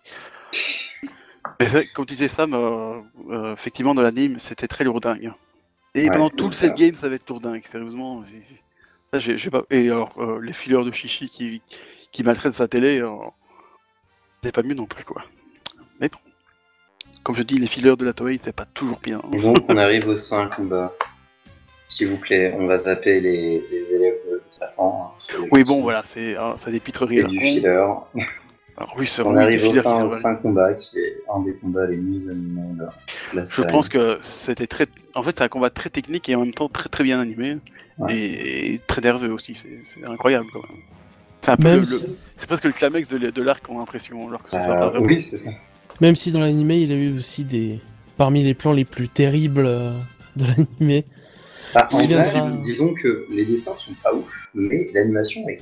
Mais comme disait Sam, euh, euh, effectivement, dans l'anime, c'était très lourdingue. Et Ouais, pendant tout le set game, ça va être lourdingue, sérieusement. pas... Et alors, euh, les fileurs de chichi qui, qui maltraitent sa télé, euh, c'est pas mieux non plus, quoi. Mais bon. Comme je dis, les fileurs de la Toei, c'est pas toujours bien. Et donc, on arrive au 5 combats. S'il vous plaît, on va zapper les, les élèves de Satan. hein, Oui, bon, voilà, c'est hein, ça a des pitreries Et à la du con. filler. Alors, oui, c'est On oui, arrive au fin. 5 combats, qui est un des combats les mieux animés de la Je série. pense que c'était très. En fait, c'est un combat très technique et en même temps très très bien animé. Ouais. Et, et très nerveux aussi, c'est incroyable quand même. C'est Même, le- le- si, presque le climax de, l'arc en impression, alors que ça Euh, pas vraiment. oui, c'est ça. même si dans l'animé, il a eu aussi des. Parmi les plans les plus terribles euh, de l'animé. Bah, en disons que les dessins sont pas ouf, mais l'animation est,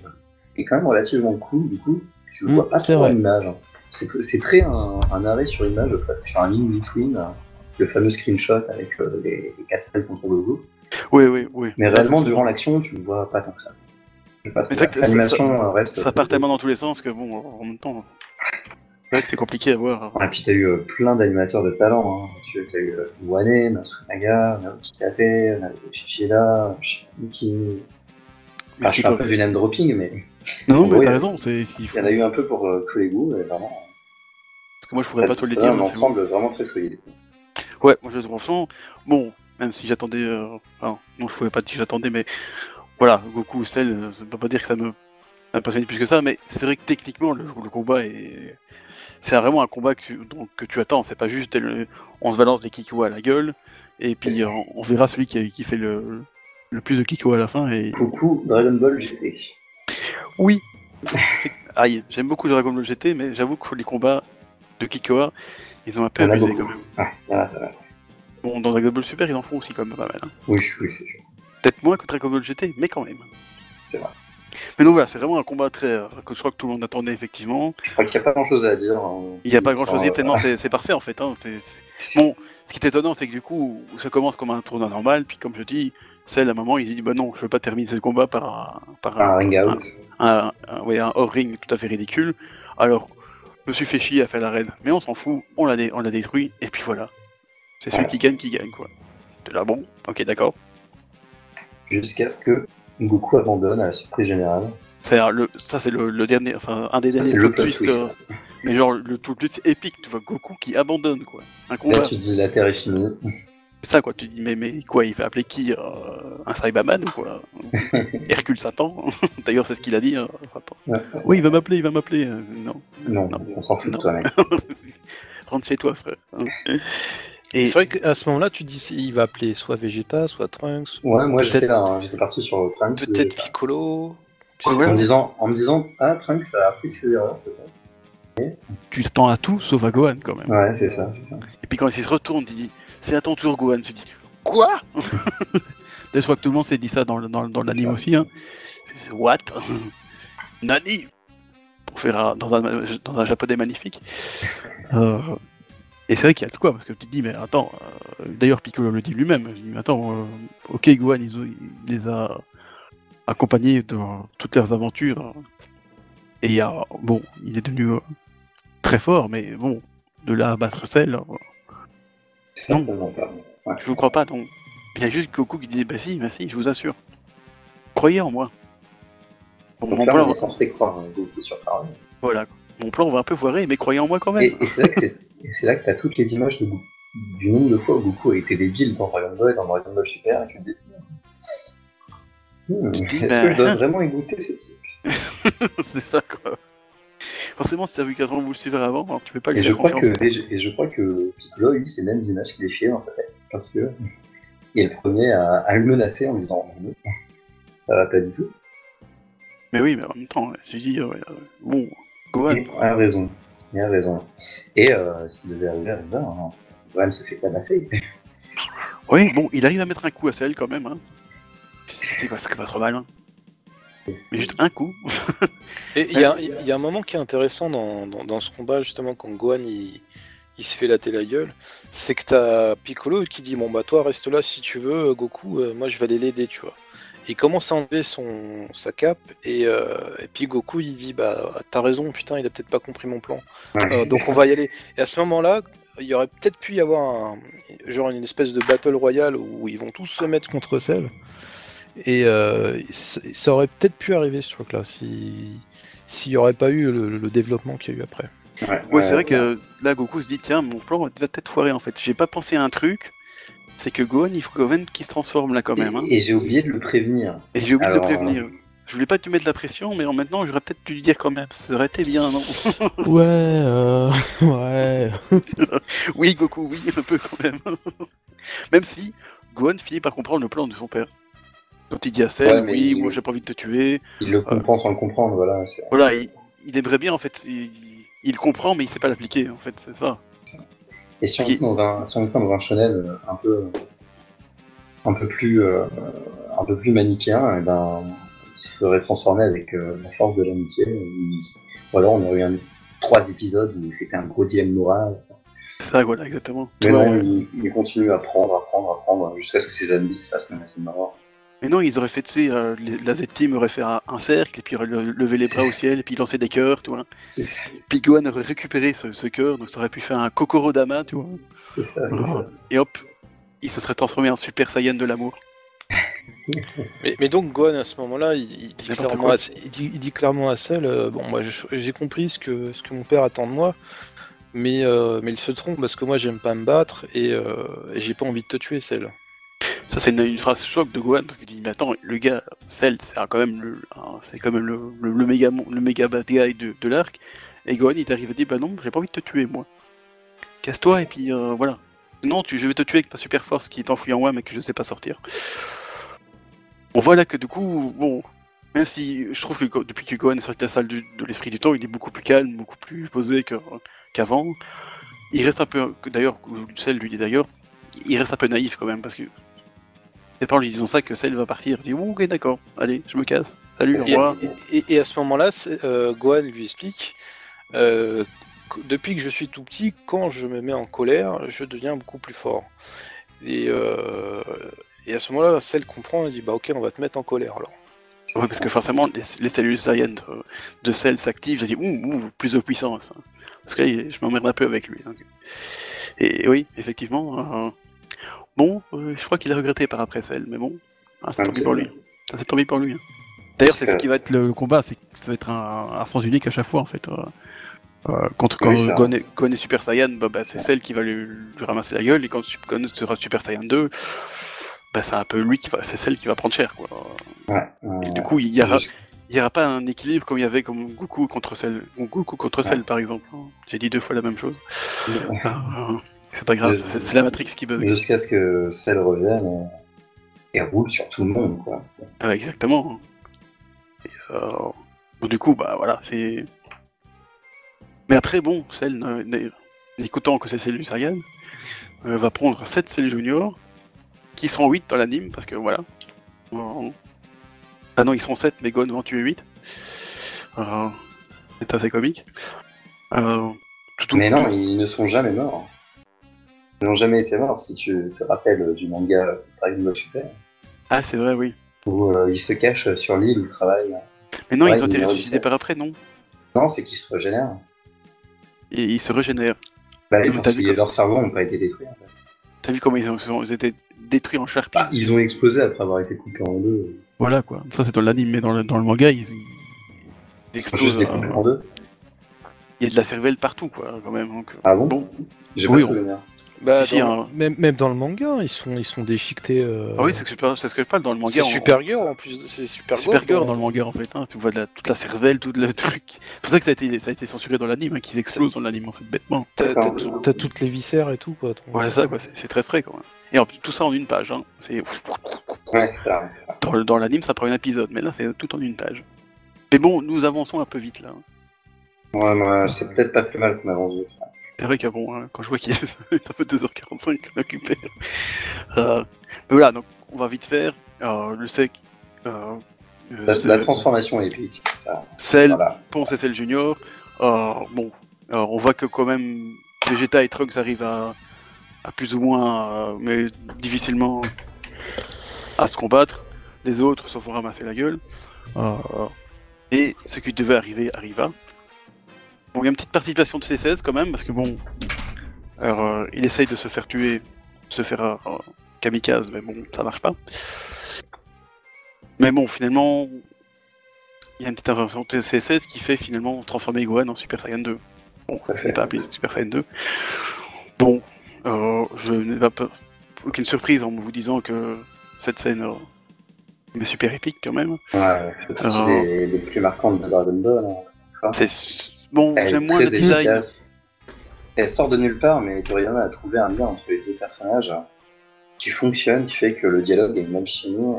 est quand même relativement cool. Du coup, tu Mm, vois pas trop l'image. C'est c'est très un, un arrêt sur image, presque sur un in between, euh, le fameux screenshot avec euh, les, les castels contre Gogo. Oui, oui, oui. Mais Ça, réellement, durant l'action, tu le vois pas tant que ça. Pas Mais ça- L'animation euh, reste. Ça part tellement dans tous les sens que bon, en même temps, vrai que c'est compliqué à voir. Et puis t'as eu euh, plein d'animateurs de talent. Hein. Tu as eu euh, Wane, Matsunaga, Naoki Tate, Shishida, Shiki. Enfin, je fais un pas- peu du name dropping, mais Non, non, mais t'as raison, il faut. y en a eu un peu pour euh, tous les goûts, et vraiment. Parce que moi, je pourrais pas tout les dire. un bon. ensemble vraiment très solide. Ouais, moi je trouve franchement, bon, même si j'attendais, euh, enfin, non, je pouvais pas dire que j'attendais, mais voilà, Goku ou Cell, ça ne peut pas dire que ça me impressionne plus que ça, mais c'est vrai que techniquement, le, le combat est. C'est vraiment un combat que, donc, que tu attends, c'est pas juste le- on se balance des Kiko à la gueule, et puis on verra celui qui, qui fait le, le plus de Kiko à la fin, et. Coucou Dragon Ball GT. Oui Aïe, j'aime beaucoup Dragon Ball GT, mais j'avoue que les combats de Kikoa, ils ont un peu abusé quand même. Ah, voilà, voilà. Bon, dans Dragon Ball Super, ils en font aussi quand même pas mal. hein. Oui, oui, c'est sûr. Peut-être moins que Dragon Ball GT, mais quand même. C'est vrai. Mais donc voilà, c'est vraiment un combat très euh, que je crois que tout le monde attendait effectivement. Je crois qu'il n'y a pas grand chose à dire. hein. Il n'y a pas grand chose à dire tellement c'est c'est parfait en fait. hein. C'est- c'est- Bon, ce qui est étonnant, c'est que du coup, ça commence comme un tournoi normal, puis comme je dis, celle à un moment, il dit bah non, je veux pas terminer ce combat par un, par Un ring out. un, un- ouais, un hors-ring tout à fait ridicule. Alors, je me suis fait chier à faire l'arène, mais on s'en fout, on l'a on l'a détruit, et puis voilà. C'est celui qui gagne qui gagne quoi. De là bon, ok d'accord. Jusqu'à ce que Goku abandonne à la surprise générale. Le, ça c'est le, le dernier, enfin un des Ça, derniers plot twist. euh, mais genre le tout plus épique, tu vois Goku qui abandonne quoi. Un Là, tu te dis la Terre est finie. c'est ça quoi, tu dis mais, mais quoi, il va appeler qui euh, Un Cyberman ou quoi Hercule Satan D'ailleurs c'est ce qu'il a dit, hein, Satan. Ouais. Oui il va m'appeler, il va m'appeler. euh, non. Non, Non. on s'en fout de toi, mec. Rentre chez toi frère. Et C'est vrai qu'à ce moment-là, tu dis il va appeler soit Vegeta, soit Trunks, Ouais, moi j'étais Peut-être- là, hein. j'étais parti sur Trunks. peut-être Piccolo. Tu Ouais, sais ouais. En me disant, en me disant, ah, Trunks a appris ses erreurs, peut-être. tu t'attends à tout sauf à Gohan quand même. Ouais, c'est ça, c'est ça. Et puis quand il se retourne, il dit c'est à ton tour Gohan. Tu dis quoi? Je crois que tout le monde s'est dit ça dans, le- dans, le- dans l'anime aussi. Hein. C'est c'est what? Nani? Pour faire un- dans, un, dans un japonais magnifique. Euh, et c'est vrai qu'il y a de quoi, parce que tu te dis, mais attends, euh, d'ailleurs Piccolo le dit lui-même, il dit, mais attends, euh, ok Gohan, ils ont- il les a accompagnés dans toutes leurs aventures. Et il y a, bon, il est devenu euh, très fort, mais bon, de là à battre Cell, euh, pas. Ouais. je vous crois pas, non. Il y a juste Goku qui disait, bah si, bah si, je vous assure. Croyez en moi. Donc là, on est censé croire hein, Goku sur parole. voilà. Mon plan, on va un peu foirer, mais croyez en moi quand même. Et, et c'est là que que t'as toutes les images de Goku. Du nombre de fois où Goku a été débile dans Dragon Ball et dans Dragon Ball Super, et tu te dis. Hmm, Tu Est-ce bah, que je dois vraiment y goûter ce type c'est ça, quoi. Forcément, si t'as vu 4 ans vous le avant, alors tu peux pas lui et je, crois confiance. que, et, je, et je crois que Piccolo a eu ces mêmes images qui défilaient dans sa tête. Parce que il est le premier à, à le menacer en disant Non, Ça va pas du tout. Mais oui, mais en même temps, tu dis, ouais, bon, Gohan, Il a raison. Il a raison. Et euh, s'il devait arriver à River, hein, Gohan se fait tabasser. oui, bon, il arrive à mettre un coup à Cell quand même. Hein. C'est c'est pas trop mal, hein. Mais juste un coup. Et il y, a- il y a un moment qui est intéressant dans, dans, dans ce combat, justement, quand Gohan il, il se fait latter la gueule, c'est que t'as Piccolo qui dit Bon, bah, toi, reste là si tu veux, Goku, euh, moi je vais aller l'aider, tu vois. Il commence à enlever son, sa cape, et, euh, et puis Goku il dit Bah, t'as raison, putain, il a peut-être pas compris mon plan. Euh, donc on va y aller. Et à ce moment-là, il y aurait peut-être pu y avoir un, genre une espèce de battle royale où ils vont tous se mettre contre Cell. Et euh, ça aurait peut-être pu arriver ce truc-là si s'il n'y aurait pas eu le, le développement qu'il y a eu après. Ouais, Ouais, c'est vrai ça. que là, Goku se dit, tiens, mon plan va peut-être foirer en fait. J'ai pas pensé à un truc, c'est que Gohan, il faut même qu'il se transforme là quand même. Hein. Et, et j'ai oublié de le prévenir. Et j'ai oublié Alors, de le prévenir. Je voulais pas te mettre la pression, mais en maintenant, j'aurais peut-être dû lui dire quand même. Ça aurait été bien, non? Ouais, euh... ouais. Oui, Goku, oui, un peu quand même. même si Gohan finit par comprendre le plan de son père. Quand il dit à Cell, Ouais, oui, il- moi j'ai pas envie de te tuer. Il le comprend sans le comprendre, voilà. Voilà, il, il aimerait bien en fait. Il, il comprend, mais il sait pas l'appliquer en fait, c'est ça. Et si on est dans un, si on était dans un shonen euh, un peu, un peu plus, euh, un peu plus manichéen, eh ben, il serait transformé avec euh, la force de l'amitié. Ou alors on aurait eu un- trois épisodes où c'était un gros dilemme moral. Ça, voilà, exactement. Mais non, euh, il, il continue à prendre, à prendre, à prendre, jusqu'à ce que ses amis se fassent menacer de mort. Mais non, ils auraient fait, tu sais, euh, les- la Z-Team aurait fait un, un cercle, et puis aurait le- levé les bras au ciel, et puis lancé des cœurs, tu vois. C'est ça, Puis Gohan aurait récupéré ce, ce cœur, donc ça aurait pu faire un Kokoro Dama, tu vois. c'est ça. c'est ça. Et hop, il se serait transformé en Super Saiyan de l'amour. Mais, mais donc Gohan à ce moment-là, il, il dit, N'importe clairement quoi. à, il, dit, il dit clairement à Cell, euh, bon moi je- j'ai compris ce que, ce que mon père attend de moi, mais, euh, mais il se trompe parce que moi j'aime pas me battre et, euh, et j'ai pas envie de te tuer Cell. Ça, c'est une, phrase choc de Gohan, parce qu'il dit, mais attends, le gars, Cell, c'est quand même le, quand même le, méga, le méga bad guy de, l'arc. Et Gohan, il t'arrive à dire, bah non, j'ai pas envie de te tuer, moi. Casse-toi, et puis euh, voilà. Non, tu, je vais te tuer avec ma super force qui est enfouie en moi, mais que je sais pas sortir. On voit là que du coup, bon, même si je trouve que depuis que Gohan est sorti de la salle de l'esprit du temps, il est beaucoup plus calme, beaucoup plus posé qu'avant. Il reste un peu, d'ailleurs, Cell lui dit d'ailleurs, il reste un peu naïf quand même, parce que c'est pas en lui disant ça que Cell va partir. Il dit, oh, ok, d'accord, allez, je me casse, salut, au revoir. et- et- et à ce moment-là, euh, Gohan lui explique euh, depuis que je suis tout petit, quand je me mets en colère, je deviens beaucoup plus fort. Et, euh, et à ce moment-là, Cell comprend et dit bah ok, on va te mettre en colère alors. Ouais, parce que forcément, les, les cellules Saiyan de, de Cell s'activent, je dis, ouh, ouh, plus de puissance. hein. Parce que là, je m'emmerde un peu avec lui. donc. Et oui, effectivement. Bon, euh, je crois qu'il a regretté par après Cell, mais bon, ah, c'est tant pis pour lui. C'est tant pis pour lui. hein. D'ailleurs, c'est ce qui va être le combat, c'est que ça va être un, un sens unique à chaque fois, en fait. euh. Euh, quand quand Oui, c'est Gon, est, Gon est Super Saiyan, bah, bah, c'est celle qui va lui, lui ramasser la gueule, et quand Gon sera Super Saiyan 2, bah, c'est un peu lui qui va, c'est celle qui va prendre cher, quoi. Ouais, Et du coup, il y aura, il y aura pas un équilibre comme il y avait comme Goku contre Cell, Goku contre Cell par exemple. J'ai dit deux fois la même chose. Ah, c'est pas grave, c'est la Matrix qui bug. Jusqu'à ce que Cell revienne et, et roule sur tout le monde, quoi. Ah, exactement. Et, euh, du coup, bah voilà, c'est. Mais après, bon, Cell, ne- ne- n'écoutant que c'est cellules Saiyan, euh, va prendre 7 cellules juniors, qui seront 8 dans l'anime, parce que voilà. Euh, Ah non, ils sont 7, mais Gon va en tuer 8. Euh, C'est assez comique. Euh, tout- tout- Mais non, tout- ils ne sont jamais morts. Ils n'ont jamais été morts, si tu te rappelles du manga Dragon Ball Super, Ah, c'est vrai, oui. où euh, ils se cachent sur l'île où ils travaillent. Mais non, Ouais, ils ont été ils ressuscités par après, non? Non, c'est qu'ils se régénèrent. Et ils se régénèrent. Bah, mais parce vu que leurs cerveaux n'ont pas été détruits. En fait. T'as vu comment ils ont, ils ont été détruits en charpie Bah, ils ont explosé après avoir été coupés en deux. Voilà quoi. Ça c'est dans l'anime, mais dans le, dans le manga, ils, ils Ils sont explosent. juste découpés euh, en deux. Il y a de la cervelle partout quoi, quand même. donc, Ah bon? bon. J'ai Oui, pas on- souvenir. Bah, Si, si, dans- hein. Même, même dans le manga, ils sont, ils sont déchiquetés. euh, Ah oui, c'est que super- c'est ce que je parle dans le manga. c'est on- Supergirl en plus, c'est Super Supergirl dans le manga en fait. Hein, tu vois de la- toute la cervelle, tout le truc. C'est pour ça que ça a été, ça a été censuré dans l'anime, hein, qu'ils explosent dans l'anime en fait, bêtement. T'as toutes les viscères et tout, quoi. ton- Ouais, ça quoi, c'est très frais quand même. Et en plus, tout ça en une page. Hein. C'est Ouais, ça. dans, le- dans l'anime, ça prend un épisode, mais là c'est tout en une page. Mais bon, nous avançons un peu vite là. Ouais, moi, c'est peut-être pas plus mal qu'on avance vite. C'est vrai qu'avant, hein, quand je vois qu'il est ça fait 2h45 qu'on occupé. Euh, mais voilà, donc on va vite faire. Euh, le sec. Euh, euh, La, transformation épique, ça. Cell, Voilà. Ponce et Cell Junior. Euh, bon, on voit que quand même Vegeta et Trunks arrivent à, à plus ou moins, mais difficilement à se combattre. Les autres se font ramasser la gueule. Et ce qui devait arriver arriva. Bon, il y a une petite participation de C16 quand même, parce que bon, alors, euh, il essaye de se faire tuer, se faire euh, kamikaze, mais bon, ça marche pas. Mais bon, finalement, il y a une petite intervention de C16 qui fait finalement transformer Gohan en Super Saiyan 2. Bon, n'est pas appelé Super Saiyan 2. Bon, euh, je n'ai pas aucune surprise en vous disant que cette scène euh, est super épique quand même. Ouais, c'est Alors- des, des plus marquantes de Dragon Ball. hein. C'est bon, Elle j'aime moins le design. efficace. Elle sort de nulle part, mais Toriyama a trouvé un lien entre les deux personnages qui fonctionne, qui fait que le dialogue est une alchimie.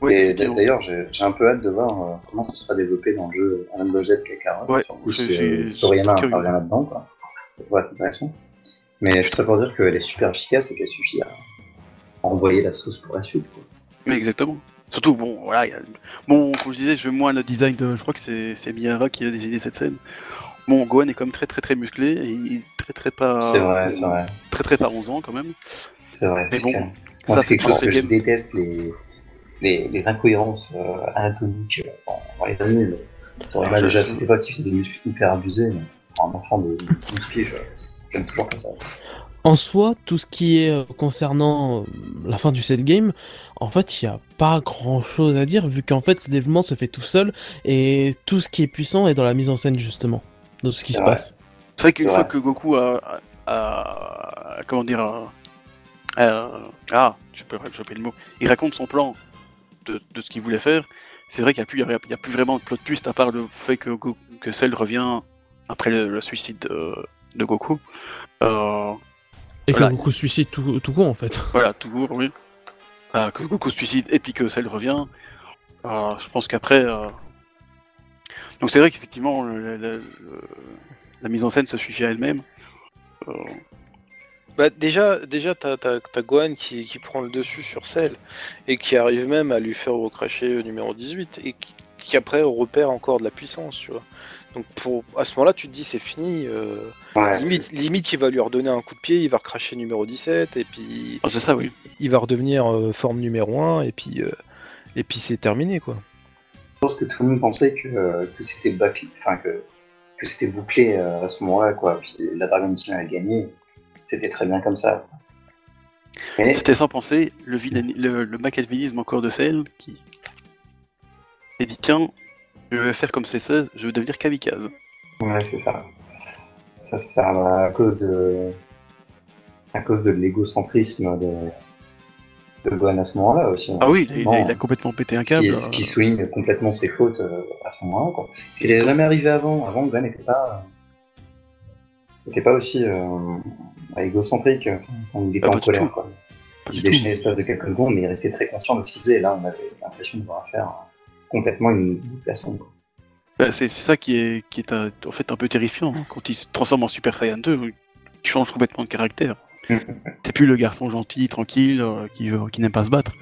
Ouais, Et effectivement. d'ailleurs, j'ai un peu hâte de voir euh, comment ça sera développé dans le jeu Rainbow Z Kakarot. Ouais, j'ai- euh, Toriyama intervient là-dedans, quoi. Ça pourrait être intéressant. Mais tout ça pour dire qu'elle est super efficace et qu'elle suffit à envoyer la sauce pour la suite. Quoi. Mais exactement. Surtout, bon, voilà, il y a... bon, comme je disais, je veux moins le design de. Je crois que c'est Miyara qui a décidé cette scène. Bon, Gohan est quand même très très très musclé et il est très très pas. c'est vrai, c'est vrai. Très très pas 11 ans quand même. C'est vrai. Mais c'est bon, ça, Moi, c'est quelque chose que je déteste, les, les, les incohérences euh, anatomiques euh, dans, dans les animés. mais Ah, je- déjà époque, il faisait des muscles hyper abusés, mais pour un enfant de 12 piges, euh, j'aime toujours pas ça. En soi, tout ce qui est euh, concernant euh, la fin du set game, en fait, il n'y a pas grand chose à dire, vu qu'en fait, le développement se fait tout seul, et tout ce qui est puissant est dans la mise en scène, justement, de ce qui se vrai. passe. C'est vrai qu'une fois que Goku a, a- a- comment dire, a- a- ah, je peux choper le mot, il raconte son plan de, de ce qu'il voulait faire. C'est vrai qu'il n'y a, plus- a- vraiment de plot twist à part le fait que, que Cell revient après le, le suicide de, de Goku. Euh, Et que Voilà. Goku se suicide tout, tout court, en fait. voilà, tout court, oui. Euh, que Goku se suicide et puis que Cell revient. Euh, je pense qu'après. euh, Donc c'est vrai qu'effectivement, le- le- le- la mise en scène se suffit à elle-même. Euh, Bah déjà, déjà t'as, t'as Gohan qui, qui prend le dessus sur Cell et qui arrive même à lui faire recracher le numéro 18 et qui, qui après repère encore de la puissance, tu vois. Donc pour, à ce moment-là, tu te dis c'est fini. euh, Ouais, limite, limite, il va lui redonner un coup de pied, il va recracher numéro 17 et puis ah, c'est ça, oui. Il va redevenir euh, forme numéro 1 et puis, euh, et puis c'est terminé quoi. Je pense que tout le monde pensait que, que c'était bâclé, enfin que, que c'était bouclé euh, à ce moment-là, quoi. Puis la Dragon Team a gagné, c'était très bien comme ça. Mais C'était sans penser le, vilain- le, le machiavélisme encore de Cell qui s'est dit tiens, je vais faire comme C16, je vais devenir kamikaze. ouais, c'est ça. Ça, c'est à cause de, à cause de l'égocentrisme de, de Gohan à ce moment-là aussi. hein. Ah oui, il a, il a- Bon. il a complètement pété un Ce qui, câble. ce qui souligne complètement ses fautes euh, à ce moment-là. Quoi. Ce qui n'était jamais arrivé avant. Avant, Gohan n'était pas, n'était pas aussi euh, égocentrique quand il était Ah, en colère. Quoi. pas Il déchaînait l'espace de quelques secondes, mais il restait très conscient de ce qu'il faisait. Là, on avait l'impression de voir faire complètement une personne. Bah, c'est ça qui est, qui est euh, en fait un peu terrifiant hein, quand il se transforme en Super Saiyan 2, il change complètement de caractère. C'est plus le garçon gentil, tranquille, euh, qui, n'aime pas se battre.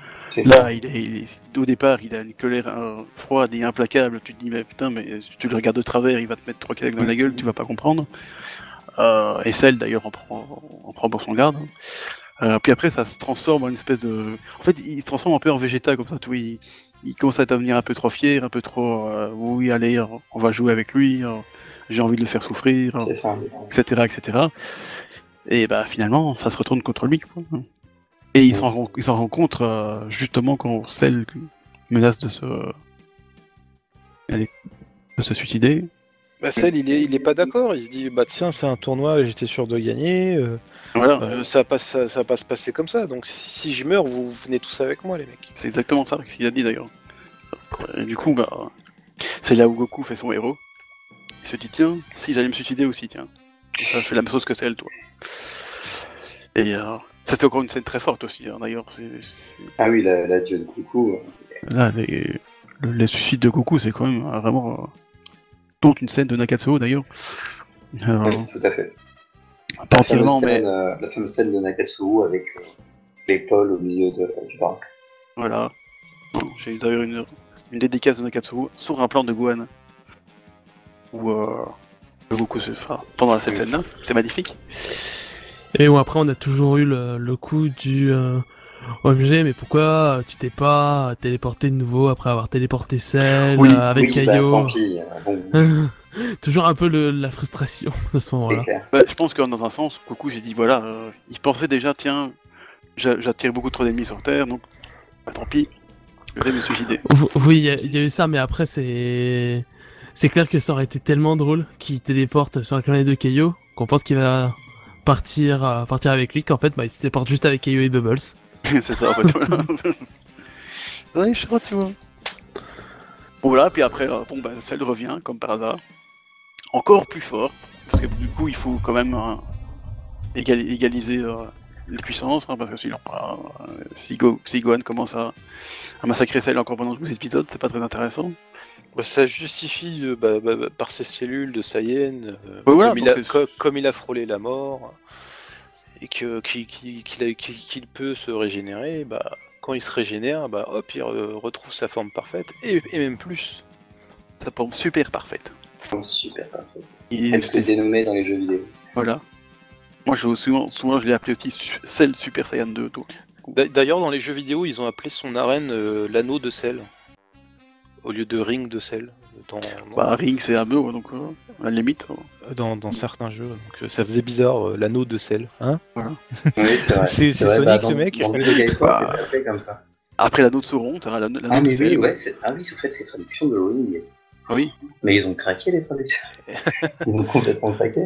Là, il est, il est- au départ, il a une colère euh, froide et implacable. Tu te dis, mais putain, mais tu le regardes de travers, il va te mettre trois claques dans la gueule, tu vas pas comprendre. Euh, et celle, d'ailleurs, en prend, en prend pour son garde. Euh, puis après, ça se transforme en une espèce de. En fait, il se transforme un peu en végéta, comme ça, vois. Il, il commence à devenir un peu trop fier, un peu trop. euh, oui, allez, on va jouer avec lui, euh, j'ai envie de le faire souffrir, euh, ça. etc., etc. Et bah finalement, ça se retourne contre lui. Quoi. Et il s'en Yes. rend, compte euh, justement quand celle menace de se, de se suicider. Bah, Cell, il est, il est pas d'accord. Il se dit bah tiens, c'est un tournoi, j'étais sûr de gagner. euh, Voilà, euh, ça va pas, ça, ça va pas se passer comme ça. Donc si, si je meurs, vous venez tous avec moi, les mecs. c'est exactement ça qu'il a dit d'ailleurs. Et du coup, bah, c'est là où Goku fait son héros. Il se dit tiens, si j'allais me suicider aussi, tiens. Comme ça, je fais la même chose que celle, toi. Et euh, ça c'est encore une scène très forte aussi, hein, d'ailleurs. C'est- c'est- Ah oui, la, la Dieu de Coucou. euh, Là, les, le- les suicides de Goku, c'est quand même euh, vraiment. euh, dont une scène de Nakatsuo d'ailleurs. Euh, oui, tout à fait. pas La entièrement, mais scène, euh, la fameuse scène de Nakatsuo avec euh, l'épaule au milieu de, du bac. voilà. J'ai d'ailleurs une, une dédicace de Nakatsuo sur un plan de Gohan. Où euh, Goku se fera pendant cette scène-là. C'est magnifique. Et bon, après, on a toujours eu le, le coup du euh, OMG, mais pourquoi tu t'es pas téléporté de nouveau après avoir téléporté Cell Oui, euh, avec oui, bah, Kaio tant pis. euh, bon, Toujours un peu le- la frustration de ce moment-là. Bah, je pense que dans un sens, Goku, j'ai dit voilà, euh, il pensait déjà, tiens, j'a- j'attire beaucoup trop d'ennemis sur Terre, donc bah, tant pis, je vais me suicider. Oui, il y, a- il y a eu ça, mais après, c'est. C'est clair que ça aurait été tellement drôle qu'il téléporte sur la planète de Kaio qu'on pense qu'il va partir, euh, partir avec lui, qu'en fait, bah, il se téléporte juste avec Kaio et Bubbles. c'est ça en fait. Ouais, je crois, tu vois. Bon voilà, puis après, euh, bon bah celle revient comme par hasard, encore plus fort, parce que du coup il faut quand même euh, égal- égaliser euh, les puissances, hein, parce que sinon, bah, euh, si, Go- si Gohan commence à, à massacrer Cell encore pendant 12 épisodes, c'est pas très intéressant. Bah, ça justifie euh, bah, bah, bah, par ses cellules de Saiyan, euh, Ouais, voilà, comme, il donc a, c'est- co- comme il a frôlé la mort, et que qu'il peut se régénérer, bah, quand il se régénère, bah, hop, il re- retrouve sa forme parfaite, et, et même plus. Ça forme super parfaite. Super parfait. Et Elle se c'est- dénommée dans les jeux vidéo. voilà. Moi, je, souvent, souvent, je l'ai appelé aussi Cell Super Saiyan 2. donc. D'a- D'ailleurs, dans les jeux vidéo, ils ont appelé son arène euh, l'anneau de sel, au lieu de ring de sel. Dans, dans- Bah, Ring, c'est Ame, ouais, donc euh, à la limite. euh, Dans, dans certains jeux, donc euh, ça faisait bizarre, euh, l'anneau de sel. Hein Oui, c'est vrai. C'est- Sonic, bah, dans- le mec. Dans le jeu de c'est fait comme ça. Après l'anneau de Sauron, t'as l'anneau l'anneau Ah, de oui, ouais, c'est- ah oui, en fait, c'est traduction de Ring. Oui, Mais ils ont craqué les traductions. ils ont complètement craqué.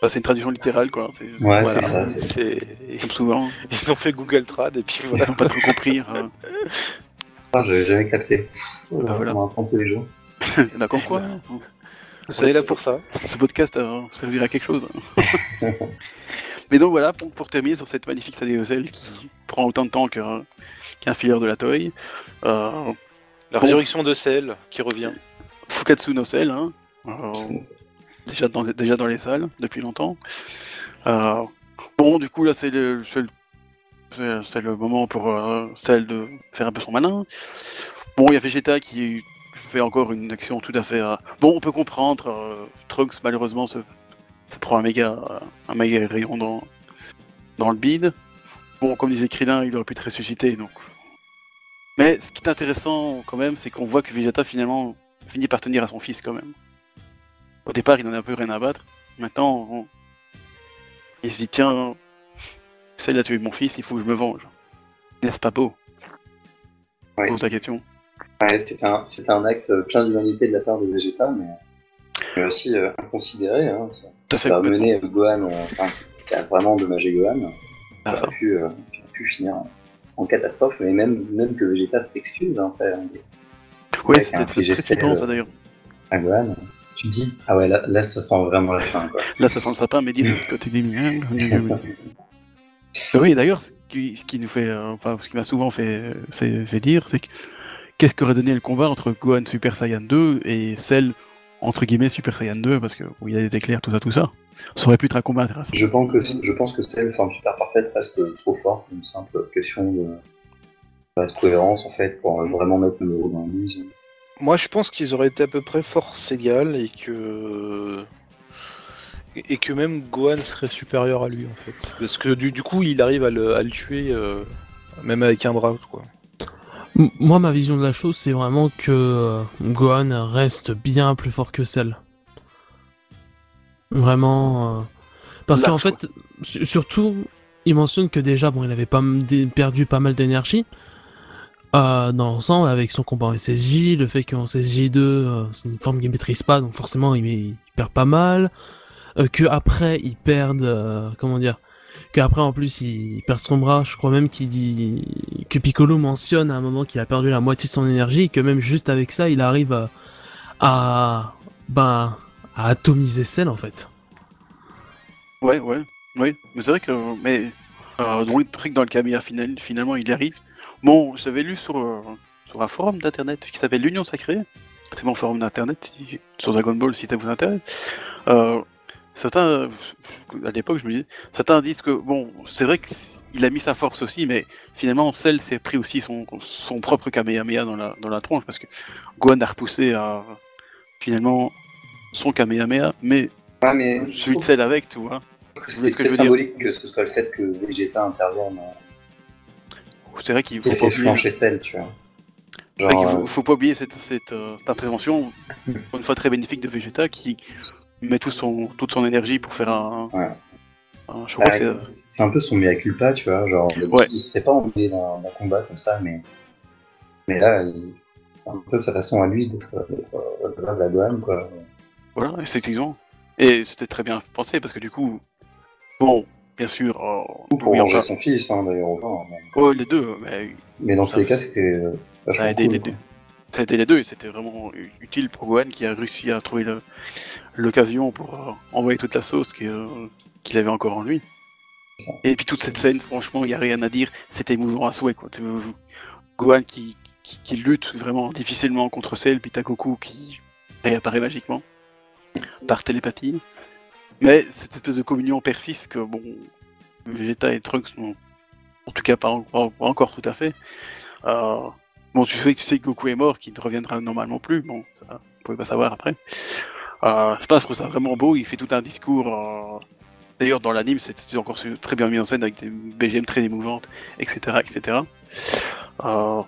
Bah, c'est une traduction littérale, quoi. C'est, Ouais, voilà. c'est ça. c'est- C'est- Comme souvent, Ils ont fait Google Trad, et puis ils voilà. n'ont pas trop compris. hein. Ah, j'avais jamais capté. Bah, voilà. On apprend tous les jours. Bah, comme quoi, On est là pour ça. ce podcast euh, servira à quelque chose. Mais donc voilà, pour, pour terminer sur cette magnifique saga de Cell qui prend autant de temps qu'un, qu'un filler de la Toei, euh, La résurrection de sel qui revient. Fukatsu no Cell, hein, euh, déjà, dans, déjà dans les salles depuis longtemps. Euh, bon, du coup, là, c'est le, moment pour euh, Cell de faire un peu son malin. Bon, il y a Vegeta qui fait encore une action tout à fait. euh, Bon, on peut comprendre. euh, Trunks, malheureusement, se, se prend un méga, un méga rayon dans, dans le bide. Bon, comme disait Krillin, il aurait pu te ressusciter, donc. Mais ce qui est intéressant quand même, c'est qu'on voit que Vegeta finalement finit par tenir à son fils quand même. Au départ, il en a un peu rien à battre. Maintenant, on- il se dit tiens, celle a tué mon fils, il faut que je me venge. N'est-ce pas beau? Pose la question. Ouais, c'était un, un acte plein d'humanité de la part de Vegeta, mais, mais aussi euh, inconsidéré. Hein. Tout à fait. Ça a mené euh, Gohan, en- enfin, a vraiment endommagé Gohan. Ah, ça ça. a pu, euh, ça a pu finir en, catastrophe, mais même, même que Vegeta s'excuse hein, Ouais, avec c'était très, très Digicel, flippant ça euh, d'ailleurs. à Gohan. Tu dis, ah ouais, là, là ça sent vraiment la fin. Quoi. Là, ça sent le sapin, mais dis de l'autre côté des miens. oui, d'ailleurs, ce qui, ce qui nous fait, euh, enfin, ce qui m'a souvent fait, fait, fait dire, c'est que qu'est-ce qu'aurait donné le combat entre Gohan Super Saiyan 2 et celle entre guillemets Super Saiyan 2, parce que où il y a des éclairs, tout ça, tout ça. Ça aurait pu être un combat intéressant. Je pense que, je pense que celle, forme super parfaite reste trop fort, une simple question de, de cohérence en fait, pour vraiment mettre le héros dans la mise. Moi, je pense qu'ils auraient été à peu près force égale et que et que même Gohan serait supérieur à lui en fait. Parce que du, du coup, il arrive à le, à le tuer euh, même avec un bras quoi. Moi, ma vision de la chose, c'est vraiment que euh, Gohan reste bien plus fort que celle. Vraiment. euh, Parce qu'en fait, su- surtout, il mentionne que déjà, bon, il avait pas perdu pas mal d'énergie. euh, dans l'ensemble, avec son combat en SSJ, le fait qu'en SSJ2, euh, c'est une forme qu'il maîtrise pas, donc forcément, il, il perd pas mal. Euh, que après, il perd, euh, comment dire, qu'après en plus il perd son bras, je crois même qu'il dit que Piccolo mentionne à un moment qu'il a perdu la moitié de son énergie et que même juste avec ça il arrive à, à ben atomiser Cell en fait. Ouais, ouais, oui. Mais c'est vrai que, mais euh, dans le truc dans le caméra final, finalement, il arrive. Bon, j'avais lu sur, euh, sur un forum d'internet qui s'appelle l'Union Sacrée, très bon forum d'internet sur Dragon Ball si ça vous intéresse. Euh, certains, euh, à l'époque, je me disais, certains disent que bon, c'est vrai qu'il a mis sa force aussi, mais finalement, Cell s'est pris aussi son, son propre Kamehameha dans la, dans la tronche parce que Gohan a repoussé à finalement son Kamehameha, mais Ah, mais celui de Cell avec, tu vois. c'était ce que très je veux dire symbolique que ce soit le fait que Vegeta intervienne euh, C'est vrai qu'il qui faut pas oublier. celle, tu vois. C'est Genre, faut, euh, faut pas oublier cette, cette, euh, cette intervention, une fois très bénéfique de Vegeta, qui met tout son, toute son énergie pour faire un. Ouais. un- je crois que euh, c'est. un peu son mea culpa, tu vois. Genre, le- Ouais. il serait pas emmené dans un combat comme ça, mais, mais là, c'est un peu sa façon à lui d'être d'être, euh, redevable à Gohan, quoi. Voilà, c'est exactement. Et c'était très bien pensé parce que du coup, bon, bien sûr, euh, Ou pour venger son fils, hein, d'ailleurs, enfin, mais, ouais, les deux, mais mais dans Ça- tous les cas, c'était ça a aidé cool, les quoi. deux. Ça a aidé les deux et c'était vraiment utile pour Gohan qui a réussi à trouver le- l'occasion pour euh, envoyer toute la sauce euh, qu'il avait encore en lui. Et puis toute cette scène, franchement, il n'y a rien à dire. C'était émouvant à souhait. Quoi. C'est, euh, Gohan qui, qui, lutte vraiment difficilement contre Cell, puis Takoku qui réapparaît magiquement par télépathie. Mais cette espèce de communion père-fils que, bon, Vegeta et Trunks n'ont en tout cas pas, pas- encore tout à fait. Bon, tu sais, tu sais que Goku est mort, qu'il ne reviendra normalement plus. Bon, ça, vous pouvez pas savoir après. Euh, je sais pas, je trouve ça vraiment beau. Il fait tout un discours. euh, D'ailleurs, dans l'anime, c'est encore très bien mis en scène avec des BGM très émouvantes, etc., etc. Euh,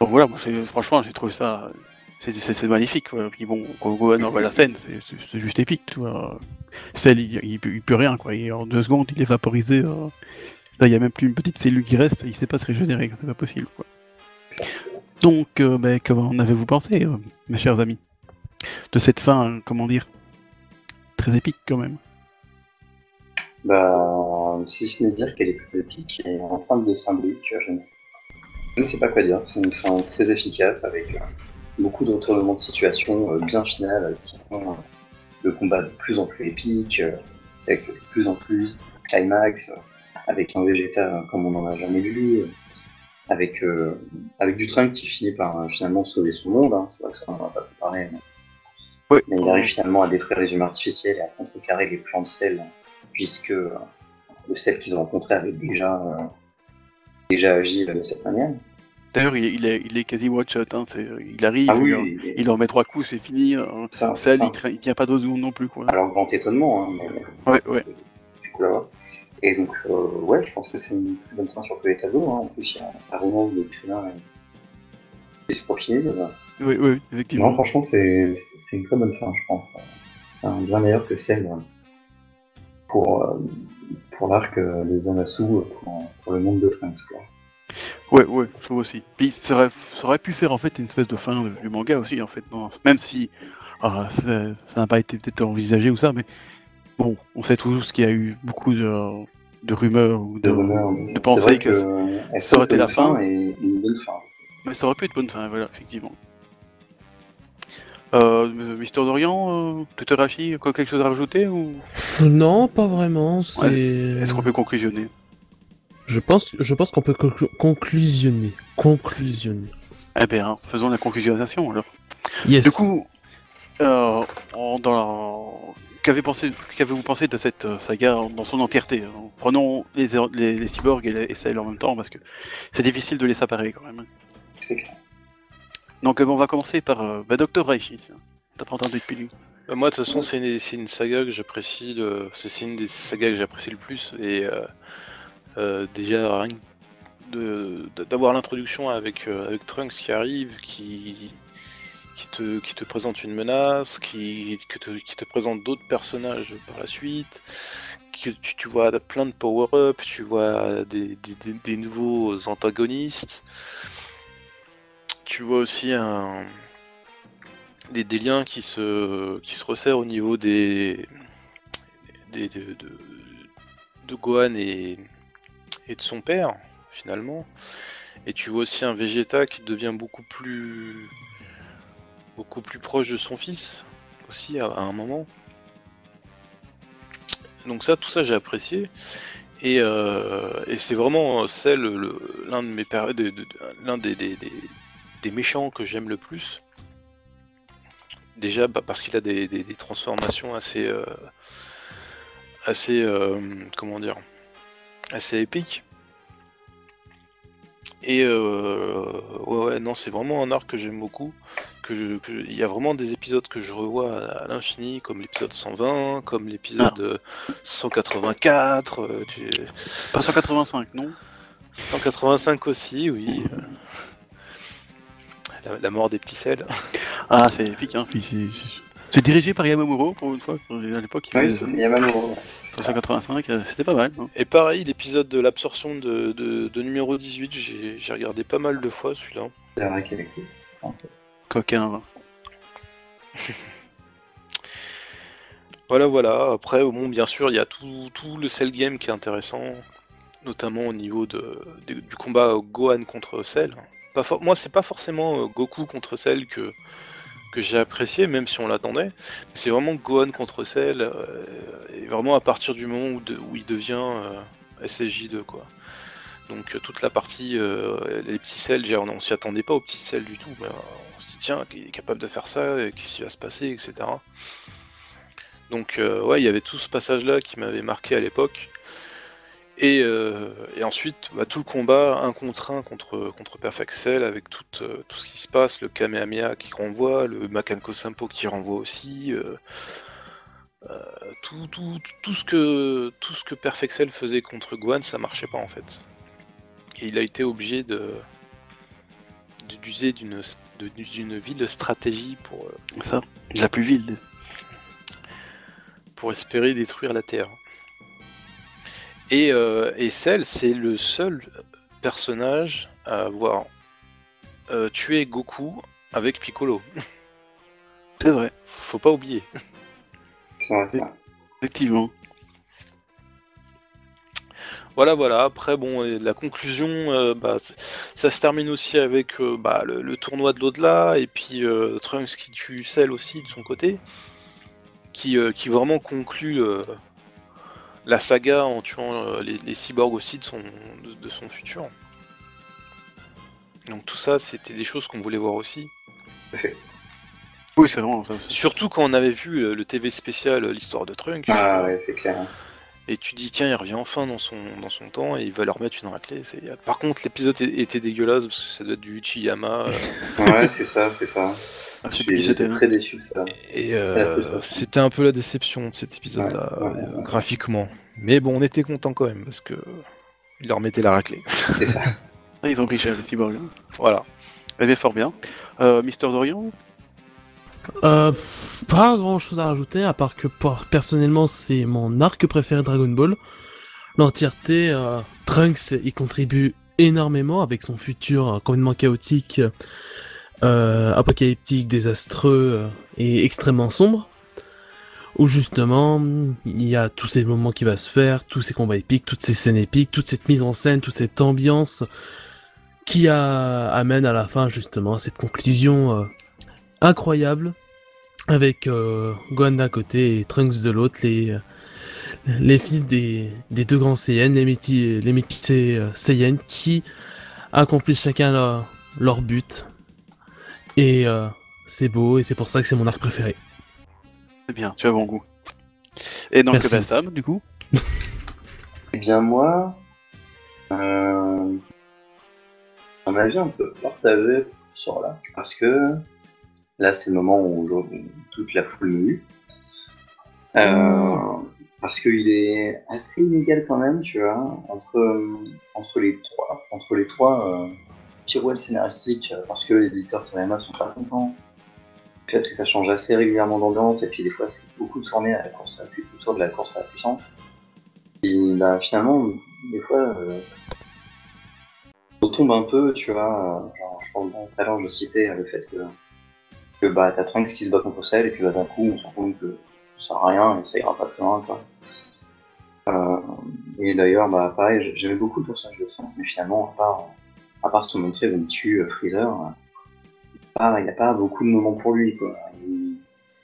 voilà, franchement, j'ai trouvé ça. C'est magnifique. Quoi. Puis bon, quand Gohan envoie la scène, c'est- juste épique. Cell, il, il, il peut rien, en deux secondes, il est vaporisé. Là, il n'y a même plus une petite cellule qui reste, il sait pas se régénérer, c'est pas possible. Donc, euh, ben, comment en avez-vous pensé, mes chers amis? De cette fin, comment dire, très épique quand même. Bah, si ce n'est dire qu'elle est très épique et en fin de symbolique, je ne sais, je ne sais pas quoi dire. C'est une fin très efficace avec euh, beaucoup de retournements de situation euh, bien finales euh, qui font le combat de plus en plus épique, avec de plus en plus climax, avec un Vegeta comme on n'en a jamais vu, avec, avec du Trump qui finit par finalement sauver son monde. hein. C'est vrai que ça on va pas parler. Mais... Oui, mais il arrive finalement à détruire les humains artificiels et à contrecarrer les plans de sel puisque euh, le sel qu'ils ont rencontré avait déjà, euh, déjà agi de cette manière. D'ailleurs, il, est- il est, il est quasi one-shot, hein, c'est- il arrive, Ah oui, il, en met trois coups, c'est fini. euh, ça, Cell, ça. il, tient pas deux secondes non plus. Quoi. Alors grand étonnement, hein, mais Ouais, ouais. c'est cool à voir. Et donc, euh, ouais, je pense que c'est une très bonne fin sur tous les tableaux. Hein. En plus, il y a un romance de euh, qui se profile. euh. Oui, oui, Non, effectivement. franchement, c'est une très bonne fin, je pense. Enfin, bien meilleure que celle euh, pour, euh, pour l'arc euh, de Zamasu euh, pour, pour le monde de Trunks. Quoi. Ouais, ouais, je trouve aussi. Puis ça aurait, ça aurait pu faire en fait une espèce de fin du manga aussi, en fait. non, même si ah, ça n'a pas été peut-être envisagé ou ça, mais bon, on sait tous qu'il y a eu beaucoup de, de rumeurs ou de, De rumeurs, de vrai que, que, ça aurait été la fin. et une bonne fin. Mais ça aurait pu être bonne fin, voilà, effectivement. Euh, Mister Dorian, euh, quoi, quelque chose à rajouter ou? Non, pas vraiment. C'est. est-ce qu'on peut conclusionner? Je pense, je pense qu'on peut conclu- conclusionner. Conclusionner. Eh bien, faisons la conclusionnation alors. Yes. Du coup, euh, en- dans la- qu'avez pensé, qu'avez-vous pensé de cette euh, saga dans son entièreté? Prenons les, les, les cyborgs et les et Cell en même temps parce que c'est difficile de les séparer quand même. C'est clair. Donc euh, on va commencer par euh, bah, Dr Raichi. tiens. T'as pas entendu depuis lui Euh, Moi, de toute façon, c'est une, saga que j'apprécie. C'est une des sagas que j'apprécie le plus. Et déjà, rien d'avoir l'introduction avec, Trunks qui arrive, qui, qui, te, qui te présente une menace, qui, te, qui te présente d'autres personnages par la suite. Que tu, vois plein de power-up, tu vois des nouveaux antagonistes. Tu vois aussi un, des, liens qui se, qui se resserrent au niveau de, Gohan et, de son père, finalement. Et tu vois aussi un Vegeta qui devient beaucoup plus beaucoup plus proche de son fils aussi à, un moment. Donc ça, tout ça, j'ai apprécié. Et, euh, c'est vraiment celle, le- l'un de mes l'un des- des méchants que j'aime le plus. Déjà bah, parce qu'il a des, des- des transformations assez euh, assez euh, comment dire assez épiques. Et euh, ouais, ouais non c'est vraiment un arc que j'aime beaucoup. Que je- que je- il y a vraiment des épisodes que je revois à, à l'infini, comme l'épisode 120, comme l'épisode euh, 184, euh, tu- Pas 185, non? 185 aussi, oui. La, la mort des petits sels. Ah, c'est épique, hein. Puis c'est- c'est- c'est dirigé par Yamamuro pour une fois. À l'époque, il faisait c'est Yamamuro. ouais. 185, euh, c'était pas mal. hein. Et pareil, l'épisode de l'absorption de, de- de numéro 18, j'ai j'ai regardé pas mal de fois celui-là. C'est vrai qu'elle est cool. en fait. Coquin. Voilà, voilà. Après, bon, bien sûr, il y a tout, tout le Cell game qui est intéressant, notamment au niveau de, de- du combat Gohan contre Cell. Pas for- Moi, c'est pas forcément euh, Goku contre Cell que, que j'ai apprécié, même si on l'attendait. C'est vraiment Gohan contre Cell, euh, et vraiment à partir du moment où, où il devient, euh, SSJ2 quoi. Donc toute la partie, les petits déjà, on, on s'y attendait pas aux petits cells du tout, mais on se dit tiens, il est capable de faire ça, qu'est-ce qui va se passer, etc. Donc ouais, il y avait tout ce passage-là qui m'avait marqué à l'époque. Et, euh, et ensuite, bah, tout le combat un contre un contre, contre Perfect Cell avec tout, euh, tout ce qui se passe, le Kamehameha qui renvoie, le Makanko Sampo qui renvoie aussi, euh, tout, tout, tout ce que, tout ce que Perfect Cell faisait contre Guan, ça marchait pas en fait. Et il a été obligé de d'user d'une ville stratégie pour, Ça, la plus vile. pour espérer détruire la Terre. Et, euh, et Cell, c'est le seul personnage à avoir euh, tué Goku avec Piccolo. C'est vrai, Faut pas oublier. C'est vrai, ça. effectivement. Voilà, voilà. Après, bon, et la conclusion, euh, bah, ça se termine aussi avec euh, bah, le, le tournoi de l'au-delà, et puis euh, Trunks qui tue Cell aussi de son côté, qui, euh, qui vraiment conclut euh, la saga en tuant euh, les, les cyborgs aussi de son, de, de son futur. Donc tout ça, c'était des choses qu'on voulait voir aussi. Oui, c'est vraiment ça aussi. Surtout quand on avait vu euh, le TV spécial euh, l'histoire de Trunks. Ah ouais, c'est clair. Et tu dis tiens il revient enfin dans son dans son temps et il va leur mettre une raclée. C'est- Par contre l'épisode était dégueulasse parce que ça doit être du Uchiyama euh, Ouais, c'est ça, c'est ça. Ah, J'étais très déçu de ça. et euh. C'était un peu la déception de cet épisode-là, Ouais, ouais, ouais. graphiquement. Mais bon, on était content quand même, parce que il leur mettait la raclée. C'est ça. Ah, ils ont pris cher, les cyborgs. hein. voilà. Eh bien, fort bien. Euh, Mister Dorian? Euh, pas grand chose à rajouter, à part que personnellement c'est mon arc préféré Dragon Ball. L'entièreté, euh, Trunks y contribue énormément avec son futur euh, complètement chaotique, euh, apocalyptique, désastreux et extrêmement sombre. Où justement, il y a tous ces moments qui va se faire, tous ces combats épiques, toutes ces scènes épiques, toute cette mise en scène, toute cette ambiance qui amène à la fin justement à cette conclusion incroyable avec euh, Gohan d'un côté et Trunks de l'autre, les, les fils des, des deux grands Saiyans, les métis, les métis euh, Saiyans qui accomplissent chacun leur, leur but. Et euh, c'est beau et c'est pour ça que c'est mon arc préféré. C'est bien, tu as bon goût. Et donc, Merci. ben, Sam, du coup Eh bien, moi, euh, un avis un peu partagé sur là, parce que là, c'est le moment où, toute la foule me. Euh, parce qu'il est assez inégal quand même, tu vois, entre, entre les trois, entre les trois euh, pirouettes scénaristiques, euh, parce que les éditeurs Toriyama sont pas contents. Peut-être que ça change assez régulièrement d'ambiance, et puis des fois, c'est beaucoup tourné à la course à la autour de la course à la puissance. Et bah, finalement, des fois, euh, on tombe un peu, tu vois. euh, je pense, tout à l'heure, je citais euh, le fait que, que bah, t'as Trunks qui se bat contre Cell, et puis bah, d'un coup, on se rend compte que ça sert à rien et ça ira pas plus loin, quoi. Euh, et d'ailleurs, bah, pareil, j'aimais beaucoup le personnage de Trunks, mais finalement, à part, à part se montrer où il tue euh, Freezer, euh, ah, il n'y a pas beaucoup de moments pour lui, quoi. Il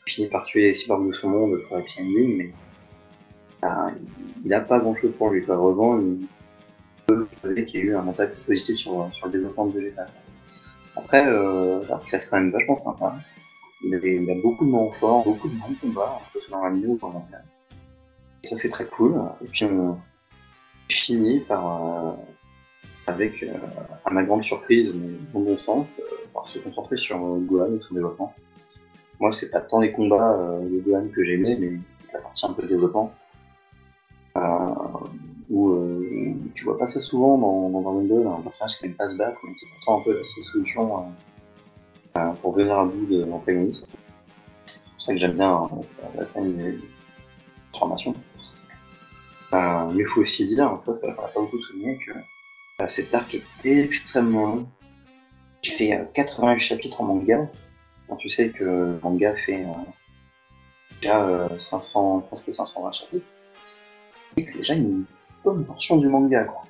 finit par tuer les cyborgs de son monde pour happy ending, mais ah, il n'a pas grand chose pour lui. Quoi. Heureusement, il peut qu'il y a eu un impact positif sur, sur le développement de Vegeta. Après, euh, reste quand même vachement sympa. Il, avait, a beaucoup de moments forts, beaucoup de bons combats, ce soit dans la dans la manga. Ça, c'est très cool. Et puis, on finit par, euh, avec, euh, à ma grande surprise, mais dans bon sens, euh, par se concentrer sur Gohan et son développement. Moi, c'est pas tant les combats de Gohan que j'aimais, mais la partie un peu développement. Où, euh, tu vois pas ça souvent dans, dans Dragon Ball, un personnage qui a une passe basse, mais qui est pourtant un peu la seule solution euh, euh, pour venir à bout de l'antagoniste. C'est pour ça que j'aime bien la scène de transformation. Euh, mais il faut aussi dire, ça, ça va pas beaucoup souligner, que cet arc est extrêmement long. Il fait euh, 88 chapitres en manga. Quand tu sais que le manga fait déjà euh, 500, presque 520 chapitres. Et que c'est déjà une bonne portion du manga, quoi.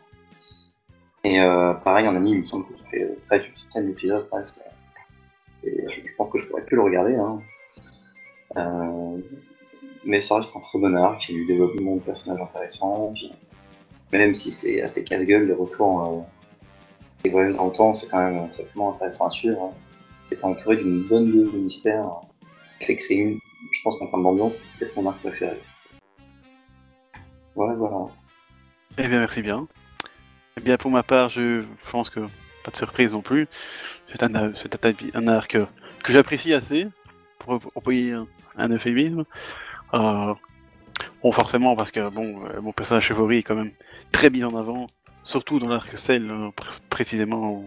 Et euh, pareil, en anime, il me semble que ça fait euh, près d'une centaine d'épisodes. bref, c'est- c'est- je pense que je pourrais plus le regarder. Hein. Euh, mais ça reste un très bon arc, il y a du développement de personnages intéressants. Même si c'est assez casse-gueule, le retour euh, des voyages dans le temps, c'est quand même c'est vraiment intéressant à suivre. hein. C'est entouré d'une bonne dose de mystère, euh, qui fait que c'est une, je pense qu'en termes d'ambiance, c'est peut-être mon arc préféré. Voilà, voilà. Eh bien, merci bien. Eh bien, pour ma part, je pense que pas de surprise non plus. C'est un, un, arc que j'apprécie assez, pour employer un, un euphémisme. Euh, bon, forcément, parce que bon, euh, mon personnage favori est quand même très mis en avant, surtout dans l'arc Cell, euh, pr- précisément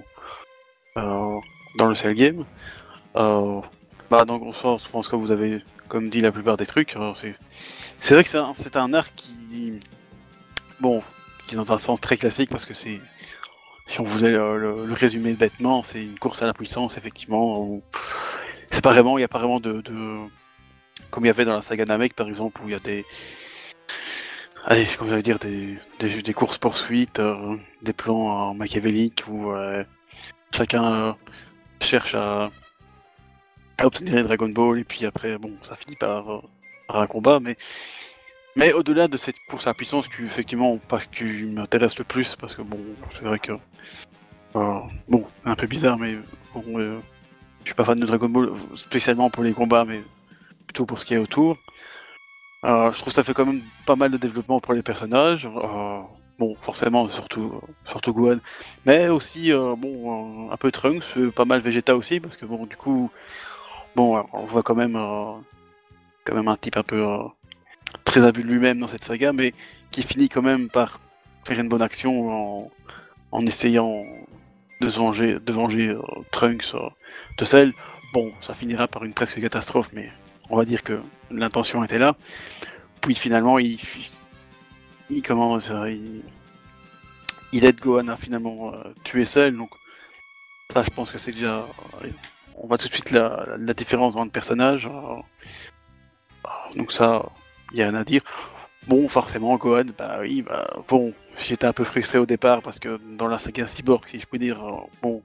dans le Cell Game. Bah, dans le sens, je pense que vous avez, comme dit, la plupart des trucs. C'est, vrai que c'est un, c'est un arc qui, bon, qui est dans un sens très classique parce que c'est, si on voulait euh, le, résumer bêtement, c'est une course à la puissance, effectivement. C'est pas vraiment, il n'y a pas vraiment de, comme il y avait dans la saga Namek par exemple, où il y a des, allez, comment j'allais dire, des, des, des courses poursuites, euh, des plans machiavéliques où euh, chacun cherche à, obtenir les Dragon Ball et puis après, bon, ça finit par, par un combat, mais mais au-delà de cette course à puissance, qui effectivement, parce qui m'intéresse le plus, parce que bon, c'est vrai que euh, bon, un peu bizarre, mais bon, euh, je suis pas fan de Dragon Ball spécialement pour les combats, mais plutôt pour ce qui est autour. Euh, je trouve que ça fait quand même pas mal de développement pour les personnages. Euh, bon, forcément, surtout, surtout Gohan, mais aussi bon, un peu Trunks, pas mal Vegeta aussi, parce que bon, du coup, bon, on voit quand même, quand même un type un peu très imbu lui-même dans cette saga, mais qui finit quand même par faire une bonne action en, en essayant de venger, de venger euh, Trunks euh, de Cell. Bon, ça finira par une presque catastrophe, mais on va dire que l'intention était là. Puis finalement, il, commence, euh, il, il aide Gohan à finalement euh, tuer Cell, donc ça, je pense que c'est déjà. on voit tout de suite la, la différence dans le personnage. donc ça, il n'y a rien à dire. Bon, forcément, Gohan, bah oui, bah bon, j'étais un peu frustré au départ parce que dans la saga Cyborg, si je puis dire, euh, bon,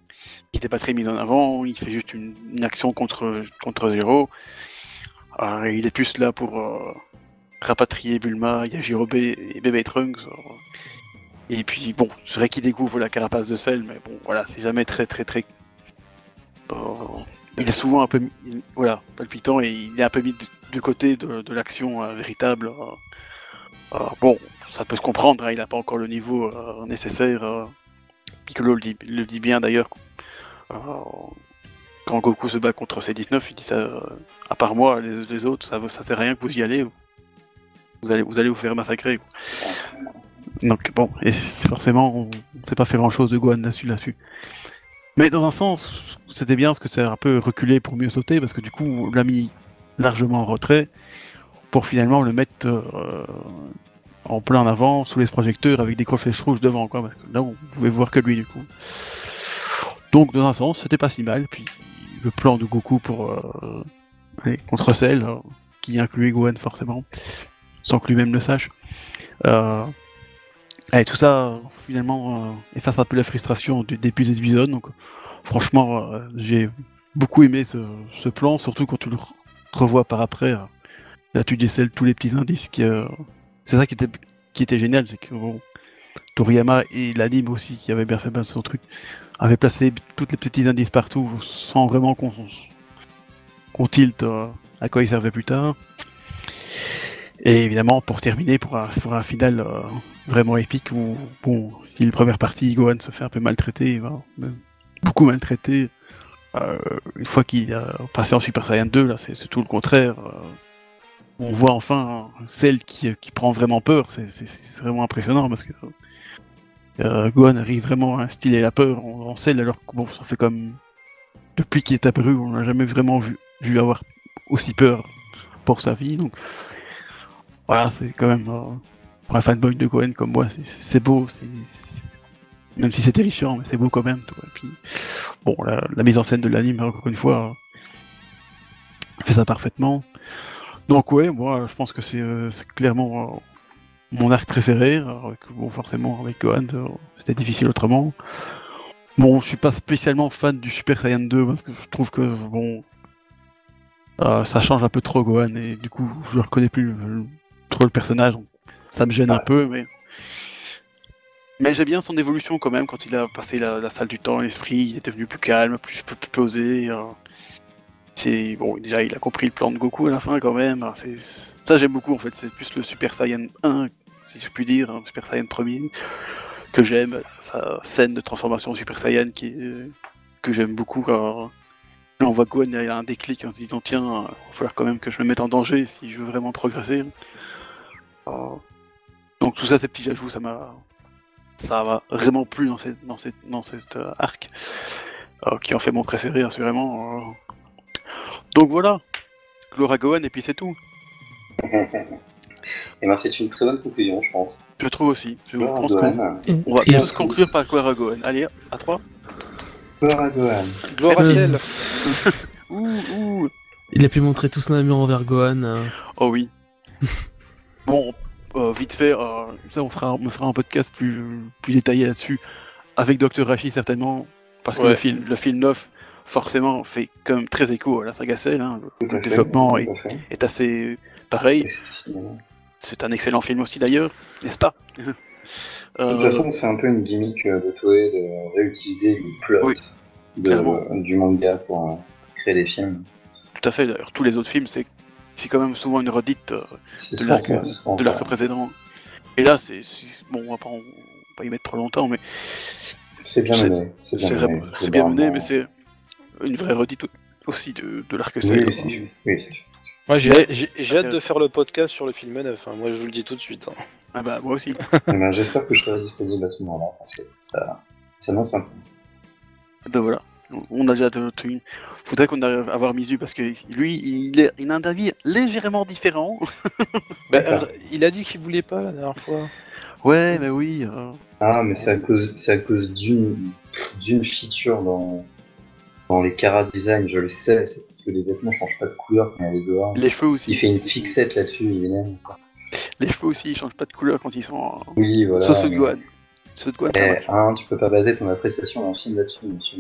il n'était pas très mis en avant, il fait juste une, action contre, contre Zero. Euh, il est plus là pour euh, rapatrier Bulma, Yajirobe et Bébé Trunks. Et puis bon, c'est vrai qu'il découvre la carapace de sel, mais bon, voilà, c'est jamais très très très. il est souvent un peu, il- voilà, palpitant et il est un peu mis de, de côté de, l'action euh, véritable. euh. Euh, bon, ça peut se comprendre, hein, il n'a pas encore le niveau nécessaire. Piccolo le dit, bien d'ailleurs. quand Goku se bat contre C19, il dit ça. à part moi, les, autres, ça, ça sert à rien que vous y allez. Vous allez, vous faire massacrer. Donc bon, et forcément, on ne sait pas faire grand chose de Gohan là-dessus. là-dessus. Mais dans un sens, c'était bien parce que c'est un peu reculé pour mieux sauter, parce que du coup, on l'a mis largement en retrait pour finalement le mettre euh, en plein avant, sous les projecteurs, avec des gros flèches rouges devant, quoi, parce que là, on pouvait voir que lui, du coup. Donc, dans un sens, c'était pas si mal. Puis, le plan de Goku pour euh, aller contre Cell, euh, qui incluait Gohan forcément, sans que lui-même le sache. Euh, et tout ça, finalement, efface un peu la frustration du début des épisodes. Donc, franchement, j'ai beaucoup aimé ce, ce plan, surtout quand tu le revois par après. euh, là, tu décèles tous les petits indices. Euh, C'est ça qui était, qui était génial, c'est que Toriyama et l'anime aussi, qui avait bien fait bien son truc, avaient placé tous les petits indices partout sans vraiment qu'on qu'on tilte euh, à quoi ils servaient plus tard. Et évidemment, pour terminer, pour un, pour un final euh, vraiment épique où, bon, si la première partie, Gohan se fait un peu maltraiter, beaucoup maltraité, euh, une fois qu'il a passé en Super Saiyan 2, là, c'est tout le contraire. euh, on voit enfin celle qui, prend vraiment peur, c'est- vraiment impressionnant parce que euh, Gohan arrive vraiment à instiller la peur en, en Cell alors que bon, ça fait comme depuis qu'il est apparu, on l'a jamais vraiment vu, avoir aussi peur pour sa vie. Donc voilà, c'est quand même pour un fanboy de Gohan comme moi, c'est- beau, même si c'est terrifiant, mais c'est beau quand même. puis bon, la, la mise en scène de l'anime encore une fois euh, fait ça parfaitement. Donc ouais, moi je pense que c'est euh, clairement euh, mon arc préféré. alors, bon, forcément avec Gohan, c'était difficile autrement. Bon, je suis pas spécialement fan du Super Saiyan 2 parce que je trouve que bon, euh, ça change un peu trop Gohan et du coup je reconnais plus trop le personnage. Ça me gêne un peu, mais Mais j'aime bien son évolution quand même quand il a passé la, salle du temps, l'esprit, il est devenu plus calme, plus, posé. euh. C'est bon, déjà il a compris le plan de Goku à la fin quand même. hein, Ça j'aime beaucoup en fait, c'est plus le Super Saiyan 1, si je puis dire, hein, Super Saiyan 1er, que j'aime. Sa scène de transformation Super Saiyan qui que j'aime beaucoup quand là, on voit Gohan, il y a un déclic en se disant tiens, il va falloir quand même que je me mette en danger si je veux vraiment progresser. Euh, Donc tout ça, ces petits ajouts, ça m'a ça m'a vraiment plu dans cette dans cette dans cet euh, arc euh, qui en fait mon préféré assurément. euh. Donc voilà, gloire à Gohan et puis c'est tout. Et ben, c'est une très bonne conclusion, je pense. Je trouve aussi. Je qu'on Gohan. on va Et- tous conclure par gloire à Gohan. Allez, à 3 Gloire à Gohan. Gloire à Euh, ciel. Ouh ouh Il a pu montrer tout son amour envers Gohan. euh. Oh oui. bon, euh, vite fait, euh, ça on fera, on fera un podcast plus, plus détaillé là-dessus, avec Dr. Rashi certainement, parce que Ouais. le, film, le film 9, forcément, fait même très écho à la saga Cell, hein. Le développement est, assez pareil. C'est un excellent film aussi d'ailleurs, n'est-ce pas? De Euh, toute façon, c'est un peu une gimmick euh, de Toei de réutiliser le plot Oui, de- clairement. du manga pour euh, créer des films. Tout à fait, d'ailleurs, tous les autres films, c'est c'est quand même souvent une redite euh, de l'arc de précédent. Et là, c'est bon, on va pas, on va pas y mettre trop longtemps, mais C'est bien mené. C'est bien C'est mené. bien mené, mais c'est une vraie redite au- aussi de, de l'arc Oui. Moi, j'ai hâte de faire le podcast sur le film 9. hein. Moi, je vous le dis tout de suite. hein. Ah bah moi aussi. Eh ben, J'espère que je serai disponible à ce moment-là parce que ça, ça annonce intéressant. Ben voilà. On a déjà truc. Faudrait qu'on arrive à avoir Mizu parce que lui, il, est- il a un avis légèrement différent. Bah, euh, il a dit qu'il voulait pas la dernière fois. Ouais, mais oui. euh, Ah, mais c'est à cause, c'est à cause d'une, d'une feature dans, dans les Cara Design, je le sais, c'est parce que les vêtements changent pas de couleur quand il y a les dehors. Les cheveux aussi. Il fait une fixette là-dessus, il est. Les cheveux aussi, ils changent pas de couleur quand ils sont. en- Oui, voilà. Sauf ceux de mais- Gohan. Ceux de Gohan, Eh, hein, tu peux pas baser ton appréciation d'un film là-dessus, monsieur.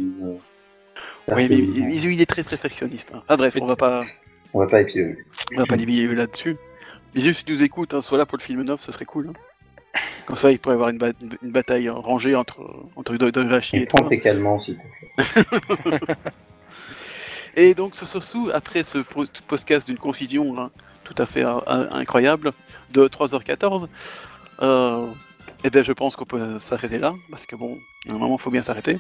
Oui, mais. Mizu, il est très perfectionniste. hein. Ah bref, on va pas, On va pas épiloguer. on va pas là-dessus. Mizu, si tu nous écoutes, hein, sois là pour le film 9, ce serait cool. hein. Comme ça, il pourrait y avoir une, ba- une bataille rangée entre, entre Dorashi et Et toi. tes calmants, s'il te plaît. Et donc, ce Sosu, après ce po- podcast d'une concision hein, tout à fait incroyable de 3h14, euh, eh bien, je pense qu'on peut s'arrêter là, parce que bon, à un moment, il faut bien s'arrêter.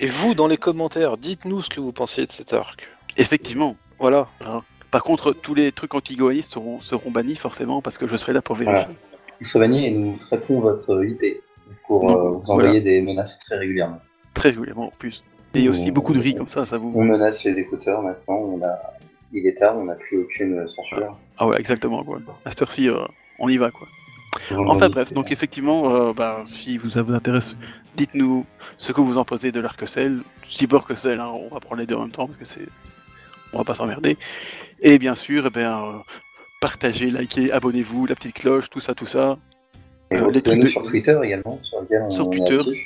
Et vous, dans les commentaires, dites-nous ce que vous pensez de cet arc. Effectivement. Voilà. Par contre, tous les trucs anti-goanistes seront, seront bannis forcément, parce que je serai là pour vérifier. Voilà. Vous serez banni et nous traiterons votre IP pour Donc, euh, vous voilà. envoyer des menaces très régulièrement. Très régulièrement en plus. Et il y a aussi beaucoup de riz comme ça, ça vous. On menace les écouteurs maintenant, on a... il est tard, on n'a plus aucune censure. Ah ouais, exactement quoi. À cette heure-ci, euh, on y va quoi. Enfin bref, donc effectivement, euh, bah, si vous, ça vous intéresse, dites-nous ce que vous en pensez de l'arc-cell, cyborg cell hein, on va prendre les deux en même temps parce que c'est, on va pas s'emmerder. Et bien sûr, eh bien, euh, partagez, likez, abonnez-vous, la petite cloche, tout ça, tout ça. Et euh, les trucs retrouvez-nous de- sur Twitter également, sur lequel on, Sur Twitter est actif.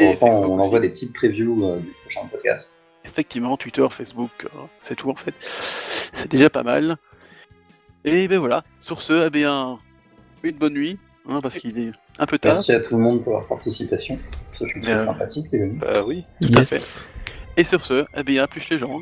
Et Enfin, Facebook on aussi. envoie des petites previews euh, du prochain podcast. Effectivement, Twitter, Facebook, euh, c'est tout en fait. C'est déjà pas mal. Et ben voilà, sur ce, eh bien, une bonne nuit, hein, parce qu'il est un peu tard. Merci à tout le monde pour leur participation. Très Euh, sympathique, les amis. Bah oui. Tout à yes. Et sur ce, eh bien, à plus les gens.